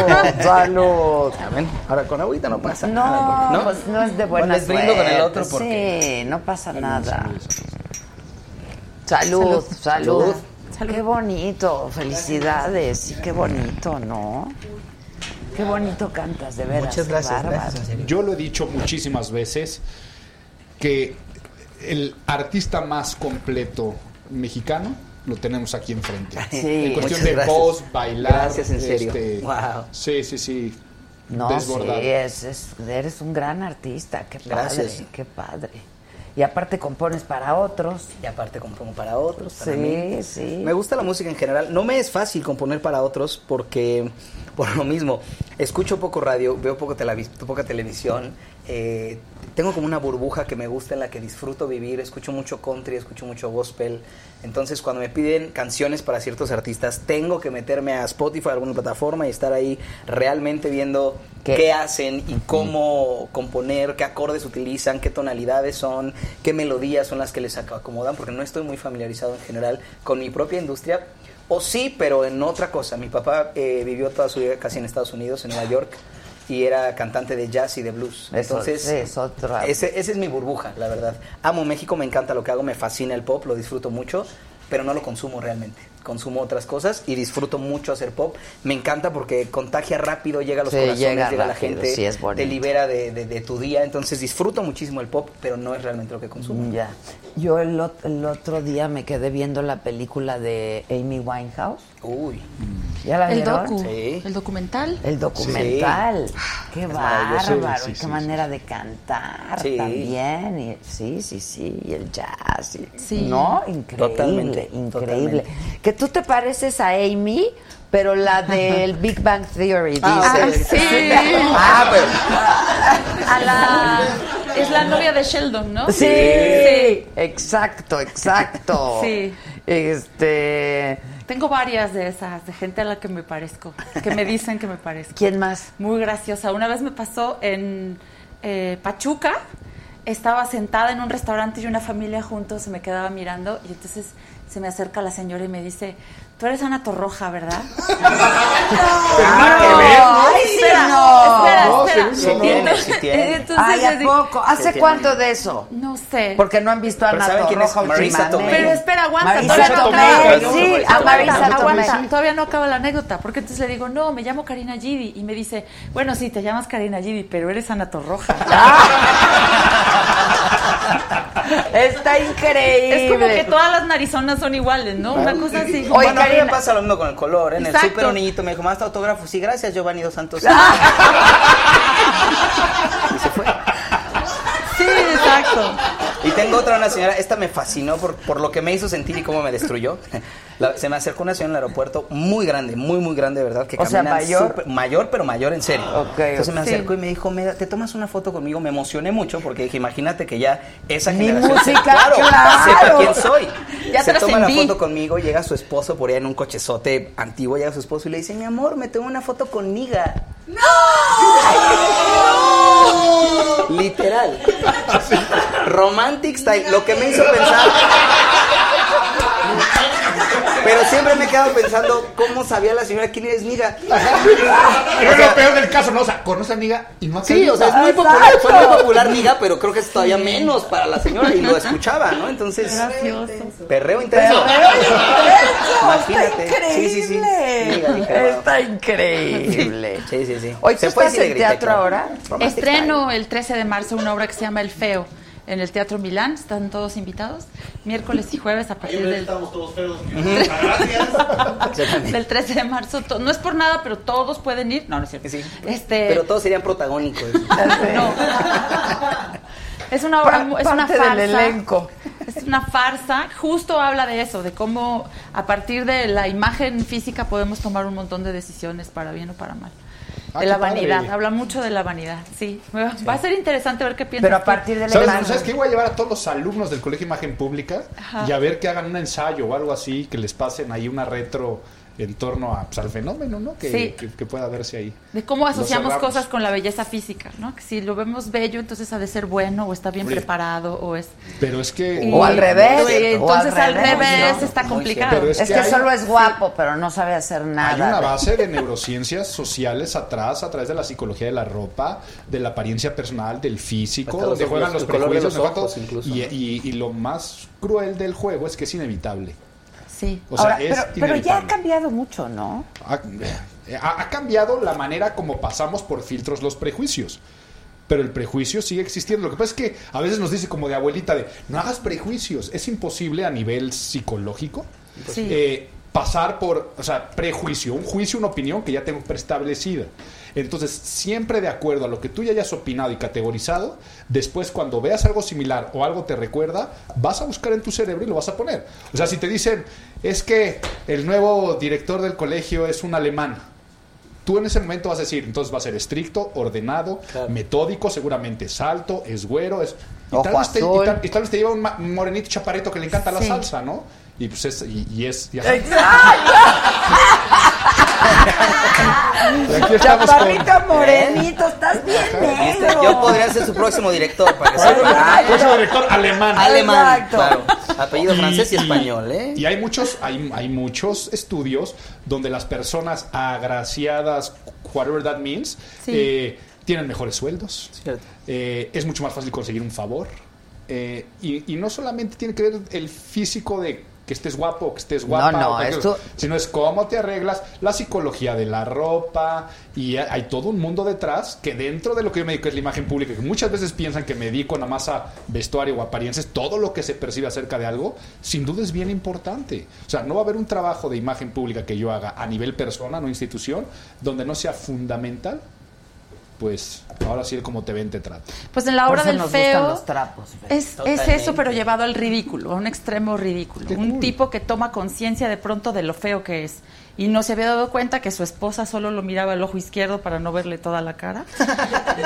salud. Amén. Ahora con agüita no pasa No, nada. porque- pues no es de buena les brindo con el otro porque- Sí, no pasa nada. Salud, salud. Qué bonito, felicidades. Y qué bonito, ¿no? Qué bonito cantas, de veras. Muchas gracias. Yo lo he dicho muchísimas veces que el artista más completo mexicano lo tenemos aquí enfrente. [LAUGHS] Sí. en cuestión de gracias. voz, bailar. Gracias, en serio. este, Wow. Sí, sí, sí. No, desbordado. sí, es, es- eres un gran artista. Qué padre, Gracias. qué padre. Y aparte compones para otros. Y aparte compongo para otros. para Sí, mí. sí. Me gusta la música en general. No me es fácil componer para otros porque, por lo mismo, escucho poco radio, veo poco televis- poca televisión. eh, tengo como una burbuja que me gusta en la que disfruto vivir. Escucho mucho country, escucho mucho gospel. Entonces, cuando me piden canciones para ciertos artistas, tengo que meterme a Spotify, a alguna plataforma y estar ahí realmente viendo ¿Qué? qué, hacen y cómo componer, qué acordes utilizan, qué tonalidades son, qué melodías son las que les ac- acomodan, porque no estoy muy familiarizado en general con mi propia industria. O sí, pero en otra cosa. Mi papá eh, vivió toda su vida casi en Estados Unidos, en Nueva York, y era cantante de jazz y de blues. Eso, Entonces, sí, es otra- ese, ese es mi burbuja, la verdad. Amo México, me encanta lo que hago, me fascina el pop, lo disfruto mucho, pero no lo consumo realmente. Consumo otras cosas y disfruto mucho hacer pop. Me encanta porque contagia rápido, llega a los Sí, corazones, llega llega, a la gente, sí, es bonito. te libera de, de- de tu día. Entonces disfruto muchísimo el pop, pero no es realmente lo que consumo. Ya. Yo el otro día me quedé viendo la película de Amy Winehouse. Uy. ¿Ya la El vieron? docu, Sí. el documental. El documental. Qué Es maravilloso. bárbaro. Sí, y qué sí, manera de cantar Sí. también. Y, sí, sí, sí. Y el jazz. y- Sí. No, increíble. Totalmente, increíble. totalmente. Que tú te pareces a Amy, pero la del [LAUGHS] Big Bang Theory. Ah, dice. ok. sí. [LAUGHS] Ah, pero A la, es la novia de Sheldon, ¿no? Sí, Sí. exacto, exacto. Sí. Este, Tengo varias de esas, de gente a la que me parezco, que me dicen que me parezco. ¿quién más? Muy graciosa. Una vez me pasó en eh, Pachuca, estaba sentada en un restaurante y una familia juntos se me quedaba mirando y entonces se me acerca la señora y me dice, tú eres Ana Torroja, ¿verdad? [LAUGHS] ¿no? Ay, sí, espera, no. espera, sí, tiene, entonces- sí tiene. entonces Ay, yo ¿a digo, poco? ¿Hace cuánto de eso? No sé. Porque no han visto a Ana ¿saben quién es? Torroja Marisa. Tomei. Pero espera, aguanta, Marisa todavía no Tomei, acaba. sí, a Marisa aguanta, todavía no acaba la anécdota, porque entonces le digo, no, me llamo Karina Gidi, y me dice, bueno, sí, te llamas Karina Gidi, pero eres Ana Torroja. [LAUGHS] [LAUGHS] Está increíble. Es como que todas las narizonas son iguales, ¿no? Una cosa así. Oye, bueno, a mí Karina. me pasa lo mismo con el color. En Exacto. el súper un niñito me dijo, más autógrafo. Sí, gracias, Giovanni Dos Santos. [LAUGHS] y se fue. Sí, exacto. Y tengo otra, una señora, esta me fascinó por, por lo que me hizo sentir y cómo me destruyó. [LAUGHS] La- se me acercó una señora en el aeropuerto muy grande, muy, muy grande, de verdad, que O sea, mayor. mayor, pero mayor en serio. Ok, Entonces me acercó y me dijo, "Me ¿te tomas una foto conmigo? Me emocioné mucho porque dije, imagínate que ya esa Mi generación... música, claro, claro. sepa quién soy. [LAUGHS] Ya se toma la foto conmigo, llega su esposo por allá en un cochezote antiguo, llega su esposo y le dice, mi amor, me tomo una foto conmigo. [LAUGHS] Literal. Romantic style. Lo que me hizo pensar. Pero siempre me he quedado pensando cómo sabía la señora quién eres miga. Pero [LAUGHS] es lo peor del caso, ¿no? O sea, conoce a amiga y no ha Sí, o sea, es muy popular, fue muy popular miga, pero creo que es todavía menos para la señora y lo escuchaba, ¿no? Entonces, perreo intenso. Imagínate. Sí, sí, sí. Miga. Está increíble. Sí, sí, sí. Hoy Se puede teatro ahora. Estreno el 13 de marzo una obra que se llama El Feo en el Teatro Milán. Están todos invitados. Miércoles y jueves a partir del, estamos todos feos. Gracias. del 13 de marzo. To- No es por nada, pero todos pueden ir. No, no es cierto. Sí. Este, Pero todos serían protagónicos. no. Es una obra, mu- es una farsa. del elenco. Es una farsa. Justo habla de eso, de cómo a partir de la imagen física podemos tomar un montón de decisiones para bien o para mal. Ah, de la padre. vanidad, habla mucho de la vanidad, sí. Va va a ser interesante ver qué piensas. Pero a partir de la ¿Sabes. ¿Sabes qué? Voy a llevar a todos los alumnos del Colegio Imagen Pública Ajá. y a ver que hagan un ensayo o algo así, que les pasen ahí una retro en torno a, pues, al fenómeno, ¿no? Que, Sí. que- que pueda verse ahí. De cómo asociamos cosas con la belleza física, ¿no? Que si lo vemos bello, entonces ha de ser bueno, o está bien Oye. preparado, o es... Pero es que... O al revés, Y o al entonces al revés, revés, ¿no? está complicado. cierto. Pero Es Es que, que hay- solo es guapo, pero no sabe hacer Hay nada. una base de neurociencias sociales atrás, a través de la psicología de la ropa, de la apariencia personal, del físico, Hasta donde los- juegan los- los prejuicios. los ojos, incluso, y, y- y lo más cruel del juego es que es inevitable. Sí. O sea, Ahora, es pero, pero ya ha cambiado mucho, ¿no? ha, ha- ha cambiado la manera como pasamos por filtros los prejuicios. Pero el prejuicio sigue existiendo. Lo que pasa es que a veces nos dice como de abuelita de no hagas prejuicios. Es imposible a nivel psicológico Sí. eh, pasar por, o sea, prejuicio, un juicio, una opinión que ya tengo preestablecida. Entonces, siempre de acuerdo a lo que tú ya hayas opinado y categorizado, después cuando veas algo similar o algo te recuerda, vas a buscar en tu cerebro y lo vas a poner. O sea, si te dicen, es que el nuevo director del colegio es un alemán, tú en ese momento vas a decir, entonces va a ser estricto, ordenado, Claro. metódico, seguramente es alto, es güero, es... Y Ojo tal, vez te, y tal- y tal vez te lleva un, ma- un morenito chaparrito que le encanta la salsa, ¿no? Y pues es, y, y es... y [LAUGHS] Chaparrito morenito, estás bien negro. Yo podría ser su próximo director para que Próximo director alemán. Alemán, Exacto. claro. Apellido francés y, y- español, ¿eh? Y hay muchos, hay, hay muchos estudios donde las personas agraciadas, whatever that means, Sí. eh, tienen mejores sueldos. Eh, es mucho más fácil conseguir un favor. Eh, y, y no solamente tiene que ver el físico de que estés guapo, que estés guapa. No, no, esto- Sino es cómo te arreglas, la psicología de la ropa, y hay todo un mundo detrás que dentro de lo que yo me dedico es la imagen pública, que muchas veces piensan que me dedico nada más a vestuario o apariencias, todo lo que se percibe acerca de algo, sin duda es bien importante. O sea, no va a haber un trabajo de imagen pública que yo haga a nivel persona, no institución, donde no sea fundamental, pues ahora sí el cómo te ven te trata. Pues en la obra del nos feo los trapos, es, eso, pero llevado al ridículo, a un extremo ridículo. Un tipo que toma conciencia de pronto de lo feo que es y no se había dado cuenta que su esposa solo lo miraba el ojo izquierdo para no verle toda la cara.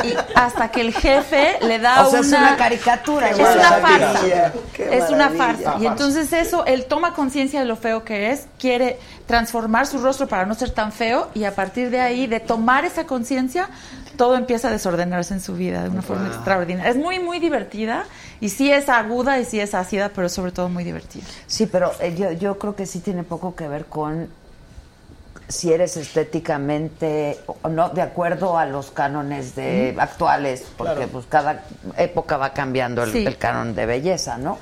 Y hasta que el jefe le da O sea, una... es una caricatura, Es una farsa. Es una farsa. Y entonces eso, él toma conciencia de lo feo que es, quiere transformar su rostro para no ser tan feo y a partir de ahí, de tomar esa conciencia, todo empieza a desordenarse en su vida de una forma Wow. extraordinaria. Es muy, muy divertida y sí es aguda y sí es ácida, pero sobre todo muy divertida. Sí, pero eh, yo, yo creo que sí tiene poco que ver con si eres estéticamente o no de acuerdo a los cánones de actuales, porque Claro. pues cada época va cambiando el, Sí. el canon de belleza, ¿no?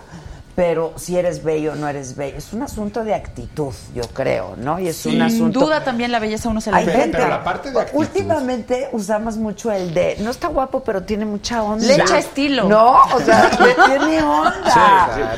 Pero si eres bello o no eres bello, es un asunto de actitud, yo creo, ¿no? Y es un Sin asunto duda también la belleza a uno se la Hay inventa. gente- Últimamente usamos mucho el de no está guapo, pero tiene mucha onda. Le echa estilo. No, o sea, le [LAUGHS] tiene onda.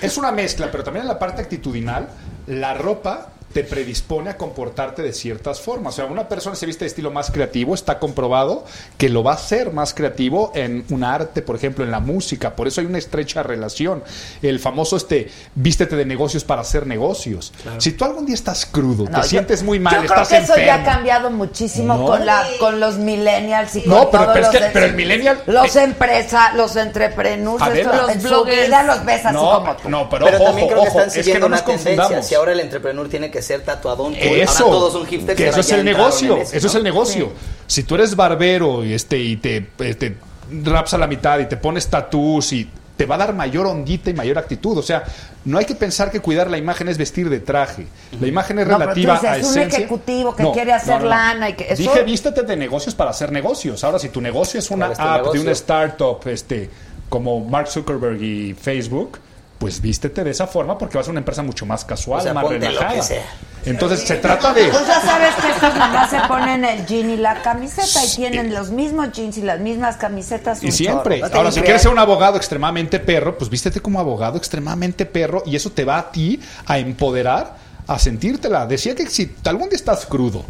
Es una mezcla, pero también en la parte actitudinal, la ropa te predispone a comportarte de ciertas formas. O sea, una persona se viste de estilo más creativo, está comprobado que lo va a hacer más creativo en un arte, por ejemplo, en la música. Por eso hay una estrecha relación. El famoso este, vístete de negocios para hacer negocios. Si tú algún día estás crudo, No, te yo- sientes muy mal, Yo creo que eso ya ha cambiado muchísimo No. con la con los millennials y No, con pero- todos pero es los que- pero el millennial- los empresas, los entrepreneurs, Adela. esto, Los en su bloggers. vida los ves así No, como tú. no, pero, Pero ojo, también creo que ojo, están es que una tendencia. Si ahora el entrepreneur tiene que ser tatuadón, cool, Eso, ahora todos son hipsters. que eso es el negocio, eso es el negocio. Si tú eres barbero y este y te, eh, te raps a la mitad y te pones tatús y te va a dar mayor ondita y mayor actitud. O sea, no hay que pensar que cuidar la imagen es vestir de traje. La imagen es No, pero tú relativa dices, a es un esencia. ejecutivo que No, quiere hacer no, no, no. lana y que eso Dije, vístete de negocios para hacer negocios. Ahora, si tu negocio es una ¿Cuál es tu app de una startup, este, como Mark Zuckerberg y Facebook, pues vístete de esa forma porque vas a una empresa mucho más casual, O sea, más ponte lo relajada. que sea. Entonces, se trata de... Pues ya sabes que estas mamás se ponen el jean y la camiseta y tienen los mismos jeans y las mismas camisetas. Y siempre. chorro. Ahora, si quieres ser un abogado extremadamente perro, pues vístete como abogado extremadamente perro y eso te va a ti a empoderar, a sentírtela. Decía que si algún día estás crudo,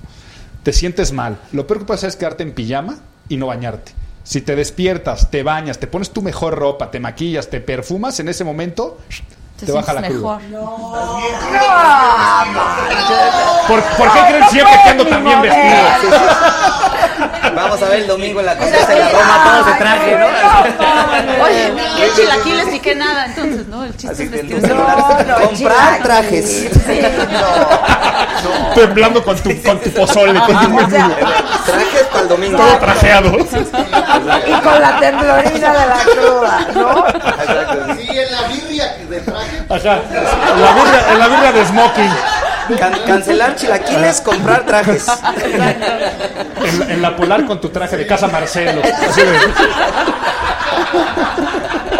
te sientes mal, lo peor que puedes hacer es quedarte en pijama y no bañarte. Si te despiertas, te bañas, te pones tu mejor ropa, te maquillas, te perfumas, en ese momento te, Te baja la cruda. mejor. ¿Por, por qué creen siempre que ando tan bien vestido? Vamos a ver el domingo en la Condesa de la Roma todos de traje, ¿no? Oye, ni el chilaquiles ni qué nada, entonces, ¿no? El chiste es que vestirse. comprar trajes. [LAUGHS] Temblando con tu, con tu pozole, con tu [LAUGHS] Trajes para el domingo. todo trajeado. Y con la temblorina de la cruda, ¿no? Sí, en la birria que de traje. Ajá. La birria, en la birria de smoking. Can- cancelar chilaquiles, comprar trajes. En, la- en la polar con tu traje de casa Marcelo. Así de-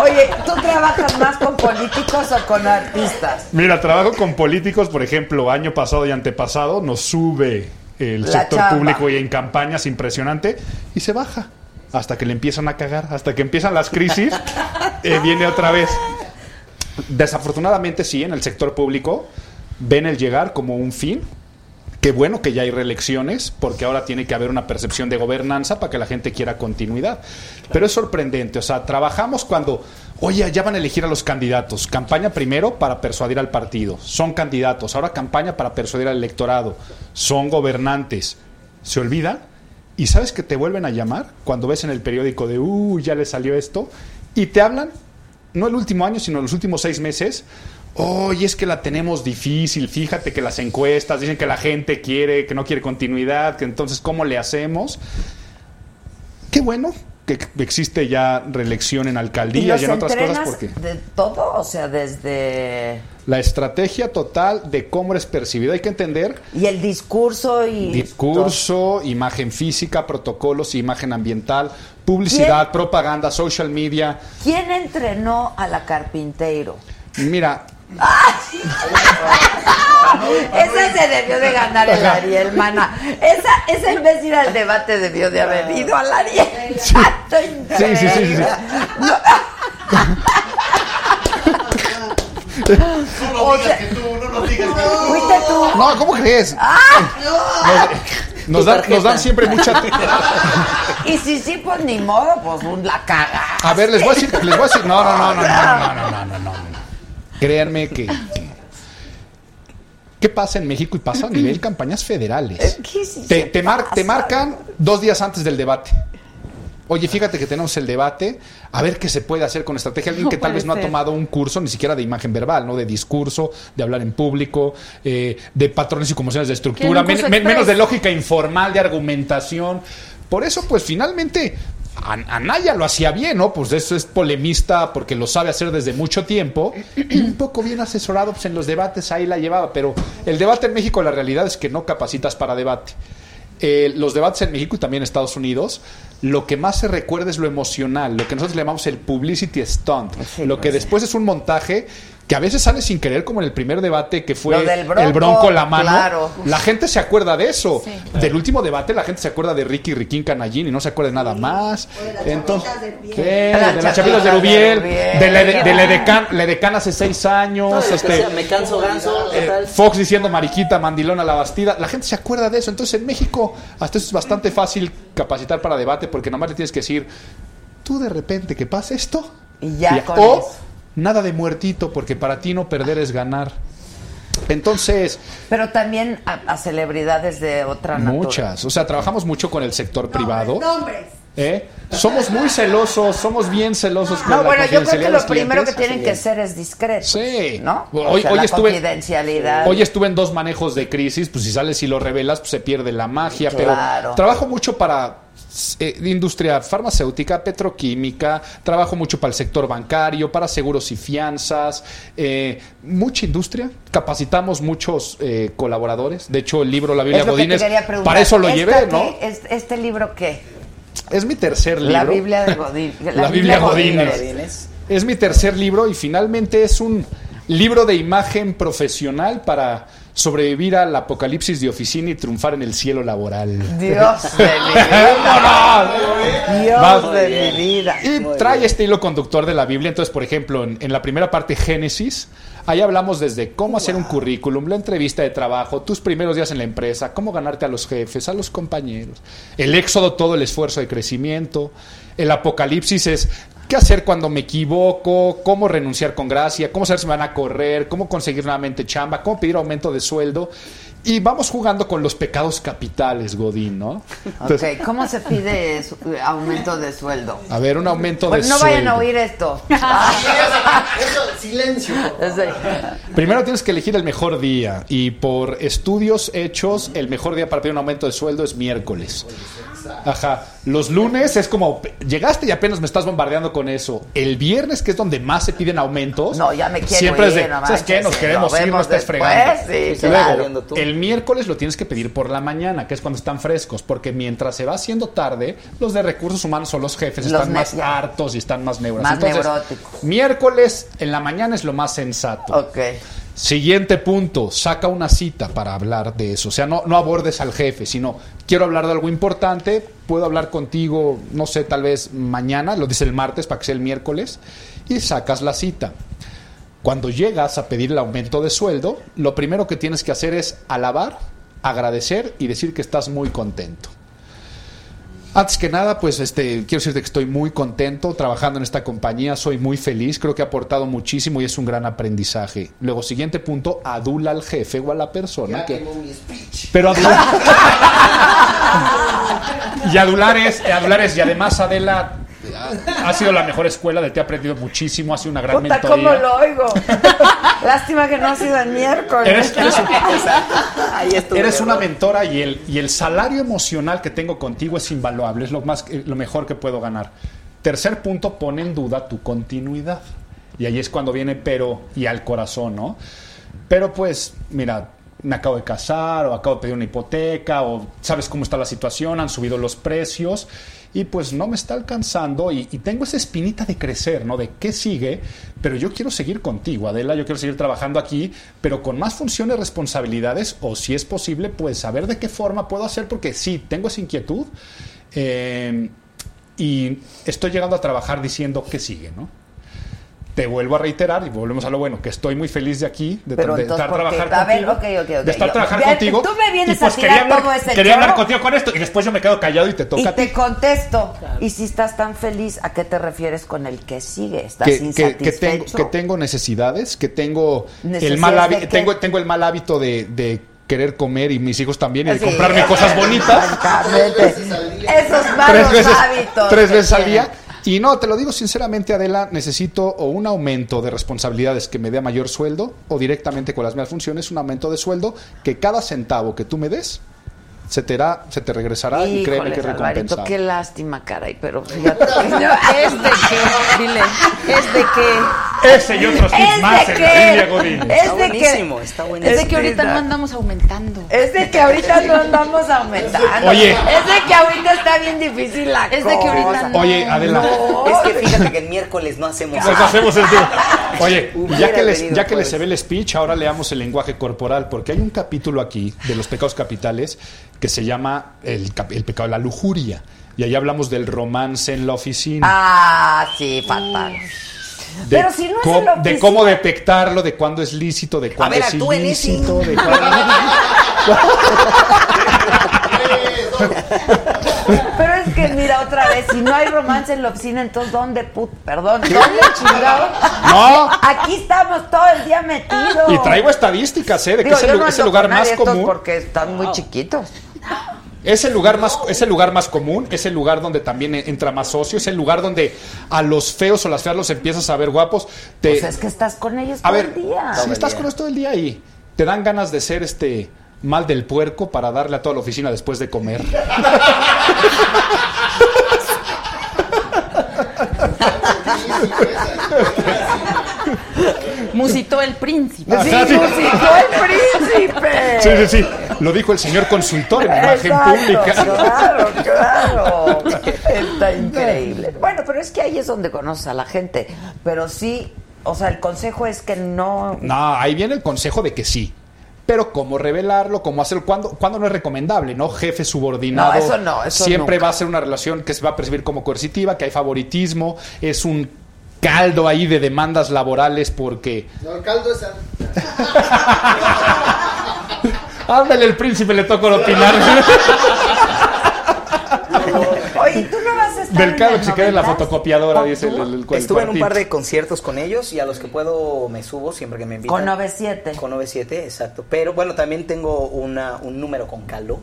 Oye, ¿tú trabajas más con políticos o con artistas? Mira, trabajo con políticos, por ejemplo, año pasado y antepasado, nos sube el La sector chamba. público y en campañas impresionante y se baja hasta que le empiezan a cagar, hasta que empiezan las crisis, eh, viene otra vez. Desafortunadamente sí, en el sector público ven el llegar como un fin. Qué bueno que ya hay reelecciones, porque ahora tiene que haber una percepción de gobernanza para que la gente quiera continuidad. Pero es sorprendente, o sea, trabajamos cuando, oye, ya van a elegir a los candidatos. Campaña primero para persuadir al partido. Son candidatos. Ahora campaña para persuadir al electorado. Son gobernantes. Se olvida y sabes que te vuelven a llamar cuando ves en el periódico de, uh, ya le salió esto. Y te hablan, no el último año, sino los últimos seis meses. Oye, es que la tenemos difícil. Fíjate que las encuestas dicen que la gente quiere, que no quiere continuidad, que entonces, ¿cómo le hacemos? Qué bueno que existe ya reelección en ¿Y alcaldías y en otras cosas porque de todo? O sea, desde... la estrategia total de cómo eres percibido hay que entender Y el discurso y... discurso, imagen física, protocolos, imagen ambiental, publicidad, ¿Quién? propaganda, social media. ¿Quién entrenó a la Carpinteiro? Mira, Esa se debió de ganar el Ariel, mana. Esa, esa en vez de ir al debate debió de haber ido al Ariel. Sí, sí, sí, sí, sí. No lo digas que tú, no lo digas que tú. Fuiste tú. No, ¿cómo crees? Nos, nos dan, nos dan siempre mucha... Y si sí, pues ni modo, pues un la caga. A ver, les voy a decir, les voy a decir, no, no, no, no, no, no, no, no, no, no, no. Créanme que, ¿Qué pasa en México y pasa a nivel [CLEARS THROAT] campañas federales? ¿Qué sí Te, te mar- te marcan dos días antes del debate. Oye, fíjate que tenemos el debate, a ver qué se puede hacer con estrategia. Alguien No que tal vez no ha tomado un curso ni siquiera de imagen verbal, ¿no? De discurso, de hablar en público, eh, de patrones y conmociones de estructura, men- men- menos de lógica informal, de argumentación. Por eso, pues finalmente, Anaya lo hacía bien, ¿no? Pues eso es polemista porque lo sabe hacer desde mucho tiempo. Y un poco bien asesorado, pues en los debates ahí la llevaba. Pero el debate en México, la realidad es que no capacitas para debate. Eh, los debates en México y también en Estados Unidos, lo que más se recuerda es lo emocional, lo que nosotros le llamamos el publicity stunt, lo que después es un montaje que a veces sale sin querer, como en el primer debate que fue Lo del Bronco, el bronco la mano. claro. La gente se acuerda de eso. Sí. Del último debate, la gente se acuerda de Ricky Riquín Canallín y no se acuerda de nada más. Entonces, de Las las chapitas de chapitas de Rubiel, de la de, de la edecán, la edecán hace seis años. No, este, me canso ganso, eh. Fox diciendo mariquita, mandilona, la bastida. La gente se acuerda de eso. Entonces en México hasta eso es bastante fácil capacitar para debate porque nomás le tienes que decir, tú de repente que pasa esto. Y ya con o eso. Nada de muertito porque para ti no perder es ganar. Entonces, Pero también a, a celebridades de otra naturaleza. muchas. O sea, trabajamos mucho con el sector privado. Nombres. ¿eh? Somos muy celosos, somos bien celosos con No, la bueno, yo creo que lo primero que tienen que ser es discreto. Sí. ¿No? O Hoy, sea, hoy la estuve, confidencialidad. hoy estuve en dos manejos de crisis, pues si sales y lo revelas, pues se pierde la magia. Claro. Pero trabajo mucho para eh, industria farmacéutica, petroquímica, trabajo mucho para el sector bancario, para seguros y fianzas, eh, mucha industria. Capacitamos muchos eh, colaboradores. De hecho, el libro La Biblia es que Godínez, para eso lo ¿Esta llevé? ¿no? ¿Es- ¿Este libro qué? Es mi tercer libro. [LAUGHS] La Biblia de Godín. La Biblia Godínez. Godínez. Es mi tercer libro y finalmente es un libro de imagen profesional para sobrevivir al apocalipsis de oficina y triunfar en el cielo laboral. Dios de mi [LAUGHS] vida. Dios de mi vida. Y trae este hilo conductor de la Biblia. Entonces, por ejemplo, en, en la primera parte, Génesis, ahí hablamos desde cómo hacer un currículum, la entrevista de trabajo, tus primeros días en la empresa, cómo ganarte a los jefes, a los compañeros. El éxodo, todo el esfuerzo de crecimiento. El apocalipsis es qué hacer cuando me equivoco, cómo renunciar con gracia, cómo saber si me van a correr, cómo conseguir nuevamente chamba, cómo pedir aumento de sueldo. Y vamos jugando con los pecados capitales, Godín, ¿no? Entonces, Ok, ¿cómo se pide aumento de sueldo? a ver, un aumento Bueno, de no sueldo. vayan a oír esto. [LAUGHS] Eso, silencio. Primero tienes que elegir el mejor día y por estudios hechos el mejor día para pedir un aumento de sueldo es miércoles. Ajá. Los lunes es como llegaste y apenas me estás bombardeando con eso. El viernes que es donde más se piden aumentos. No, ya me quiero Siempre es ir, de, no ¿sabes qué? Nos queremos ir, no estés fregando. sí, Luego, claro. Viendo tú. el miércoles lo tienes que pedir por la mañana, que es cuando están frescos, porque mientras se va haciendo tarde, los de recursos humanos o los jefes Los están más ya. hartos y están más neuros. Más Entonces, neuróticos. miércoles en la mañana es lo más sensato. Ok. Siguiente punto, saca una cita para hablar de eso. O sea, no, no abordes al jefe, sino quiero hablar de algo importante, puedo hablar contigo, no sé, tal vez mañana, lo dice el martes para que sea el miércoles, y sacas la cita. Cuando llegas a pedir el aumento de sueldo, lo primero que tienes que hacer es alabar, agradecer y decir que estás muy contento. Antes que nada, pues este, quiero decirte que estoy muy contento trabajando en esta compañía, soy muy feliz, creo que ha aportado muchísimo y es un gran aprendizaje. Luego, siguiente punto, adula al jefe o a la persona Ya que... quemó mi speech. Pero adular... [LAUGHS] y adular es, adular es, y además Adela [LAUGHS] ha sido la mejor escuela, de ti he aprendido muchísimo, ha sido una gran Puta, mentoría. ¿cómo lo oigo? [LAUGHS] Lástima que no ha sido el miércoles. Eres [LAUGHS] una mentora y el, y el salario emocional que tengo contigo es invaluable, es lo, más, eh, lo mejor que puedo ganar. Tercer punto, pone en duda tu continuidad. Y ahí es cuando viene pero y al corazón, ¿no? Pero pues, mira, me acabo de casar o acabo de pedir una hipoteca o sabes cómo está la situación, han subido los precios y pues no me está alcanzando y, tengo esa espinita de crecer, ¿no? De qué sigue, pero yo quiero seguir contigo, Adela, yo quiero seguir trabajando aquí, pero con más funciones, responsabilidades o si es posible, pues saber de qué forma puedo hacer, porque sí, tengo esa inquietud eh, y estoy llegando a trabajar diciendo qué sigue, ¿no? Te vuelvo a reiterar y volvemos a lo bueno, que estoy muy feliz de aquí, de, Pero de entonces, estar A ver, contigo. De estar tú me vienes y pues a tirar quería hablar, todo ese quería hablar contigo con esto y después yo me quedo callado y te toca Y a ti. te contesto. Y si estás tan feliz, ¿a qué te refieres con el que sigue? ¿Estás que, que- que tengo, insatisfecho? que tengo necesidades, que tengo el ¿Necesidades mal de hábito, tengo, tengo el mal hábito de, de querer comer y mis hijos también y de Sí. comprarme cosas bonitas. Francamente. Esos malos tres veces, hábitos. tres veces al tienen. día. Y no, te lo digo sinceramente, Adela, necesito o un aumento de responsabilidades que me dé mayor sueldo o directamente con las mismas funciones un aumento de sueldo que cada centavo que tú me des se te, hará- se te regresará y créeme que recompensado. qué lástima, caray, pero fíjate que yo- ¿Es de qué? Dile, ¿es de qué? Ese y otros tips Es más en que- la Biblia Godínez. Es Está de que- buenísimo, está Es buenísimo. de que ahorita no andamos aumentando. Es de que ahorita no andamos aumentando. Oye. Es de que ahorita está bien difícil la Es de que ahorita cosa. no. Oye, Adela. Es que fíjate que el miércoles no hacemos Pues hacemos el dúo. Oye, [LAUGHS] ya que, les, ya que les se ve el speech, ahora leamos el lenguaje corporal, porque hay un capítulo aquí de los pecados capitales que se llama el pecado de la lujuria. Y ahí hablamos del romance en la oficina. Ah, sí, fatal. De, pero si no es de cómo detectarlo, de cuándo es lícito, de cuándo ver, es ilícito. De cuándo... Pero es que mira otra vez, si no hay romance en la oficina, entonces ¿dónde put, perdón, dónde chingado? No. Aquí estamos todo el día metidos. Y traigo estadísticas, ¿eh? De que Digo, es el, no es lugar con más nadie estos común. porque están muy chiquitos. Es el lugar más, es el lugar más común, es el lugar donde también entra más socio, es el lugar donde a los feos o las feas los empiezas a ver guapos. Te, Pues es que estás con ellos a todo ver, el día. si estás con ellos todo el día y te dan ganas de ser este mal del puerco para darle a toda la oficina después de comer. [LAUGHS] Musitó el príncipe. Sí, Ajá, sí. musicó el príncipe. Sí, sí, sí. Lo dijo el señor consultor en imagen Exacto, pública. Claro, claro. Está [LAUGHS] increíble. Bueno, pero es que ahí es donde conoces a la gente. Pero sí, o sea, el consejo es que no. No, ahí viene el consejo de que sí. Pero cómo revelarlo, cómo hacerlo, cuando, cuando no es recomendable, ¿no? Jefe subordinado. No, eso no, eso Siempre nunca. va a ser una relación que se va a percibir como coercitiva, que hay favoritismo, es un caldo ahí de demandas laborales porque... No, el caldo es. [LAUGHS] Ándale, el príncipe le toca opinar. [LAUGHS] Oye, tú no vas a estar. Del en caldo el que se queda en la 90s? fotocopiadora, ¿O dice el, el, el- el Estuve en un par de conciertos con ellos y a los que puedo me subo siempre que me invitan. Con 97. Con 97, exacto. Pero bueno, también tengo una, un número con Calo.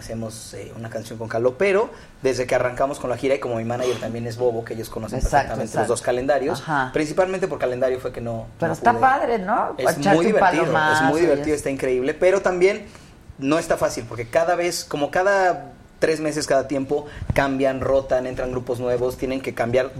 Hacemos eh, una canción con Calo, pero desde que arrancamos con la gira y como mi manager también es Bobo, que ellos conocen Exacto, perfectamente exacto. los dos calendarios, Ajá. principalmente por calendario fue que no. Pero no está pude. padre, ¿no? Es Echarte muy divertido, es muy divertido, está increíble, pero también no está fácil porque cada vez, como cada tres meses, cada tiempo, cambian, rotan, entran grupos nuevos, tienen que cambiar.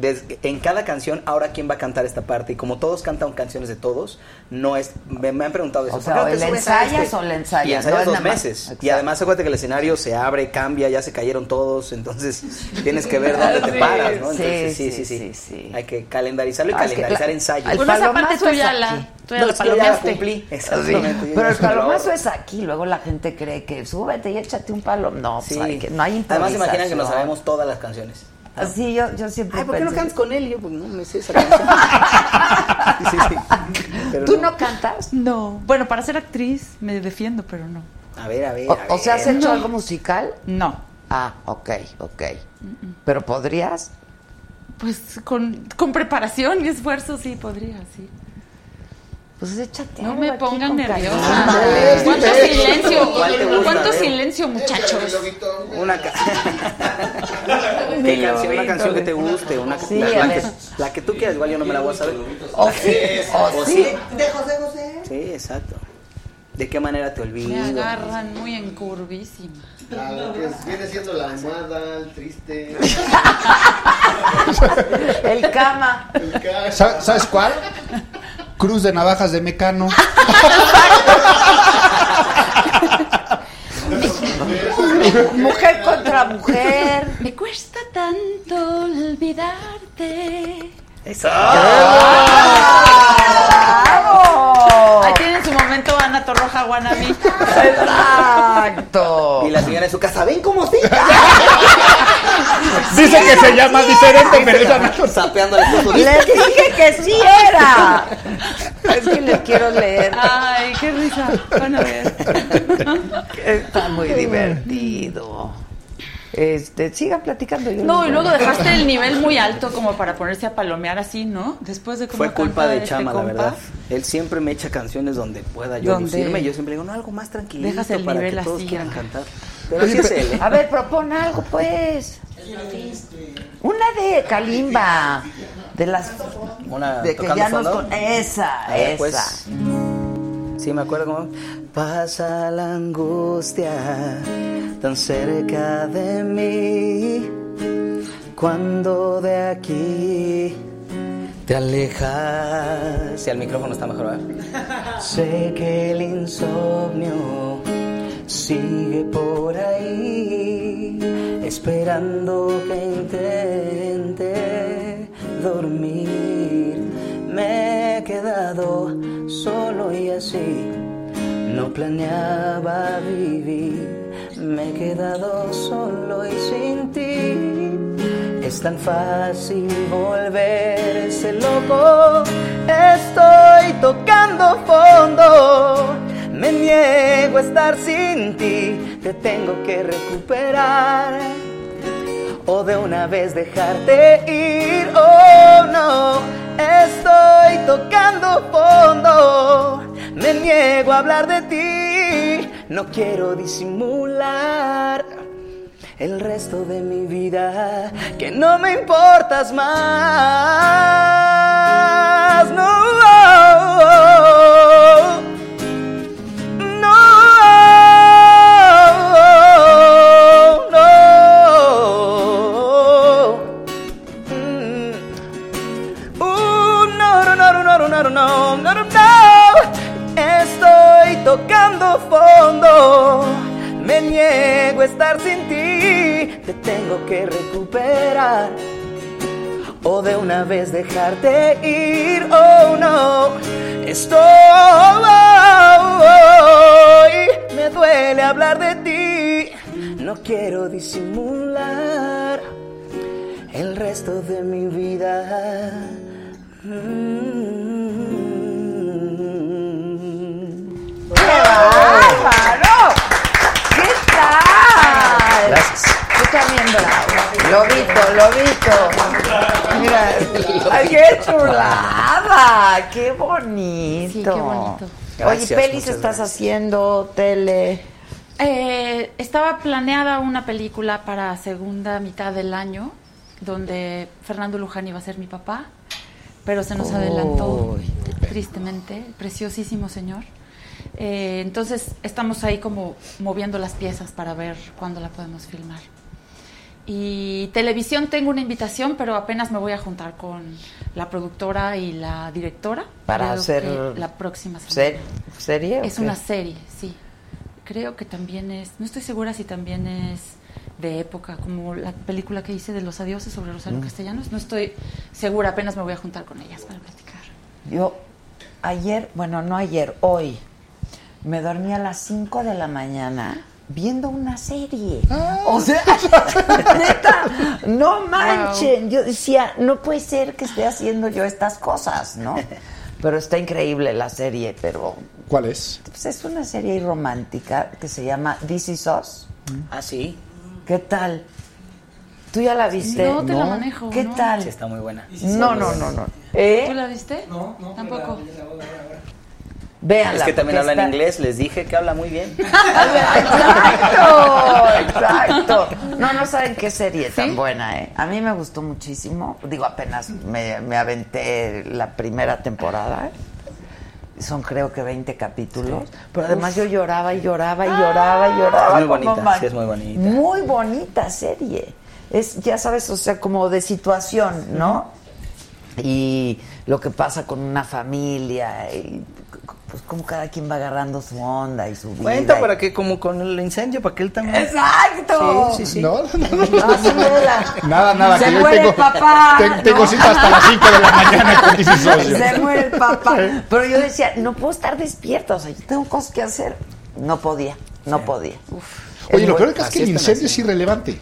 En cada canción, ahora quién va a cantar esta parte y como todos cantan canciones de todos, no es. Me, me han preguntado eso. O sea, ¿por o qué no te le subes a ensayas este? o le ensayas, Y ensayas dos meses. Y además acuérdate que el escenario se abre, cambia, ya se cayeron todos, entonces [LAUGHS] tienes que ver dónde te paras, ¿no? sí, Entonces, sí, sí, sí, sí. sí, sí. Hay que calendarizarlo y Ah, es que calendarizar la- ensayos. Bueno, esa parte palomazo tú es ya aquí. la, tú ya No, la ya cumplí. Sí, Exactamente. Pero el palomazo es aquí, luego la gente cree que súbete y échate un palo. No, Sí. pues hay que- no hay Además, se imaginan que nos sabemos todas las canciones. Sí, yo, yo siempre Ay, ¿por qué no cantas con él? Y yo, pues no me sé esa [LAUGHS] canción. sí, sí. Pero ¿Tú no cantas? No. Bueno, para ser actriz me defiendo, pero no. A ver, a ver. O, a o sea, ¿has hecho No. algo musical? No. Ah, ok, ok. ¿Pero podrías? Pues con, con preparación y esfuerzo sí podría, sí. Pues échate No me pongan nerviosa. calma. ¿Cuánto silencio? ¿Cuál te gusta? ¿Cuánto silencio, muchachos? Una, ca- [LAUGHS] ¿Qué canción, una canción que te guste, una Sí, la, que, la que tú quieras, igual yo no me la voy a saber. O sí, o O sí. sí. De José José. Sí, exacto. ¿De qué manera te olvido? Me agarran muy en curvísima. A lo que es- viene siendo la almohada, el triste. [LAUGHS] El cama. El ca- ¿Sa- ¿Sabes cuál? Cruz de navajas de Mecano. [LAUGHS] Mujer con otra mujer. Me cuesta tanto olvidarte. ¡Bravo! Ahí tienen su Torroja Guanabí. Exacto. Y la señora en su casa, ven cómo sí. [LAUGHS] Dice que se llama diferente, pero esa no. Esposo. Les dije que sí era. Es que les quiero leer. Ay, qué risa. Van a ver. Está muy divertido. Este, sigan platicando. yo No, y luego dejaste el nivel muy alto como para ponerse a palomear así, ¿no? Después de cómo Fue culpa de este Chama, la verdad. Él siempre me echa canciones donde pueda yo Donde lucirme. Yo siempre digo, no, algo más tranquilo dejas el para nivel que todos así, quieran cantar. Pero así es él. ¿eh? A ver, propon algo, pues. Una de Kalimba. De las. Una De que tocando ya nos. Esa, esa. pues. Sí, me acuerdo cómo. Pasa la angustia tan cerca de mí. Cuando de aquí te alejas. Si el micrófono está mejor, ¿verdad? [LAUGHS] sé que el insomnio sigue por ahí, esperando que intente dormir. Me he quedado solo y así no planeaba vivir. Me he quedado solo y sin ti. Es tan fácil volverse loco. Estoy tocando fondo. Me niego a estar sin ti. Te tengo que recuperar. O de una vez dejarte ir. Oh no. Estoy tocando fondo. Me niego a hablar de ti. No quiero disimular el resto de mi vida que no me importas más. No, fondo. Me niego a estar sin ti. Te tengo que recuperar. O de una vez dejarte ir. Oh no. Estoy. Me duele hablar de ti. No quiero disimular el resto de mi vida. Mm. Bárbaro! ¿Qué tal? Gracias. Tú también bravo. Lobito, lobito. Mira, ay, qué chulada, qué bonito. Sí, qué bonito. Oye, Gracias, pelis muchas estás gracias. haciendo, tele. Eh, estaba planeada una película para segunda mitad del año, donde Fernando Luján iba a ser mi papá, pero se nos adelantó, tristemente, preciosísimo señor. Eh, entonces estamos ahí como moviendo las piezas para ver cuándo la podemos filmar. Y televisión tengo una invitación, pero apenas me voy a juntar con la productora y la directora. Para hacer la próxima semana. serie. Es una serie, sí. Creo que también es, no estoy segura si también es de época, como la película que hice de los adioses sobre Rosario Mm. Castellanos. No estoy segura, apenas me voy a juntar con ellas para platicar. Yo ayer, bueno, no ayer, hoy, me dormí a las 5 de la mañana viendo una serie. O sea, [LAUGHS] neta, no manchen. Yo decía, no puede ser que esté haciendo yo estas cosas, ¿no? Pero está increíble la serie, pero ¿Cuál es? pues, es una serie romántica que se llama This Is Us. Ah, sí. ¿Qué tal? ¿Tú ya la viste? No te la manejo, ¿Qué no. tal? Sí, está muy buena. No, no, no, no. ¿Eh? ¿Tú la viste? No, no. Tampoco. Véanla. Es que también habla en inglés, les dije que habla muy bien. [LAUGHS] Exacto, exacto. No, no saben qué serie tan buena, ¿eh? A mí me gustó muchísimo. Digo, apenas me, me aventé la primera temporada. ¿eh? Son creo que 20 capítulos. Pero además yo lloraba y lloraba y lloraba y lloraba. Es muy bonita, ma- sí, es muy bonita. Muy bonita serie. Es, ya sabes, o sea, como de situación, ¿no? Y lo que pasa con una familia. y pues como cada quien va agarrando su onda y su vida. Cuenta y- para que, como con el incendio, para que él también. ¡Exacto! Sí, sí, sí. No, no, no. No, vela. Nada, nada. Se que yo muere tengo, el papá, ten- tengo ¿no? cita hasta las 5 de la mañana con Easy Socio. Se muere el papá. Pero yo decía, no puedo estar despierta, o sea, yo tengo cosas que hacer. No podía, no podía. Oye, lo muy- peor es que, es el incendio es irrelevante.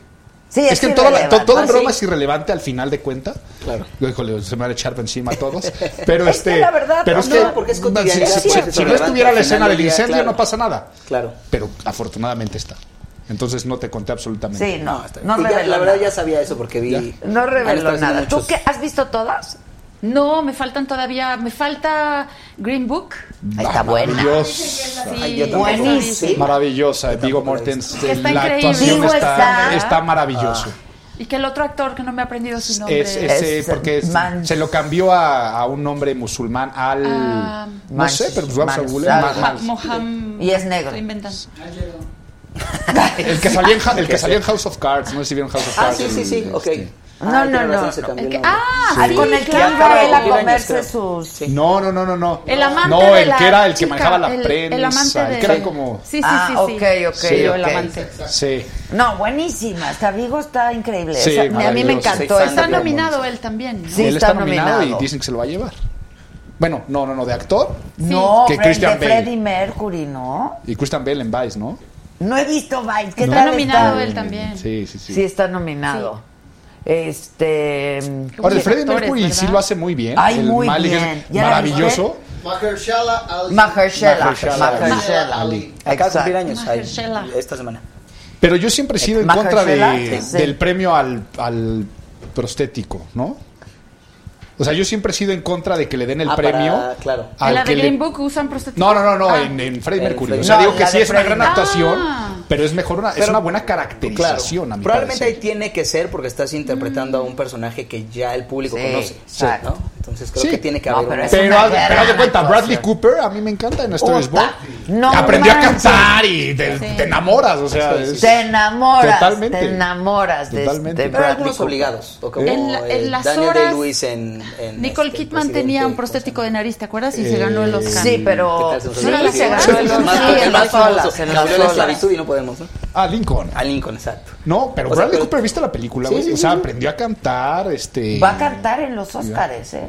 Sí, es, que toda la- to- irrelevante. todo el Ah, broma sí. es irrelevante al final de cuenta. Claro. Yo, híjole, se me van a echar encima a todos. [LAUGHS] Pero Es este. que la verdad, pero es no, que, porque es si, si- pues, si- es si no estuviera la escena del incendio, claro. no pasa nada. Claro. Pero afortunadamente está. Entonces no te conté absolutamente. Sí, no, no. Y ya- la verdad ya sabía eso porque vi. Ya. No reveló nada. ¿Tú qué? ¿Has visto todas? No, me faltan todavía, me falta Green Book. Está buena. Maravillosa. Ay, yo. Sí. Maravillosa. Vigo Mortensen. La increíble. actuación Vigo está, está- está maravilloso. Y que el otro actor que no me ha aprendido su nombre. Es, ese, Es, porque es- se lo cambió a, a un nombre musulmán al. Ah, no sé, pero pues vamos a googlear. Y es negro. Estoy inventando. El que [LAUGHS] salía en, el que salía en House of Cards. No sé si vieron House of Ah, Cards. sí, sí, sí. el- Ok. este- No, Ah, no, no, no. ah, Ah, sí, con el que claro. iba él a comerse sus... Sí. No, no, no, no, no. El amante no, de el la que era el que chica, manejaba la el- prensa. el amante el de- que era como. Sí, sí, Ah, sí, sí. ok, ok, Sí, yo, el amante. Sí. No, buenísima. Hasta Vigo está increíble. A mí me encantó. Está nominado él también, ¿no? Sí, él está está nominado, nominado. y dicen que se lo va a llevar. Bueno, no, no, no, de actor. No, Que Christian Bale. Freddie Mercury, ¿no? Y Christian Bale en Vice, ¿no? No he visto Vice. ¿Qué No. tal Está nominado él también. Sí, sí, sí. Sí, está nominado. Este... Ahora, el Freddie Mercury sí lo hace muy bien. Ay, el muy Malik bien. ¿Ya la maravilloso. Mahershala Ali. Mahershala. Mahershala Ali. Mahershala. Ali. Acaba de cumplir años ahí, Mahershala. esta semana. Pero yo siempre he sido en contra de, sí. del premio al, al prostético, ¿no? O sea, yo siempre he sido en contra de que le den el Ah, para- premio claro. al En la que de le- Green Book usan prostéticos. No, no, no, no, Ah. en, en Freddie Mercury. O sea, No, digo que sí es una gran actuación, Ah. pero es mejor una, es una buena Claro, caracterización, a mi probablemente ahí tiene que ser porque estás interpretando a un personaje que ya el público Sí, conoce. ¿no? Entonces creo Sí. que tiene que No, haber pero es Pero, haz- pero haz de cuenta, Bradley. Cooper, a mí me encanta en Star Born. No Aprendió a cantar y te, Sí. te enamoras, o sea, es- Te enamoras, Totalmente. te enamoras de, Totalmente. de Pero Bradley Cooper. obligados. O como En la- en eh, las Daniel horas, Day-Lewis en, en, Nicole este, Kidman Presidente, tenía un ¿cómo se prostético de nariz, ¿te acuerdas? Y Eh, se ganó el Oscar. Sí, pero ¿Qué tal se sí, se ganó el Oscar. Sí, en las olas, en la esclavitud y no podemos, ¿no? Ah, Lincoln. A Lincoln, exacto. No, pero O sea, Bradley pero- Cooper, ¿viste la película, Sí, güey? sí, o sea, sí. aprendió a cantar, este... Va a cantar en los Oscars, ¿eh?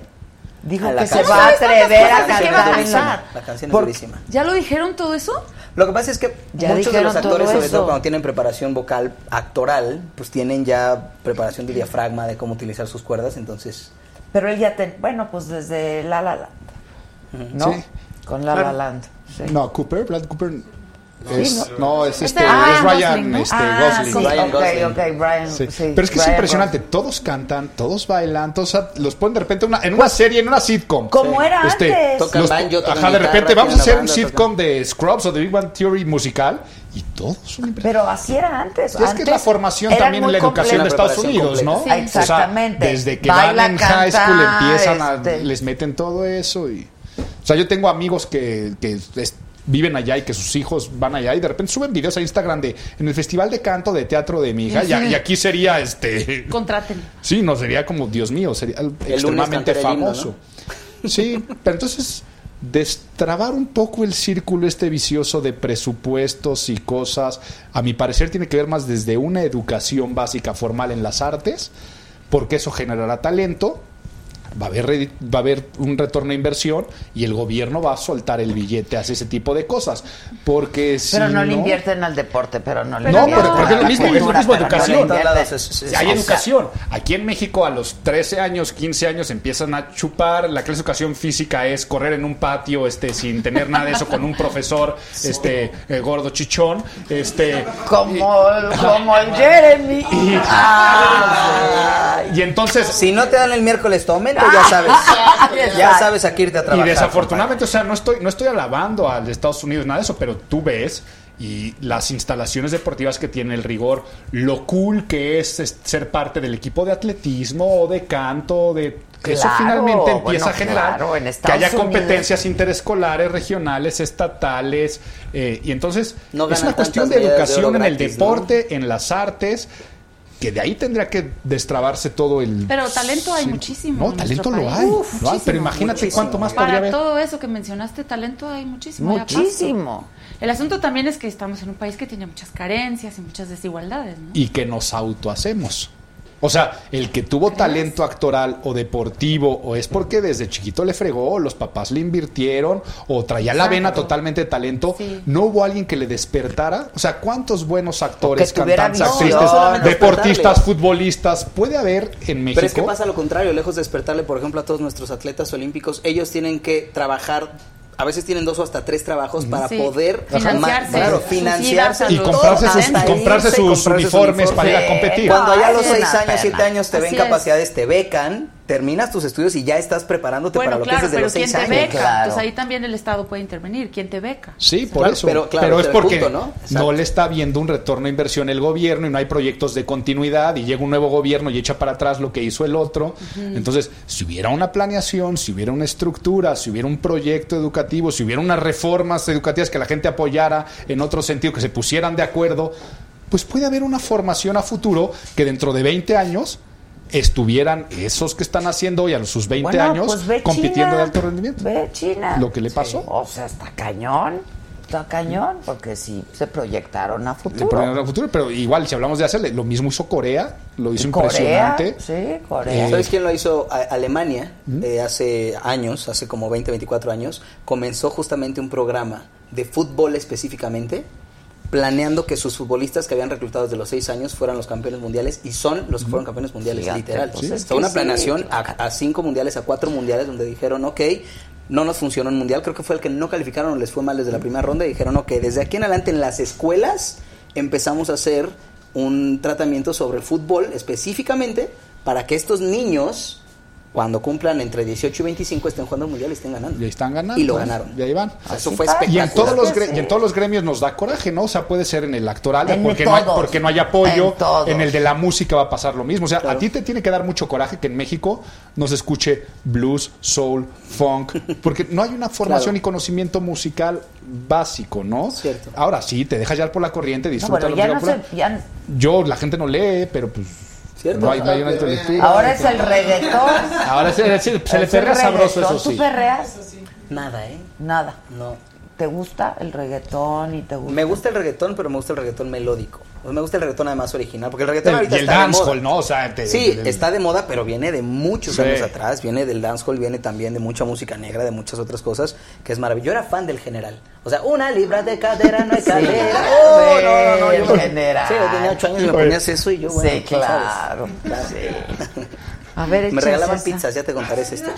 Dijo A que se canción. va a atrever La a canción es cantar. La canción es Por- durísima. ¿Ya lo dijeron todo eso? Lo que pasa es que Ya muchos de los actores, todo sobre todo cuando tienen preparación vocal actoral, pues tienen ya preparación de diafragma, de cómo utilizar sus cuerdas, entonces... Pero él ya te... Bueno, pues desde La La Land, ¿no? Sí. Con La La land. sí. No, Cooper, Bradley Cooper... Sí, Es, no, es este, Ah, es Ryan Gosling, ¿no? este, ah, Gosling. sí, Ryan ok, Gosling. ok, Brian. Sí. sí, Pero es que es Ryan impresionante, todos cantan, todos bailan, todos a- los ponen de repente una- en una serie, en una sitcom. Como Sí. era Este, antes. Tocan los- banjo, tocan ajá, de repente vamos a hacer un sitcom de Scrubs o de Big Bang Theory musical y todos son impresionantes. Pero así era antes. Es que es Antes la formación también en la educación de. Estados Unidos, ¿no? completa. Sí, exactamente. O sea, desde que Baila, van en high school canta, empiezan a, este. les meten todo eso y o sea, yo tengo amigos que, que es- viven allá y que sus hijos van allá y de repente suben videos a Instagram de en el festival de canto de teatro de mi hija y, aquí sería este [LAUGHS] Contraten. Sí, no, sería como, Dios mío, sería extremadamente el himno, famoso. Sí, pero entonces destrabar un poco el círculo este vicioso de presupuestos y cosas, a mi parecer tiene que ver más desde una educación básica formal en las artes, porque eso generará talento, va a haber, va a haber un retorno de inversión y el gobierno va a soltar el billete hacia ese tipo de cosas. Porque si Pero no, le invierten al deporte, pero no le no, pero porque a es lo la mismo, es lo mismo no educación. Sí, hay educación. Aquí en México a los 13 años, 15 años empiezan a chupar. La clase de educación física es correr en un patio este sin tener nada de eso con un profesor [LAUGHS] este eh, gordo chichón, este Como, como el Jeremy. [LAUGHS] y, Ah, y entonces Si no te dan el miércoles tu ya sabes. [LAUGHS] ya sabes a qué irte a y trabajar. desafortunadamente, o sea, no estoy, no estoy alabando al Estados Unidos, nada de eso, pero tú ves y las instalaciones deportivas que tiene el rigor, lo cool que es, es ser parte del equipo de atletismo o de canto, de eso Claro, finalmente empieza bueno, a generar claro, en que haya Unidos. competencias interescolares, regionales, estatales, eh, y entonces No es una cuestión de de educación en el deporte, en las artes. Que de ahí tendría que destrabarse todo el... Pero talento hay muchísimo. No, en talento lo hay, Uf, lo hay, pero imagínate muchísimo. cuánto más Para podría haber. todo eso que mencionaste, talento hay muchísimo. Muchísimo. El asunto también es que estamos en un país que tiene muchas carencias y muchas desigualdades. ¿no? y que nos autohacemos. O sea, el que tuvo talento actoral o deportivo o es porque desde chiquito le fregó, los papás le invirtieron o traía la vena totalmente de talento, Sí. no hubo alguien que le despertara. O sea, ¿cuántos buenos actores, cantantes, actrices, No deportistas, futbolistas puede haber en México? Pero es que pasa lo contrario, lejos de despertarle, por ejemplo, a todos nuestros atletas olímpicos, ellos tienen que trabajar, a veces tienen dos o hasta tres trabajos para Sí. poder Financiarse. claro, y comprarse todo, sus, comprarse comprarse uniformes para ir a competir. Cuando ya a los seis años, siete años te ven es. capacidades, te becan, terminas tus estudios y ya estás preparándote Bueno, para lo claro, que es desde pero los ¿quién seis te años. beca? Claro. Entonces ahí también el Estado puede intervenir. ¿Quién te beca? Sí, por Claro, eso. pero, es porque punto, ¿no? No le está viendo un retorno de inversión el gobierno y no hay proyectos de continuidad y llega un nuevo gobierno y echa para atrás lo que hizo el otro. Entonces, si hubiera una planeación, si hubiera una estructura, si hubiera un proyecto educativo, si hubiera unas reformas educativas que la gente apoyara en otro sentido, que se pusieran de acuerdo, pues puede haber una formación a futuro que dentro de 20 años estuvieran esos que están haciendo hoy a sus 20 Bueno, años pues ve compitiendo China. de alto rendimiento. Ve China. Lo que le pasó. O sea, está cañón. Está cañón, porque sí se proyectaron a futuro. ponen a futuro, pero igual, si hablamos de hacerle, lo mismo hizo Corea, lo hizo Corea, impresionante. sí, Corea. Eh, ¿Sabes quién lo hizo? A- Alemania, eh, hace años, hace como 20, 24 años, comenzó justamente un programa de fútbol específicamente, planeando que sus futbolistas que habían reclutado desde los 6 años fueran los campeones mundiales y son los que fueron campeones mundiales, literal. pues es que una sí. planeación a, a cinco mundiales, a cuatro mundiales, donde dijeron, ok, no nos funcionó el mundial, creo que fue el que no calificaron, o les fue mal desde la primera ronda, y dijeron, ok, desde aquí en adelante en las escuelas empezamos a hacer un tratamiento sobre el fútbol específicamente para que estos niños, cuando cumplan entre 18 y 25, estén jugando el mundial y estén ganando. Y están ganando. Y lo ganaron. Y ahí van. Eso fue está. Y en, espectacular. todos los sí. y en todos los gremios nos da coraje, ¿no? O sea, puede ser en el actoral, En porque no, hay, porque no hay apoyo. En todos. En el de la música va a pasar lo mismo. O sea, Claro. a ti te tiene que dar mucho coraje que en México no se escuche blues, soul, funk, [LAUGHS] porque no hay una formación Claro. y conocimiento musical básico, ¿no? Cierto. Ahora sí, te dejas ya por la corriente, No, disfruta bueno, ya no ya- Yo, la gente no lee, pero pues ¿Cierto? no hay, no hay una intelectual. ahora es el reggaetón. Ahora se, se- se le perrea sabroso, eso ¿Tú sí. perreas? Nada, ¿eh? Nada. No. ¿Te gusta el reggaetón y te gusta? Me gusta el reggaetón, pero me gusta el reggaetón melódico. Me gusta el reggaetón además original, porque el reggaetón El- ahorita y el está de dancehall, moda. ¿no? O sea, te- sí, el- está de moda, pero viene de muchos Sí. años atrás. Viene del dancehall, viene también de mucha música negra, de muchas otras cosas, que es maravilloso. Yo era fan del general. O sea, una libra de cadera no hay Sí. cadera. [LAUGHS] Oh, no, no, no, El yo- general. Sí, yo tenía ocho años y me ponías eso y yo, bueno, sí, claro. Claro. Sí. [LAUGHS] A ver, Me regalaban esa. pizzas, ya te contaré esa historia.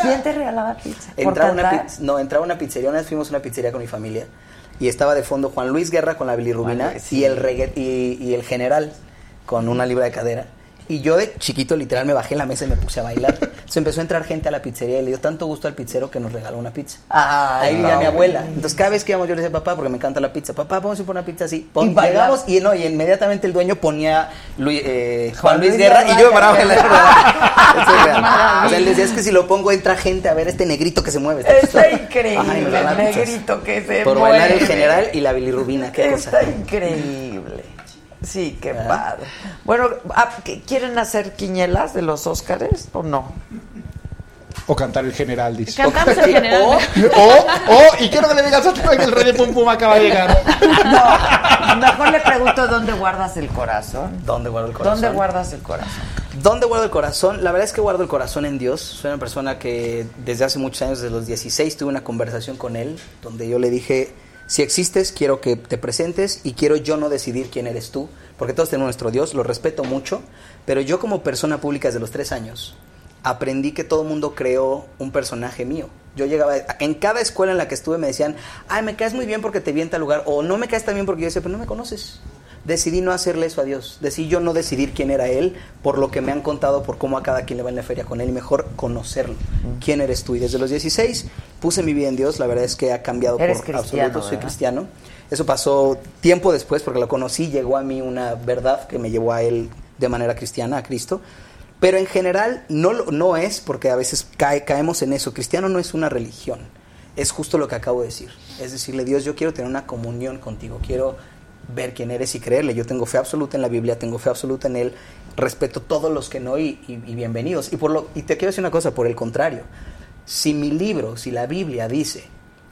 ¿Quién te regalaba pizza? ¿Por Entraba una, no, entraba una pizzería, una vez fuimos a una pizzería con mi familia y estaba de fondo Juan Luis Guerra con la bilirrubina sí. y, el regga- y, y el general con una libra de cadera. Y yo de chiquito literal me bajé en la mesa y me puse a bailar. Entonces empezó a entrar gente a la pizzería y le dio tanto gusto al pizzero que nos regaló una pizza. Ay, Ahí vivía no. mi abuela. Entonces cada vez que íbamos yo le decía, papá, porque me encanta la pizza, papá, vamos a ir por una pizza así. Pon- Y llegamos y no, y inmediatamente el dueño ponía Luis, eh, Juan Juan Luis Luis Guerra, Guerra, y yo me paraba a que- bailar. Eso es real. O sea, él decía, es que si lo pongo entra gente a ver este negrito que se mueve. Está increíble, Ay, el negrito que se Por bailar el mueve. general y la bilirrubina, qué cosa. Está increíble. Sí, qué ¿Verdad? padre. Bueno, ah, ¿qué- ¿quieren hacer quiñelas de los Óscares o no? O cantar el general, dice. Cantamos el general. O, o, o, y quiero que le digas a tu que el rey de Pum Pum acaba de llegar. No, mejor le pregunto dónde guardas el corazón. ¿Dónde guardo el corazón? ¿Dónde guardas el corazón? ¿Dónde guardo el corazón? La verdad es que guardo el corazón en Dios. Soy una persona que desde hace muchos años, desde los 16, tuve una conversación con Él, donde yo le dije, si existes, quiero que te presentes y quiero yo no decidir quién eres tú, porque todos tenemos nuestro Dios, lo respeto mucho, pero yo como persona pública desde los tres años, aprendí que todo el mundo creó un personaje mío. Yo llegaba, en cada escuela en la que estuve me decían, ay, me caes muy bien porque te vi en tal lugar, o no me caes tan bien porque yo decía, pero no me conoces. Decidí no hacerle eso a Dios. Decidí yo no decidir quién era Él por lo que me han contado, por cómo a cada quien le va en la feria con Él y mejor conocerlo. ¿Quién eres tú? Y desde los 16 puse mi vida en Dios. La verdad es que ha cambiado Eres por absoluto. Soy cristiano. Eso pasó tiempo después porque lo conocí. Llegó a mí una verdad que me llevó a Él de manera cristiana, a Cristo. Pero en general no, lo- no es, porque a veces cae- caemos en eso. Cristiano no es una religión. Es justo lo que acabo de decir. Es decirle, Dios, yo quiero tener una comunión contigo. Quiero ver quién eres y creerle. Yo tengo fe absoluta en la Biblia, tengo fe absoluta en Él, respeto todos los que no y, y- y bienvenidos. Y, por lo, y te quiero decir una cosa, por el contrario, si mi libro, si la Biblia dice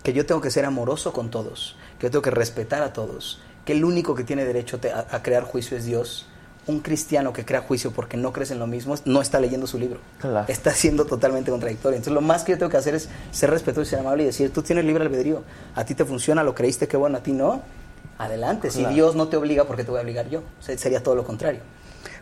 que yo tengo que ser amoroso con todos, que yo tengo que respetar a todos, que el único que tiene derecho te- a, a crear juicio es Dios, un cristiano que crea juicio porque no crees en lo mismo no está leyendo su libro. Está siendo totalmente contradictorio. Entonces lo más que yo tengo que hacer es ser respetuoso y ser amable y decir, tú tienes libre albedrío, a ti te funciona, lo creíste, qué bueno, a ti no, adelante. Si. Dios no te obliga, ¿por qué te voy a obligar yo? O sea, sería todo lo contrario.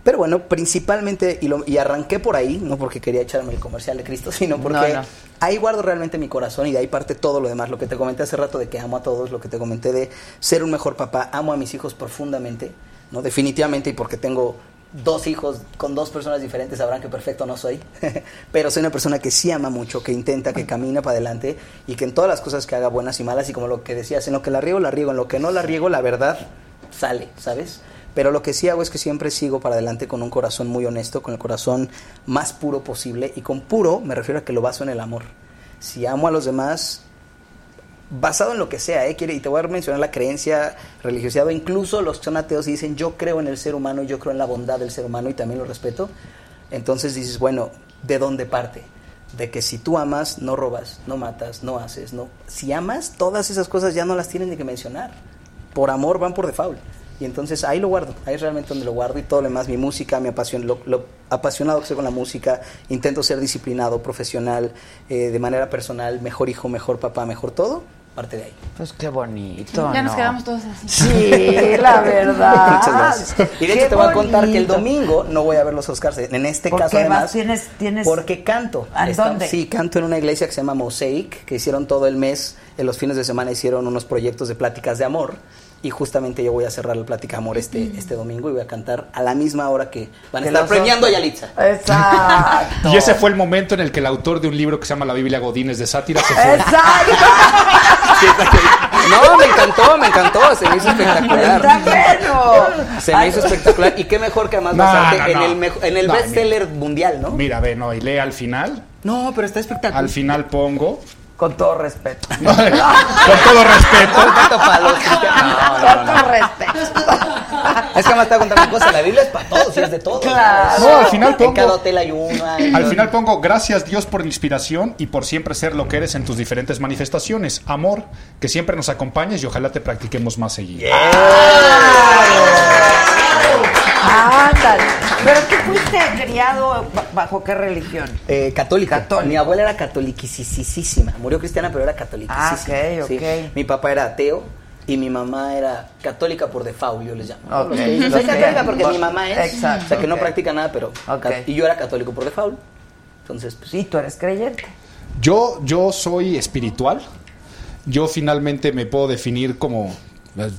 Pero bueno, principalmente, y, lo- y arranqué por ahí, no porque quería echarme el comercial de Cristo, [LAUGHS] sino porque No, no. ahí guardo realmente mi corazón y de ahí parte todo lo demás. Lo que te comenté hace rato de que amo a todos, lo que te comenté de ser un mejor papá, amo a mis hijos profundamente, ¿no? Definitivamente, y porque tengo dos hijos con dos personas diferentes, sabrán que perfecto no soy, [LAUGHS] pero soy una persona que sí ama mucho, que intenta, que camina para adelante y que en todas las cosas que haga buenas y malas, y como lo que decías, en lo que la riego, la riego, en lo que no la riego, la verdad sale, ¿sabes? Pero lo que sí hago es que siempre sigo para adelante con un corazón muy honesto, con el corazón más puro posible. Y con puro me refiero a que lo baso en el amor. Si amo a los demás, basado en lo que sea, ¿eh? Y te voy a mencionar la creencia, religiosidad, o incluso los que son ateos y dicen, yo creo en el ser humano, yo creo en la bondad del ser humano y también lo respeto. Entonces dices, bueno, ¿de dónde parte? De que si tú amas, no robas, no matas, no haces, no. Si amas, todas esas cosas ya no las tienes ni que mencionar. Por amor van por default. Y entonces ahí lo guardo, ahí es realmente donde lo guardo y todo lo demás, mi música, mi apasión, lo, lo apasionado que soy con la música, intento ser disciplinado, profesional, eh, de manera personal, mejor hijo, mejor papá, mejor todo, parte de ahí. Pues qué bonito. Ya nos ¿no? quedamos todos así. Sí, la [LAUGHS] verdad. Muchas gracias. Y de Qué hecho te voy a contar que el domingo no voy a ver los Oscars. En este ¿Por caso qué vas? además ¿Tienes- tienes- porque canto. ¿A dónde? Sí, canto en una iglesia que se llama Mosaic, que hicieron todo el mes, en los fines de semana hicieron unos proyectos de pláticas de amor. Y justamente yo voy a cerrar la plática de amor este, este domingo y voy a cantar a la misma hora que van a estar premiando a Yalitza. Exacto. [LAUGHS] Y ese fue el momento en el que el autor de un libro que se llama La Biblia Godínez de Sátira se fue. No, me encantó, me encantó, se me hizo espectacular. Está bueno. Se me hizo espectacular. Y qué mejor que además No, basarte no, en no. el, mejo- en el No, bestseller mundial, ¿no? Mira, ve, no, y lee al final. No, pero está espectacular. Al final pongo. [LAUGHS] Con todo respeto. con todo respeto. Tanto para los cristianos. No, no, Con todo respeto. Es que me está contando una cosa, la Biblia es para todos y es de todos. Claro. No, al final En pongo. cada hotel hay una. Al final pongo gracias Dios por la inspiración y por siempre ser lo que eres en tus diferentes manifestaciones. Amor, que siempre nos acompañes y ojalá te practiquemos más seguido. Ándale. ¿Pero tú fuiste criado ba- bajo qué religión? Eh, católica. Mi abuela era catolicisísima. Murió cristiana, pero era catolicisísima. Ah, ok, Sí. ok. Mi papá era ateo y mi mamá era católica por default, yo les llamo. ¿no? Ok. Los que dicen, soy católica porque mi mamá es. Exacto, o sea, que no ok. practica nada, pero. Y yo era católico por default. Entonces, pues. Sí, tú eres creyente. Yo, yo soy espiritual. Yo finalmente me puedo definir como.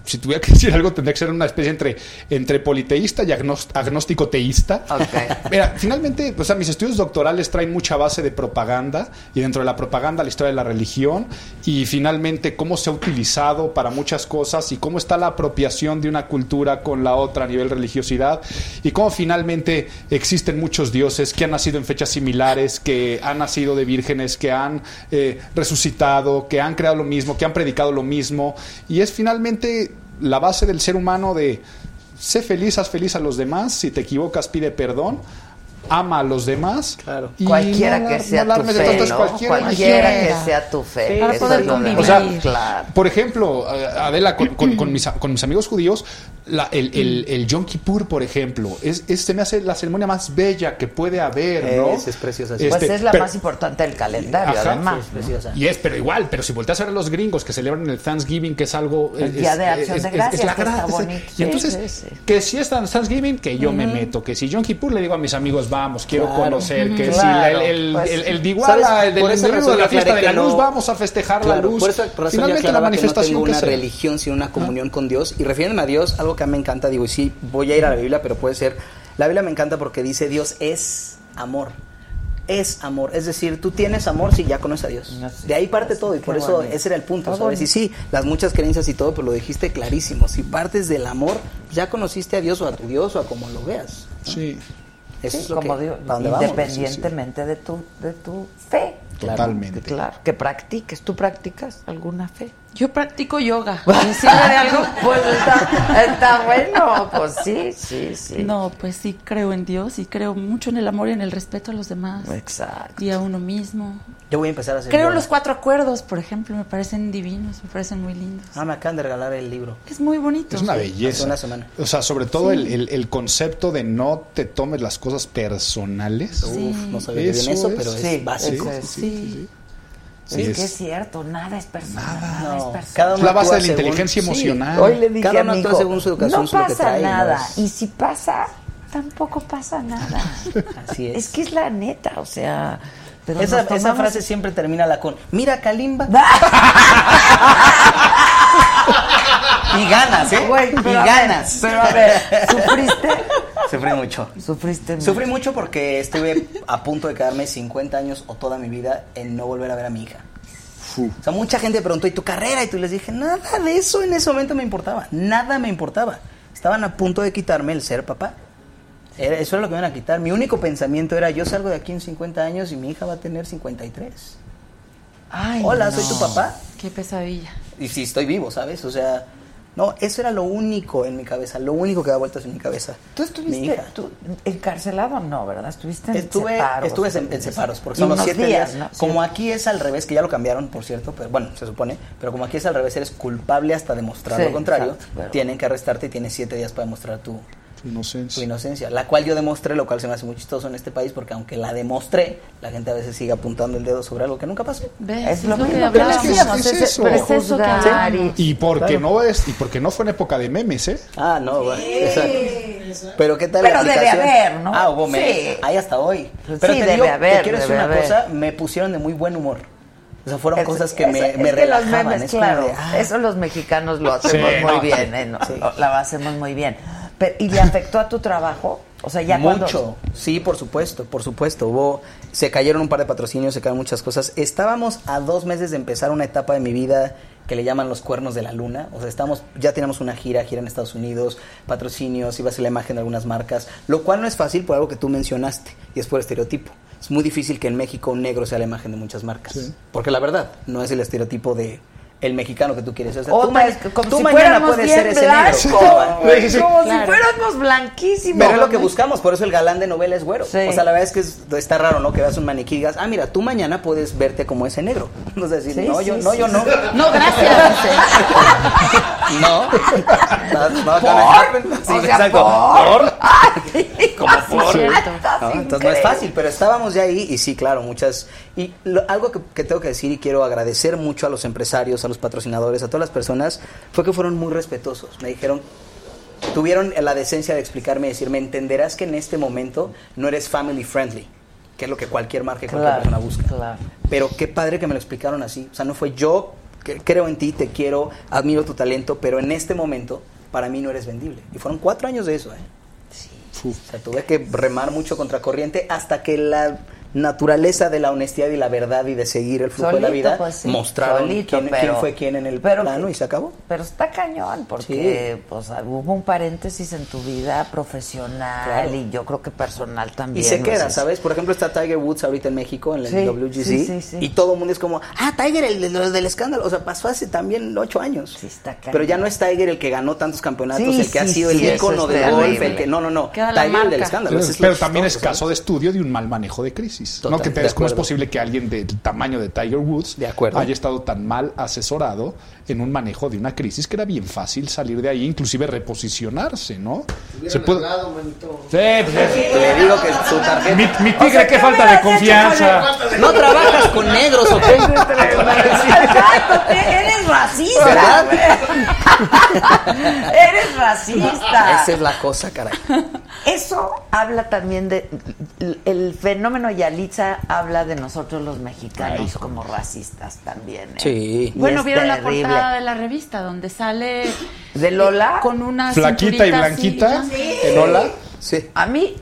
Si tuviera que [LAUGHS] decir algo, tendría que ser una especie entre, entre politeísta y agnóstico teísta. [LAUGHS] Mira, finalmente, o sea, mis estudios doctorales traen mucha base de propaganda y dentro de la propaganda la historia de la religión y finalmente cómo se ha utilizado para muchas cosas y cómo está la apropiación de una cultura con la otra a nivel religiosidad y cómo finalmente existen muchos dioses que han nacido en fechas similares, que han nacido de vírgenes, que han eh, resucitado, que han creado lo mismo, que han predicado lo mismo y es finalmente la base del ser humano de sé feliz, haz feliz a los demás, si te equivocas pide perdón, ama a los demás. Claro. Cualquiera que sea tu fe, ¿no? Cualquiera que sea tu fe. Para Eso poder es lo convivir. demás. O sea, claro. Por ejemplo, eh, Adela, con, con- con [CLEARS THROAT] mis, con mis amigos judíos, la- el, el, el Yom Kippur, por ejemplo, es, es- se me hace la ceremonia más bella que puede haber, ¿no? Es, es preciosa. sí. Pues Este, es la pero- más importante del calendario, Ajá. además. Es preciosa. Y es, pero igual, pero si volteas a ver a los gringos que celebran el Thanksgiving, que es algo... El es- Día de Acción es- de Gracias, es la que está gra- es- bonito. Y entonces, sí, sí. que si es Thanksgiving, que yo me meto. Que si Yom Kippur, le digo a mis amigos, vamos, quiero Claro. conocer. Que Ujú. si la- el, el, Pues, el, el Diguala, ¿sabes? el del de la fiesta de la luz, no- vamos a festejar la Claro, luz. Por esa razón Finalmente, la aclaraba que no manifestación tengo una sea. religión, sino una comunión con Dios. Y refiriéndome a Dios, algo que a mí me encanta, digo, y sí, voy a ir a la Biblia, pero puede ser... La Biblia me encanta porque dice Dios es amor. Es amor. Es decir, tú tienes amor si ya conoces a Dios. De ahí parte todo y por Qué eso ese era el punto, ¿sabes? Y sí, las muchas creencias y todo, pero lo dijiste clarísimo. Si partes del amor, ya conociste a Dios o a tu Dios o a como lo veas. ¿no? Sí. Eso Sí, es lo como que, digo, ¿para dónde vamos? independientemente de tu de tu fe. Totalmente. Claro, que practiques. ¿Tú practicas alguna fe? Yo practico yoga. [LAUGHS] ¿Me sirve de algo? Pues está, está bueno, pues sí, sí, sí. No, pues sí creo en Dios y creo mucho en el amor y en el respeto a los demás. Exacto. Y a uno mismo. Yo voy a empezar a hacer Creo en yoga. los cuatro acuerdos, por ejemplo, me parecen divinos, me parecen muy lindos. Ah, me acaban de regalar el libro. Es muy bonito. Es una Hace belleza. una semana. O sea, sobre todo Sí. el, el- el concepto de no te tomes las cosas personales. Sí. Uf, no sabía bien eso, pero es Sí, básico. Sí. sí. Sí, es que es cierto, nada es personal. Nada, No, es personal. cada uno la base de la según- inteligencia sí. emocional. Hoy le dije Cada a uno mi hijo, según su educación, no pasa trae, ¿no? nada. Es- Y si pasa, tampoco pasa nada. [LAUGHS] Así es. Es que es la neta, o sea... Pero esa, frase siempre termina la con Mira Kalimba. [LAUGHS] y ganas, ¿eh? Güey, y pero a ver, ganas. pero a ver, ¿sufriste? Sufrí mucho. Sufriste mucho. Sufrí mucho porque estuve a punto de quedarme 50 años o toda mi vida en no volver a ver a mi hija. O sea, mucha gente preguntó, ¿y tu carrera? Y tú les dije, nada de eso en ese momento me importaba. Nada me importaba. Estaban a punto de quitarme el ser papá. Era- eso era lo que me iban a quitar. Mi único pensamiento era, yo salgo de aquí en 50 años y mi hija va a tener 53. Ay, Hola, no. soy tu papá. Qué pesadilla. Y si estoy vivo, ¿sabes? O sea, no, eso era lo único en mi cabeza, lo único que da vueltas en mi cabeza. ¿Tú estuviste tú, encarcelado? No, ¿verdad? Estuviste en Estuve, separos. estuve en, en separos, porque son los siete días, días. ¿no? Como aquí es al revés, que ya lo cambiaron, por cierto, pero bueno, se supone, pero como aquí es al revés, eres culpable hasta demostrar Sí, lo contrario, exacto, pero- tienen que arrestarte y tienes siete días para demostrar tu, Tu inocencia. tu inocencia, la cual yo demostré, lo cual se me hace muy chistoso en este país, porque aunque la demostré, la gente a veces sigue apuntando el dedo sobre algo que nunca pasó. ¿Ves? Es lo mismo que hablábamos. es y- porque Claro. no es, y porque no fue en época de memes, ¿eh? Ah, no, bueno, exacto. Pero qué tal Pero la debe haber, ¿no? Ah, hubo Sí. memes. Ahí hasta hoy. Pues Pero sí, te debe digo, haber, te quiero decir una haber. cosa, me pusieron de muy buen humor. O sea, fueron Es- cosas que es- me, es me que los relajaban. memes, es como claro, de, ah, eso los mexicanos lo hacemos Sí, muy no, bien, ¿eh? No, sí. La hacemos muy bien. Pero, ¿Y le afectó a tu trabajo? O sea, ya mucho. cuando... Sí, por supuesto, por supuesto. Hubo, se cayeron un par de patrocinios, se cayeron muchas cosas. Estábamos a dos meses de empezar una etapa de mi vida que le llaman los cuernos de la luna. O sea, estamos, ya teníamos una gira, gira en Estados Unidos, patrocinios, iba a ser la imagen de algunas marcas, lo cual no es fácil por algo que tú mencionaste, y es por estereotipo. Es muy difícil que en México un negro sea la imagen de muchas marcas. Porque la verdad, no es el estereotipo de el mexicano que tú quieres. O sea, tú, es como si mañana puedes ser ese negro. güey, Sí, sí. como Claro. si fuéramos blanquísimos. Pero es lo que buscamos, por eso el galán de novela es güero. Sí. O sea, la verdad es que es- está raro, ¿no? Que veas un maniquí y digas, ah, mira, tú mañana puedes verte como ese negro. [LAUGHS] No es decir, Sí, no, sí, yo, no, yo sí. no. No, gracias. [LAUGHS] No. No, no, ¿Por? O sea, exacto. ¿por? ¿Por? Ay, Como [LAUGHS] por. Entonces no es fácil, pero estábamos ya ahí y sí, claro, muchas... Y lo- algo que, que tengo que decir y quiero agradecer mucho a los empresarios, a los patrocinadores, a todas las personas, fue que fueron muy respetuosos. Me dijeron, tuvieron la decencia de explicarme y decirme, entenderás que en este momento no eres family friendly, que es lo que cualquier marca y cualquier Claro, persona busca. claro. Pero qué padre que me lo explicaron así. O sea, no fue yo, que creo en ti, te quiero, admiro tu talento, pero en este momento para mí no eres vendible. Y fueron cuatro años de eso, ¿eh? O sea, tuve que remar mucho contra corriente hasta que la naturaleza de la honestidad y la verdad y de seguir el flujo de la Solito, vida pues, sí, mostraron solito, quién, fue quién en el pero plano y se acabó. Pero está cañón, porque pues, hubo un paréntesis en tu vida profesional Claro. y yo creo que personal también. Y se ¿no? queda, ¿sabes? Por ejemplo, está Tiger Woods ahorita en México, en el Sí, WGC, sí, sí, sí. y todo el mundo es como, ah, Tiger, el, de- del escándalo. O sea, pasó hace también ocho años. Sí, está cañón. Pero ya no es Tiger el que ganó tantos campeonatos, Sí, el que ha sido sí, el ícono del golf, el que... No, no, no. Queda la Tiger el del escándalo. Pero, es pero también es caso de estudio de un mal manejo de crisis. Total, ¿no? Que te de ves cómo es posible que alguien del tamaño de Tiger Woods De acuerdo. haya estado tan mal asesorado en un manejo de una crisis que era bien fácil salir de ahí, inclusive reposicionarse, ¿no? Se puede- hablado, manito. Sí, pues, es- Le digo que su tarjeta... mi, mi tigre, qué falta de confianza. No trabajas con negros, ¿o qué? [LAUGHS] Exacto, eres racista. [LAUGHS] [LAUGHS] Eres racista. Esa es la cosa, caray. Eso habla también de el fenómeno Yalitza habla de nosotros los mexicanos Ay. como racistas también. ¿eh? Sí. Y Bueno, vieron la portada de la revista donde sale ¿De Lola? con una Flaquita y blanquita, así. en Ola. Sí. A mí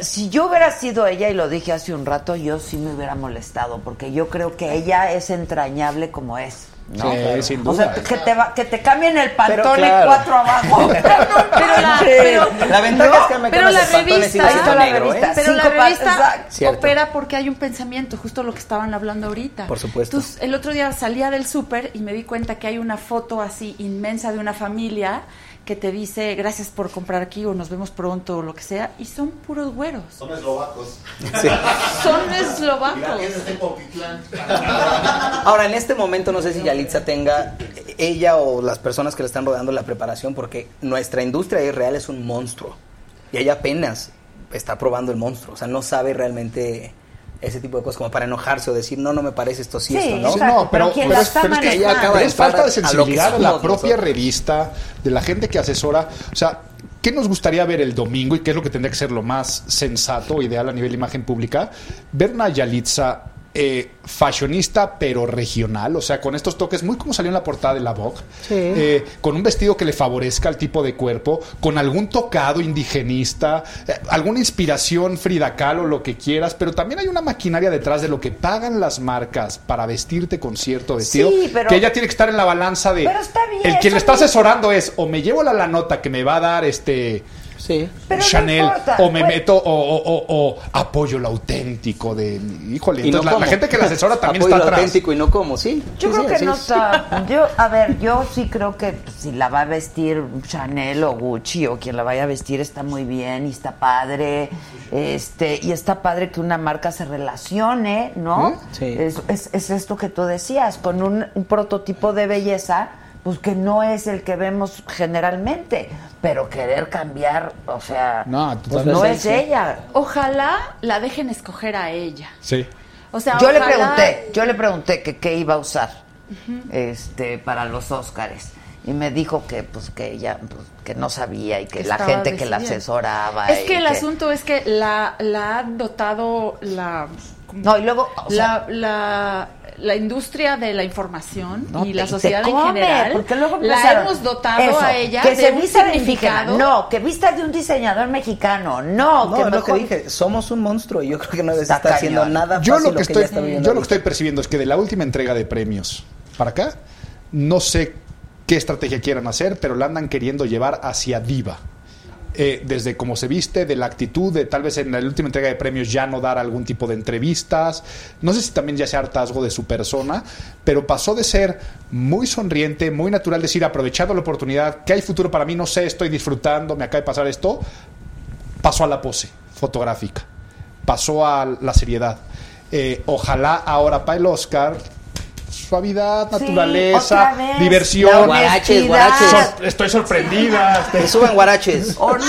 Si yo hubiera sido ella, y lo dije hace un rato, yo sí me hubiera molestado, porque yo creo que ella es entrañable como es. ¿no? Sí, sin O sea, que te, va- que te cambien el pantone claro. cuatro abajo. [LAUGHS] Pero la, pero, La ventaja es que me pero la revista, negro, ¿eh? pero la revista opera porque hay un pensamiento, justo lo que estaban hablando ahorita. Por supuesto. Entonces, el otro día salía del súper y me di cuenta que hay una foto así inmensa de una familia que te dice gracias por comprar aquí o nos vemos pronto o lo que sea y son puros güeros. Son eslovacos. Son eslovacos. Ahora, en este momento no sé si Yalitza tenga ella o las personas que le están rodeando la preparación, porque nuestra industria real es un monstruo. Y ella apenas está probando el monstruo. O sea, no sabe realmente ese tipo de cosas como para enojarse o decir, no, no me parece esto sí, Sí, esto no. no, pero, pero ¿quién pero es, pero es que ella acaba pero de es falta de sensibilidad de la propia nosotros. revista, de la gente que asesora. O sea, ¿qué nos gustaría ver el domingo y qué es lo que tendría que ser lo más sensato o ideal a nivel de imagen pública? Ver una Yalitza eh, fashionista pero regional, o sea, con estos toques, muy como salió en la portada de la Vogue, eh, con un vestido que le favorezca al tipo de cuerpo, con algún tocado indigenista, eh, alguna inspiración Frida Kahlo, lo que quieras, pero también hay una maquinaria detrás de lo que pagan las marcas para vestirte con cierto vestido, Sí, pero- que ella tiene que estar en la balanza de Pero está bien, el quien le está asesorando es o me llevo la, la nota que me va a dar este Sí. Pero Chanel importa, o me pues- meto o, o- o- o apoyo lo auténtico de híjole Y no entonces la, gente que la asesora también Apoyo está lo atrás auténtico y no como, sí. Yo Sí, creo sí, que no es. está. Yo, a ver, yo sí creo que si la va a vestir Chanel o Gucci o quien la vaya a vestir está muy bien y está padre. Este, y está padre que una marca se relacione, ¿no? Sí. Es, es- es esto que tú decías, con un, un prototipo de belleza, pues que no es el que vemos generalmente. Pero querer cambiar, o sea, No, pues no es ella. Ojalá la dejen escoger a ella. sí O sea, Yo le pregunté, yo le pregunté que qué iba a usar este para los Óscares y me dijo que pues que ella pues, que no sabía y que la gente que la asesoraba Es que el asunto es que la, la ha dotado la... no y luego o sea, la, la, la industria de la información no y te- la sociedad en general porque luego la hemos dotado eso, a ella que de se un vista de significado. no que vista de un diseñador mexicano no, No, que es lo que mejor- dije, somos un monstruo y yo creo que no Está estar haciendo nada yo fácil lo que estoy está viviendo yo lo que estoy percibiendo es que de la última entrega de premios para acá no sé qué estrategia quieran hacer pero la andan queriendo llevar hacia diva Eh, desde cómo se viste, de la actitud, de tal vez en la última entrega de premios ya no dar algún tipo de entrevistas. No sé si también ya sea hartazgo de su persona, pero pasó de ser muy sonriente, muy natural, decir, aprovechando la oportunidad, que hay futuro para mí, no sé, estoy disfrutando, me acaba de pasar esto, pasó a la pose fotográfica, pasó a la seriedad. Eh, ojalá ahora para el Oscar suavidad, Sí, naturaleza, otra vez, diversión. Guaraches, guaraches. Sor- estoy sorprendida. Que suban guaraches. [LAUGHS] o no,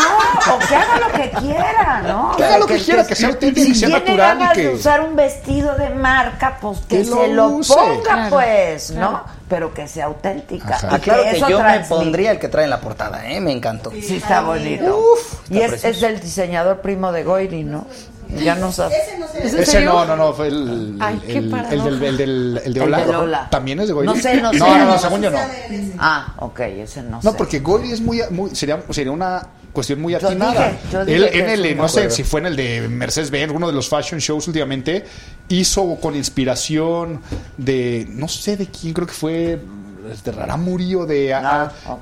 o que haga lo que quiera, ¿no? Que haga lo que quiera, que sea auténtico, si que sea natural y que- de usar un vestido de marca, pues que, se lo use. ponga, Claro, pues, claro. ¿no? Pero que sea auténtica. Y Ah, claro que yo me pondría el que trae en la portada, ¿eh? Me encantó. Sí, está bonito. y está es, es del diseñador primo de Goiri, ¿no? Ya no sabes. Ese no sé. ¿Es en Ese no, no, no, fue el, Ay, qué el, el del, el del- el de El Ola. de. También es de Goyri. No sé, no sé. No, no, no, según yo no. Ah, ok, ese no, No, sé. porque Goyri es muy, muy sería, sería una cuestión muy Yo atinada. dije, yo dije Él en el, no sé si fue en el de Mercedes-Benz, uno de los fashion shows últimamente, hizo con inspiración de, no sé de quién, creo que fue de Raramuri o de...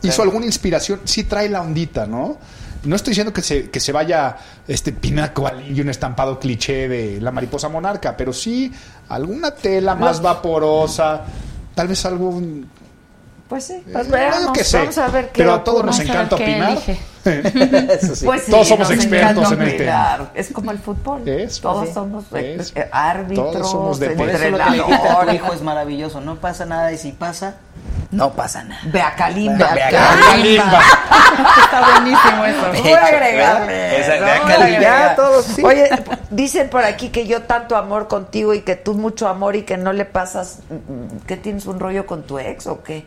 Hizo alguna inspiración, sí trae la ondita, ¿no? No estoy diciendo que se, que se vaya este pinaco y un estampado cliché de la mariposa monarca, pero sí alguna tela más vaporosa, tal vez algo Pues sí, pues yo veamos, qué sé, vamos a ver qué pero a todos nos encanta opinar. [LAUGHS] Eso sí. Pues sí, Todos somos expertos en el opinar. Es como el fútbol. Es, todos sí. somos eh, Es. eh, árbitros, Todos somos de- Por eso lo que le dijiste a tu entrenadores. hijo es maravilloso. No pasa nada y si pasa, no pasa nada. Ve a Kalimba. Ve a Kalimba. [LAUGHS] Está buenísimo eso. Voy a agregarle. Esa-. Oye, dicen por aquí que yo tanto amor contigo y que tú mucho amor y que no le pasas. mm, ¿Qué tienes un rollo con tu ex o qué?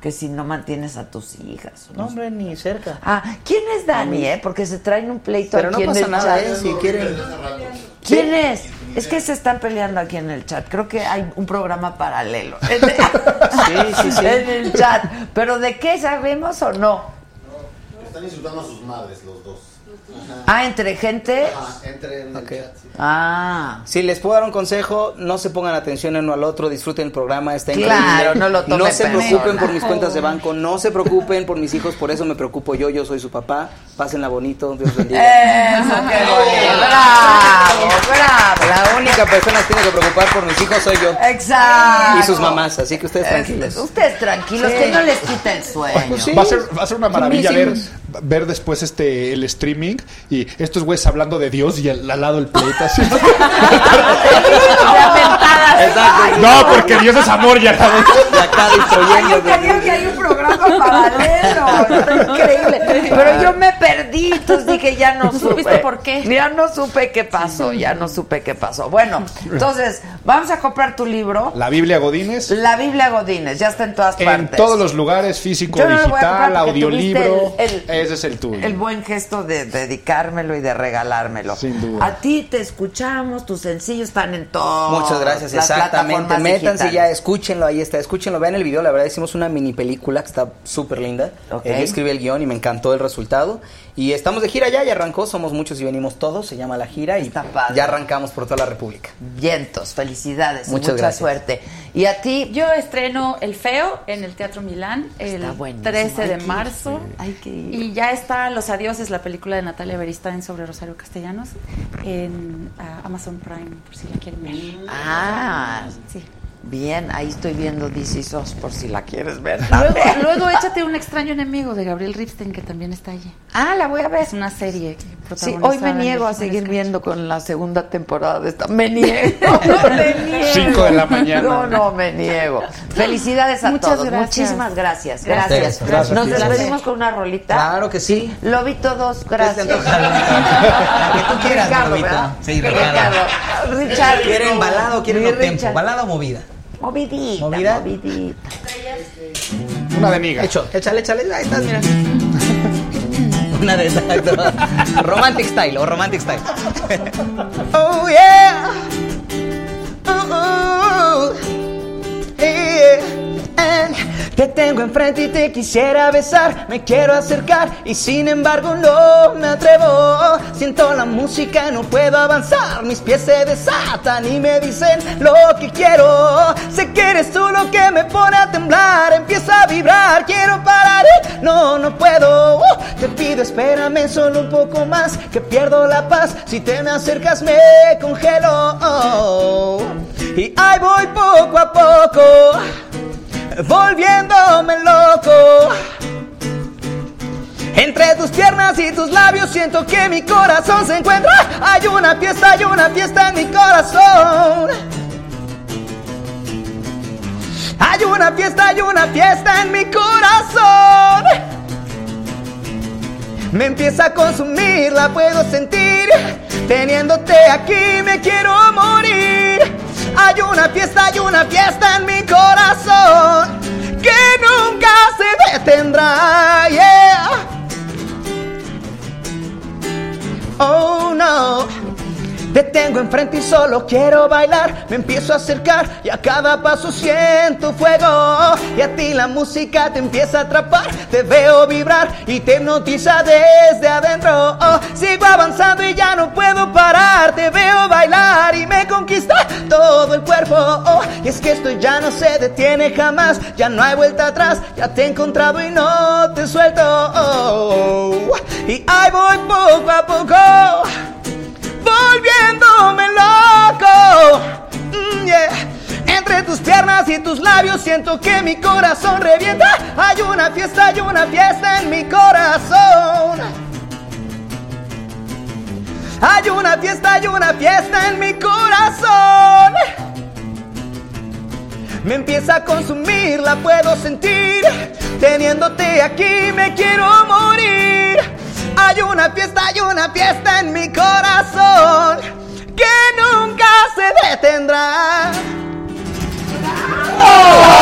Que si no mantienes a tus hijas. No, hombre, ni cerca. Ah, ¿quién es Dani, eh? Porque se traen un pleito Pero no aquí en pasa el nada, chat. ¿eh? Si quieren. ¿Quién es? Es que se están peleando aquí en el chat. Creo que hay un programa paralelo. [LAUGHS] Sí, sí, sí. [LAUGHS] En el chat. ¿Pero de qué sabemos o no? Están insultando a sus madres los dos. Ah, entre gente. Ajá, entre en el chat. sí. Ah. Si les puedo dar un consejo, no se pongan atención el uno al otro, disfruten el programa, está Claro, no lo tomen No se preocupen por mis cuentas de banco, no se preocupen por mis hijos, por eso me preocupo yo, yo soy su papá. Pásenla bonito, Dios bendiga. Eso, qué bonito. Bravo, bravo. La única persona que tiene que preocupar por mis hijos soy yo. Exacto. Y sus mamás, así que ustedes Es- tranquilos. Ustedes tranquilos, Sí. que no les quita el sueño. Pues sí. Va a ser, va a ser una maravilla ver, ver después este el streaming y estos güeyes hablando de Dios y al, al lado el pleito así. Exacto. no, porque Dios es amor ya. Y acá destruyendo. Hay un programa paralelo, está increíble. Pero yo me perdí, entonces dije, ya no, ¿No supe. supiste por qué? Ya no supe qué pasó, ya no supe qué pasó. Bueno, entonces, vamos a comprar tu libro, La Biblia Godínez La Biblia Godínez, ya está en todas en partes. todos los lugares, físico, Yo digital, audiolibro. tuviste el- el- ese es el tuyo. El buen gesto de dedicármelo y de regalármelo. Sin duda. A ti te escuchamos, tus sencillos están en todo. Muchas gracias, exactamente. Métanse ya, escúchenlo, ahí está, escúchenlo, vean el video, la verdad hicimos una mini película que está súper linda. Ok. Eh, yo escribí el guion y me encantó el resultado. Y estamos de gira ya, ya arrancó, somos muchos y venimos todos, se llama La Gira y Está padre. ya arrancamos por toda la República. Vientos, felicidades, Muchas mucha gracias. suerte. Y a ti, Yo estreno El Feo en el Teatro Milán el Está buenísimo. 13 de Hay que marzo. ir, hay que ir. Y ya está Los Adioses, la película de Natalia Beristain sobre Rosario Castellanos en Amazon Prime, por si la quieren ver. Ah, Sí. Bien, ahí estoy viendo DC SOS por si la quieres ver. Luego, [LAUGHS] échate un extraño enemigo de Gabriel Ripstein que también está allí. Ah, la voy a ver. Es una serie que Sí, protagoniza hoy me niego a seguir viendo con la segunda temporada de esta. Me [LAUGHS] niego, me niego. Cinco de la mañana. No, no, me niego. Felicidades a Muchas todos. gracias. Muchísimas gracias. Gracias. Gracias. Gracias, Nos despedimos con una rolita. Claro que sí. Lo vi todos, gracias. [LAUGHS] Que tú quieras, Ricardo. Sí, Ricardo. Richard. ¿Quieren balada o quieren Mi up tempo? Richard. ¿Balada o movida? Movidita, ¿Movida? movidita. Una de miga. Hecho, échale, échale, ahí estás, mira. [LAUGHS] Una de exacto. Romantic style o romantic style. [LAUGHS] [LAUGHS] Oh yeah. Oh, oh. Te tengo enfrente y te quisiera besar, me quiero acercar y sin embargo no me atrevo. Siento la música no puedo avanzar, mis pies se desatan y me dicen lo que quiero. Sé que eres tú lo que me pone a temblar, empieza a vibrar, quiero parar no, no puedo. Uh, te pido espérame solo un poco más, que pierdo la paz, si te me acercas me congelo. Y ahí voy poco a poco volviéndome loco. Entre tus piernas y tus labios siento que mi corazón se encuentra. Hay una fiesta, hay una fiesta en mi corazón. Hay una fiesta, hay una fiesta en mi corazón. Me empieza a consumir, la puedo sentir. Teniéndote aquí me quiero morir. Hay una fiesta, hay una fiesta en mi corazón que nunca se detendrá. Oh no. Te tengo enfrente y solo quiero bailar. Me empiezo a acercar y a cada paso siento fuego. Y a ti la música te empieza a atrapar. Te veo vibrar y te hipnotiza desde adentro. Oh, sigo avanzando y ya no puedo parar. Te veo bailar y me conquista todo el cuerpo. Oh, y es que esto ya no se detiene jamás. Ya no hay vuelta atrás. Ya te he encontrado y no te suelto. Oh, y ahí voy poco a poco volviéndome loco. Mm. Entre tus piernas y tus labios siento que mi corazón revienta. Hay una fiesta, hay una fiesta en mi corazón. Hay una fiesta, hay una fiesta en mi corazón. Me empieza a consumir, la puedo sentir. Teniéndote aquí me quiero morir. Hay una fiesta, hay una fiesta en mi corazón que nunca se detendrá. ¡Bravo!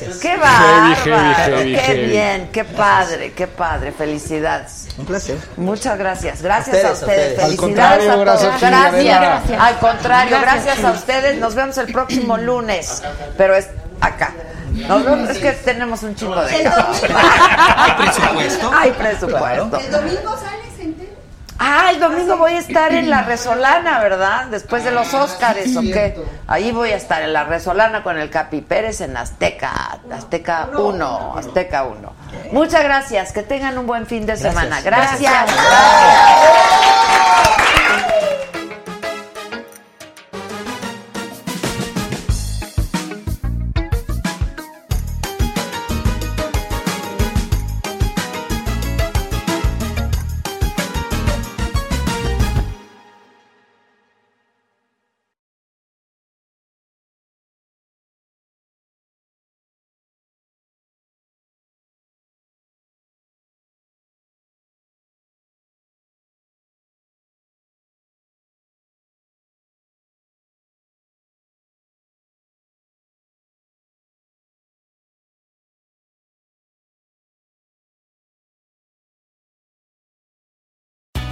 Gracias. ¡Qué bárbaro! ¡Qué heavy. bien! ¡Qué padre! ¡Qué padre! Felicidades. Un placer. Muchas gracias. Gracias A ustedes, a Felicidades a todos. gracias. Al contrario, gracias, Gracias, a ustedes. Nos vemos el próximo lunes. Pero es acá. Nos vemos, es que tenemos un chingo de. [LAUGHS] ¿Hay presupuesto? Hay presupuesto. El domingo sales. Ah, el domingo voy a estar en la Resolana, ¿verdad? Después de los Óscares, ¿o qué? Ahí voy a estar en la Resolana con el Capi Pérez en Azteca, Azteca 1, Azteca 1. Muchas gracias, que tengan un buen fin de semana. Gracias. gracias.